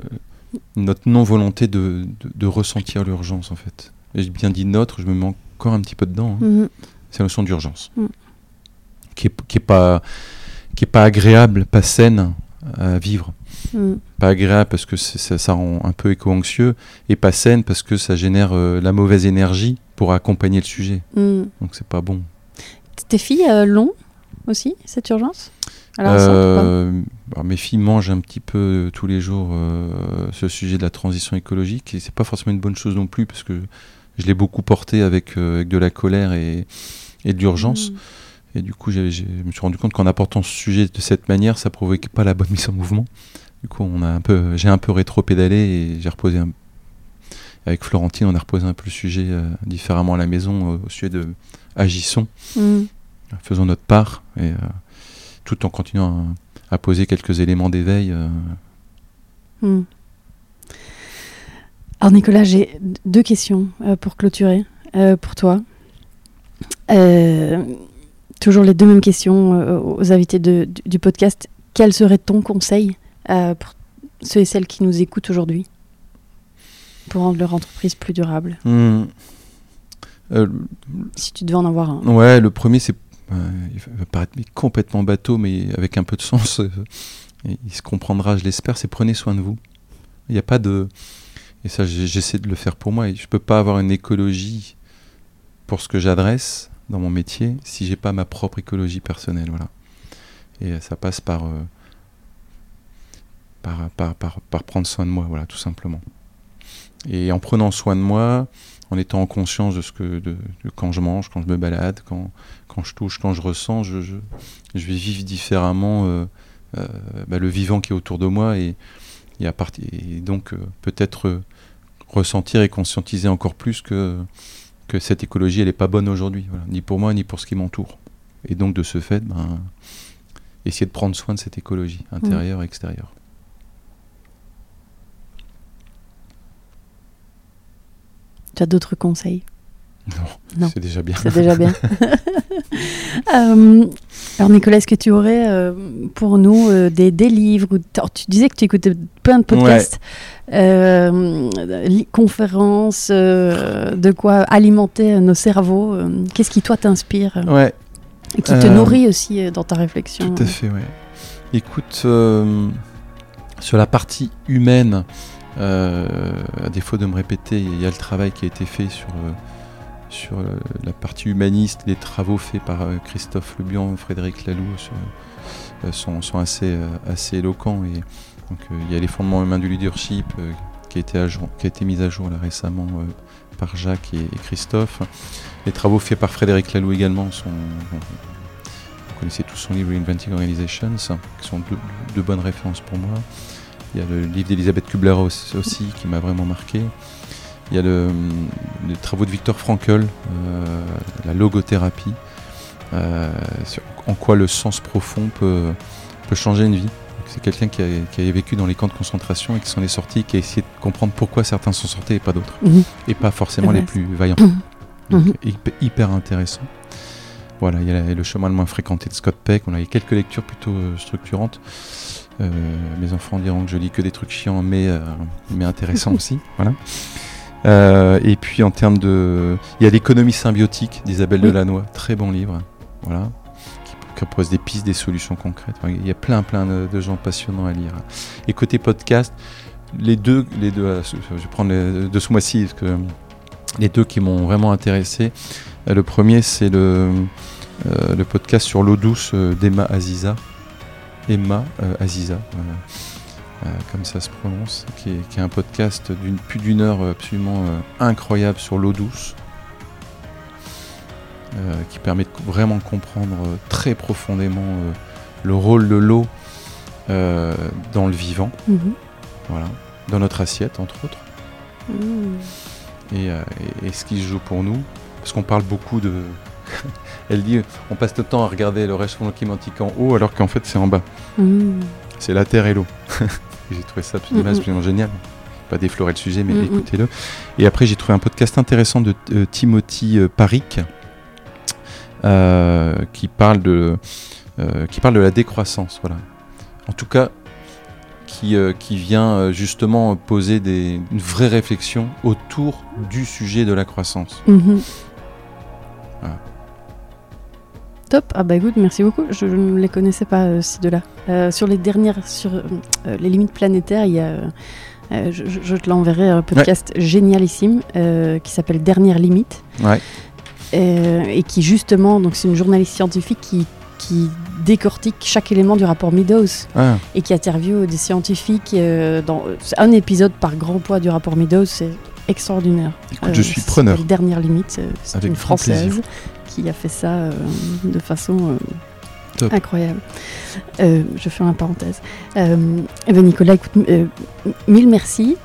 notre non-volonté de, de, de ressentir l'urgence, en fait. Et j'ai bien dit notre, je me mets encore un petit peu dedans. hein. Mhm. c'est la notion d'urgence, Mm. qui est, qui est pas qui est pas agréable, pas saine à vivre, Hmm. pas agréable parce que ça, ça rend un peu éco-anxieux, et pas saine parce que ça génère euh, la mauvaise énergie pour accompagner le sujet. Hmm. Donc c'est pas bon. Tes filles euh, l'ont aussi cette urgence? Alors, Euh, alors, mes filles mangent un petit peu euh, tous les jours euh, ce sujet de la transition écologique, et c'est pas forcément une bonne chose non plus parce que je l'ai beaucoup porté avec, euh, avec de la colère et, et de l'urgence. Hmm. Et du coup, je me suis rendu compte qu'en apportant ce sujet de cette manière, ça provoquait pas la bonne mise en mouvement. Du coup, on a un peu, j'ai un peu rétro-pédalé et j'ai reposé un- avec Florentine, on a reposé un peu le sujet différemment à la maison au sujet de agissons, Hmm. faisons notre part, et euh, tout en continuant à, à poser quelques éléments d'éveil. euh, Hmm. Alors Nicolas, j'ai deux questions euh, pour clôturer pour toi. Toujours les deux mêmes questions aux invités de- du, du podcast. Quel serait ton conseil pour ceux et celles qui nous écoutent aujourd'hui pour rendre leur entreprise plus durable? Hmm. Euh, Si tu devais en avoir un. Ouais, le premier, c'est. euh, il va paraître complètement bateau, mais avec un peu de sens. euh, il se comprendra, je l'espère, c'est prenez soin de vous. Il n'y a pas de. Et ça, j'essaie de le faire pour moi. Et je peux pas avoir une écologie pour ce que j'adresse dans mon métier si j'ai pas ma propre écologie personnelle. Voilà. Et ça passe par. euh, par, par, par, par prendre soin de moi, voilà, tout simplement. Et en prenant soin de moi, en étant en conscience de ce que de, quand je mange, quand je me balade, quand, je touche, quand je ressens, je, je, vais vivre différemment euh, euh, bah, le vivant qui est autour de moi et, et, à et donc euh, peut-être ressentir et conscientiser encore plus que, que cette écologie elle n'est pas bonne aujourd'hui, ni pour moi ni pour ce qui m'entoure. Et donc de ce fait, ben, essayer de prendre soin de cette écologie intérieure et extérieure. Tu as d'autres conseils Non, Non. c'est déjà bien. C'est déjà bien. Euh, alors Nicolas, est-ce que tu aurais euh, pour nous euh, des, des livres ou alors, Tu disais que tu écoutais plein de podcasts, conférences, de quoi alimenter nos cerveaux. Qu'est-ce qui toi t'inspire Ouais, et qui te nourrit aussi dans ta réflexion Tout à fait, ouais. Écoute, sur la partie humaine, à défaut de me répéter, il y a le travail qui a été fait sur, euh, sur euh, la partie humaniste, les travaux faits par euh, Christophe Lebian, Frédéric Laloux euh, sont, sont assez, euh, assez éloquents. Et, donc, euh, il y a les fondements humains du leadership euh, qui, a été mis à jour là, récemment euh, par Jacques et, Christophe. Les travaux faits par Frédéric Laloux également sont, vous connaissez tous son livre Reinventing Organizations, qui sont deux, deux bonnes références pour moi. Il y a le livre d'Elisabeth Kubler-Ross aussi, qui m'a vraiment marqué. Il y a le, les travaux de Victor Frankl, euh, la logothérapie, euh, sur en quoi le sens profond peut, peut changer une vie. C'est quelqu'un qui a, qui a vécu dans les camps de concentration et qui s'en est sorti, qui a essayé de comprendre pourquoi certains s'en sortaient et pas d'autres, Mhm. et pas forcément les vrai, plus vaillants. Mhm. Donc, Mhm. hyper, hyper intéressant. Voilà, il y a le chemin le moins fréquenté de Scott Peck. On a eu quelques lectures plutôt euh, structurantes. Euh, mes enfants diront que je lis que des trucs chiants, mais, euh, mais intéressants aussi. Voilà. Euh, et puis en termes de, il y a l'économie symbiotique d'Isabelle Oui. Delannoy, très bon livre. Voilà, qui, qui propose des pistes, des solutions concrètes. Enfin, il y a plein, plein de, de gens passionnants à lire. Et côté podcast, les deux, les deux, je vais prendre les deux ce mois-ci parce que les deux qui m'ont vraiment intéressé. Le premier, c'est le, le podcast sur l'eau douce d'Emma Aziza. Emma euh, Aziza. Euh, comme ça se prononce, qui est, qui est un podcast d'une plus d'une heure absolument euh, incroyable sur l'eau douce, qui permet de vraiment comprendre très profondément le rôle de l'eau euh, dans le vivant, Mhm. voilà, dans notre assiette entre autres Mhm. et, euh, et- et ce qui se joue pour nous. Parce qu'on parle beaucoup de. Elle dit on passe le temps à regarder le réchauffement climatique en haut alors qu'en fait c'est en bas. Mhm. C'est la terre et l'eau. J'ai trouvé ça absolument, absolument génial. Pas déflorer le sujet, mais écoutez-le. Et après, j'ai trouvé un podcast intéressant de euh, Timothy euh, Paric euh, qui, parle de, qui parle de la décroissance. Voilà. En tout cas, qui, qui vient justement poser des, une vraie réflexion autour du sujet de la croissance. Mhm. Voilà. Top. Ah bah écoute, merci beaucoup. Je je ne les connaissais pas euh, ces deux-là. Euh, sur les dernières, sur euh, euh, les limites planétaires, il y a, je, te l'enverrai, un podcast génialissime qui s'appelle Dernière limite Ouais. et qui justement, donc c'est une journaliste scientifique qui qui décortique chaque élément du rapport Meadows Ah, et qui interviewe des scientifiques dans un épisode par grand poids du rapport Meadows, c'est extraordinaire. écoute, je suis preneur. Dernière limite, c'est une grand plaisir. Qui a fait ça euh, de façon euh, incroyable. Euh, je fais une parenthèse. Eh ben Nicolas, écoute, mille merci.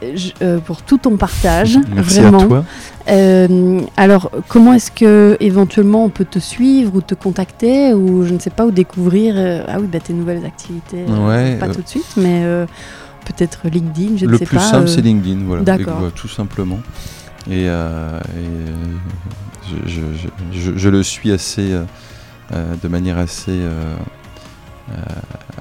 Je- pour tout ton partage, Merci vraiment. à toi. Alors, comment est-ce que éventuellement on peut te suivre ou te contacter ou je ne sais pas ou découvrir ah oui bah tes nouvelles activités Ouais, pas tout de suite mais peut-être LinkedIn je ne Le sais plus pas simple, euh, c'est LinkedIn, voilà, d'accord. Tout simplement. Et, euh, et, euh, je, je- je- je- je le suis assez, euh, euh, de manière assez, euh, euh,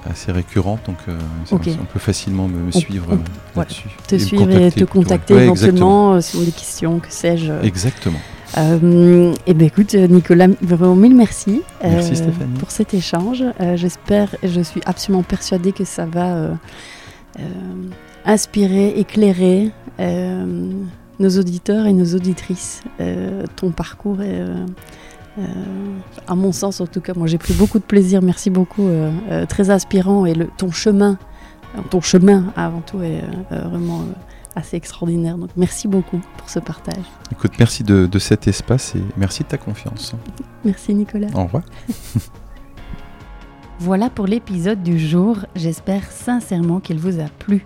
assez récurrente, donc euh, on peut facilement me, suivre on- euh, voilà. te suivre et te contacter Ouais, éventuellement euh, a des questions que sais-je Exactement. Euh, et ben écoute, euh, Nicolas, vraiment mille merci, euh, Merci, Stéphanie. pour cet échange. Euh, J'espère, et je suis absolument persuadée que ça va euh, euh, inspirer, éclairer euh, nos auditeurs et nos auditrices. Euh, ton parcours est, euh, à mon sens, en tout cas, moi j'ai pris beaucoup de plaisir. Merci beaucoup, très inspirant et le, ton chemin, ton chemin avant tout est vraiment assez extraordinaire. Donc merci beaucoup pour ce partage. Écoute, merci de, de cet espace et merci de ta confiance. Merci Nicolas. Au revoir. voilà pour l'épisode du jour. J'espère sincèrement qu'il vous a plu.